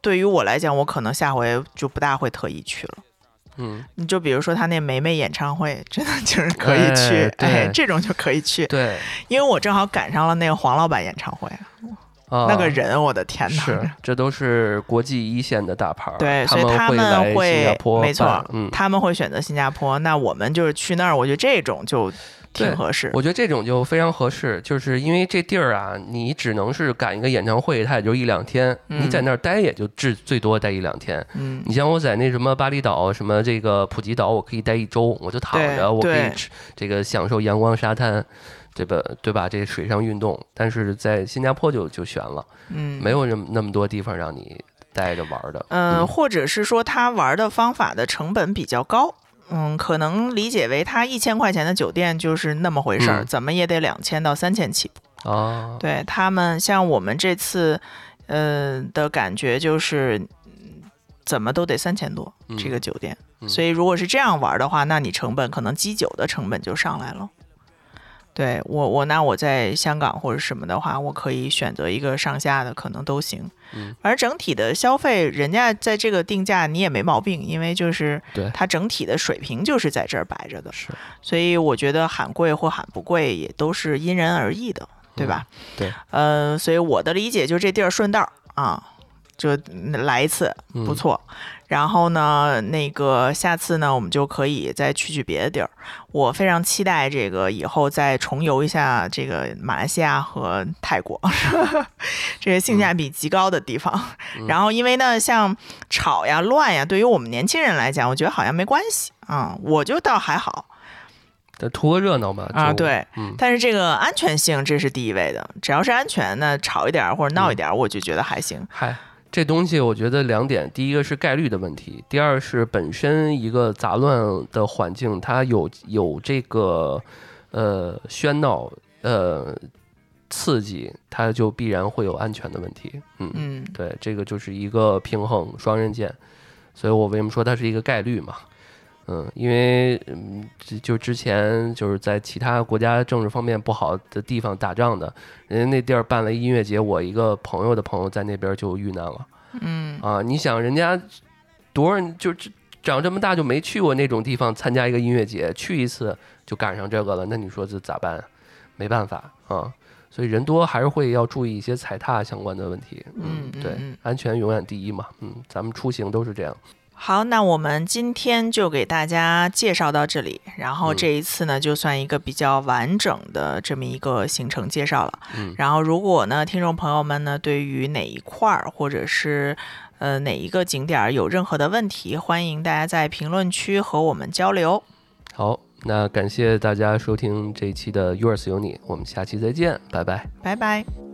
Speaker 1: 对于我来讲，我可能下回就不大会特意去了。
Speaker 2: 嗯，
Speaker 1: 你就比如说他那梅梅演唱会，真的就是可以去，
Speaker 2: 哎
Speaker 1: 哎，这种就可以去，
Speaker 2: 对。
Speaker 1: 因为我正好赶上了那个黄老板演唱会，
Speaker 2: 啊，
Speaker 1: 那个人，我的天哪！
Speaker 2: 是，这都是国际一线的大牌儿，
Speaker 1: 对，所以他
Speaker 2: 会来新加
Speaker 1: 会没错，
Speaker 2: 嗯，
Speaker 1: 他们会选择新加坡，那我们就是去那儿，我觉得这种就挺合适。
Speaker 2: 我觉得这种就非常合适，就是因为这地儿啊，你只能是赶一个演唱会，它也就一两天，
Speaker 1: 嗯
Speaker 2: 你在那儿待也就至最多待一两天。
Speaker 1: 嗯，
Speaker 2: 你像我在那什么巴厘岛、什么这个普吉岛，我可以待一周，我就躺着，我可以吃这个享受阳光沙滩，这个对吧？这水上运动，但是在新加坡就就悬了，
Speaker 1: 嗯，
Speaker 2: 没有那么那么多地方让你待着玩儿的。
Speaker 1: 嗯，或者是说他玩的方法的成本比较高。嗯，可能理解为他一千块钱的酒店就是那么回事儿，
Speaker 2: 嗯
Speaker 1: 怎么也得两千到三千起步。
Speaker 2: 啊，
Speaker 1: 对他们，像我们这次，呃的感觉就是，嗯怎么都得三千多
Speaker 2: 嗯
Speaker 1: 这个酒店。
Speaker 2: 嗯
Speaker 1: 所以如果是这样玩的话，那你成本可能基酒的成本就上来了。对我我那我在香港或者什么的话，我可以选择一个上下的，可能都行。
Speaker 2: 嗯，
Speaker 1: 而整体的消费，人家在这个定价你也没毛病，因为就是
Speaker 2: 对
Speaker 1: 它整体的水平就是在这儿摆着的，
Speaker 2: 是
Speaker 1: 所以我觉得喊贵或喊不贵也都是因人而异的，对吧？
Speaker 2: 对，
Speaker 1: 呃，所以我的理解就是这地儿顺道啊，就来一次
Speaker 2: 嗯
Speaker 1: 不错。然后呢，那个下次呢，我们就可以再去去别的地儿。我非常期待这个以后再重游一下这个马来西亚和泰国，这些性价比极高的地方。然后因为呢，像吵呀、乱呀，对于我们年轻人来讲，我觉得好像没关系啊、我就倒还好
Speaker 2: 但图个热闹嘛。
Speaker 1: 啊，对。
Speaker 2: 嗯，
Speaker 1: 但是这个安全性这是第一位的，只要是安全那，吵一点儿或者闹一点儿，我就觉得还行。
Speaker 2: 嗨，这东西我觉得两点，第一个是概率的问题，第二是本身一个杂乱的环境，它有有这个呃喧闹呃刺激，它就必然会有安全的问题。嗯，
Speaker 1: 嗯，
Speaker 2: 对，这个就是一个平衡双刃剑，所以我为什么说它是一个概率嘛？嗯，因为嗯，就就之前就是在其他国家政治方面不好的地方打仗的，人家那地儿办了一音乐节，我一个朋友的朋友在那边就遇难了。
Speaker 1: 嗯，
Speaker 2: 啊，你想人家多少人就这长这么大就没去过那种地方参加一个音乐节，去一次就赶上这个了，那你说这咋办？没办法啊，所以人多还是会要注意一些踩踏相关的问题。
Speaker 1: 嗯
Speaker 2: 对安全永远第一嘛。嗯，咱们出行都是这样。
Speaker 1: 好，那我们今天就给大家介绍到这里，然后
Speaker 2: 嗯
Speaker 1: 这一次呢，就算一个比较完整的这么一个行程介绍了。
Speaker 2: 嗯
Speaker 1: 然后如果呢，听众朋友们呢，对于哪一块儿或者是呃哪一个景点儿有任何的问题，欢迎大家在评论区和我们交流。
Speaker 2: 好，那感谢大家收听这一期的 Yours 有你，我们下期再见，拜拜。
Speaker 1: 拜拜。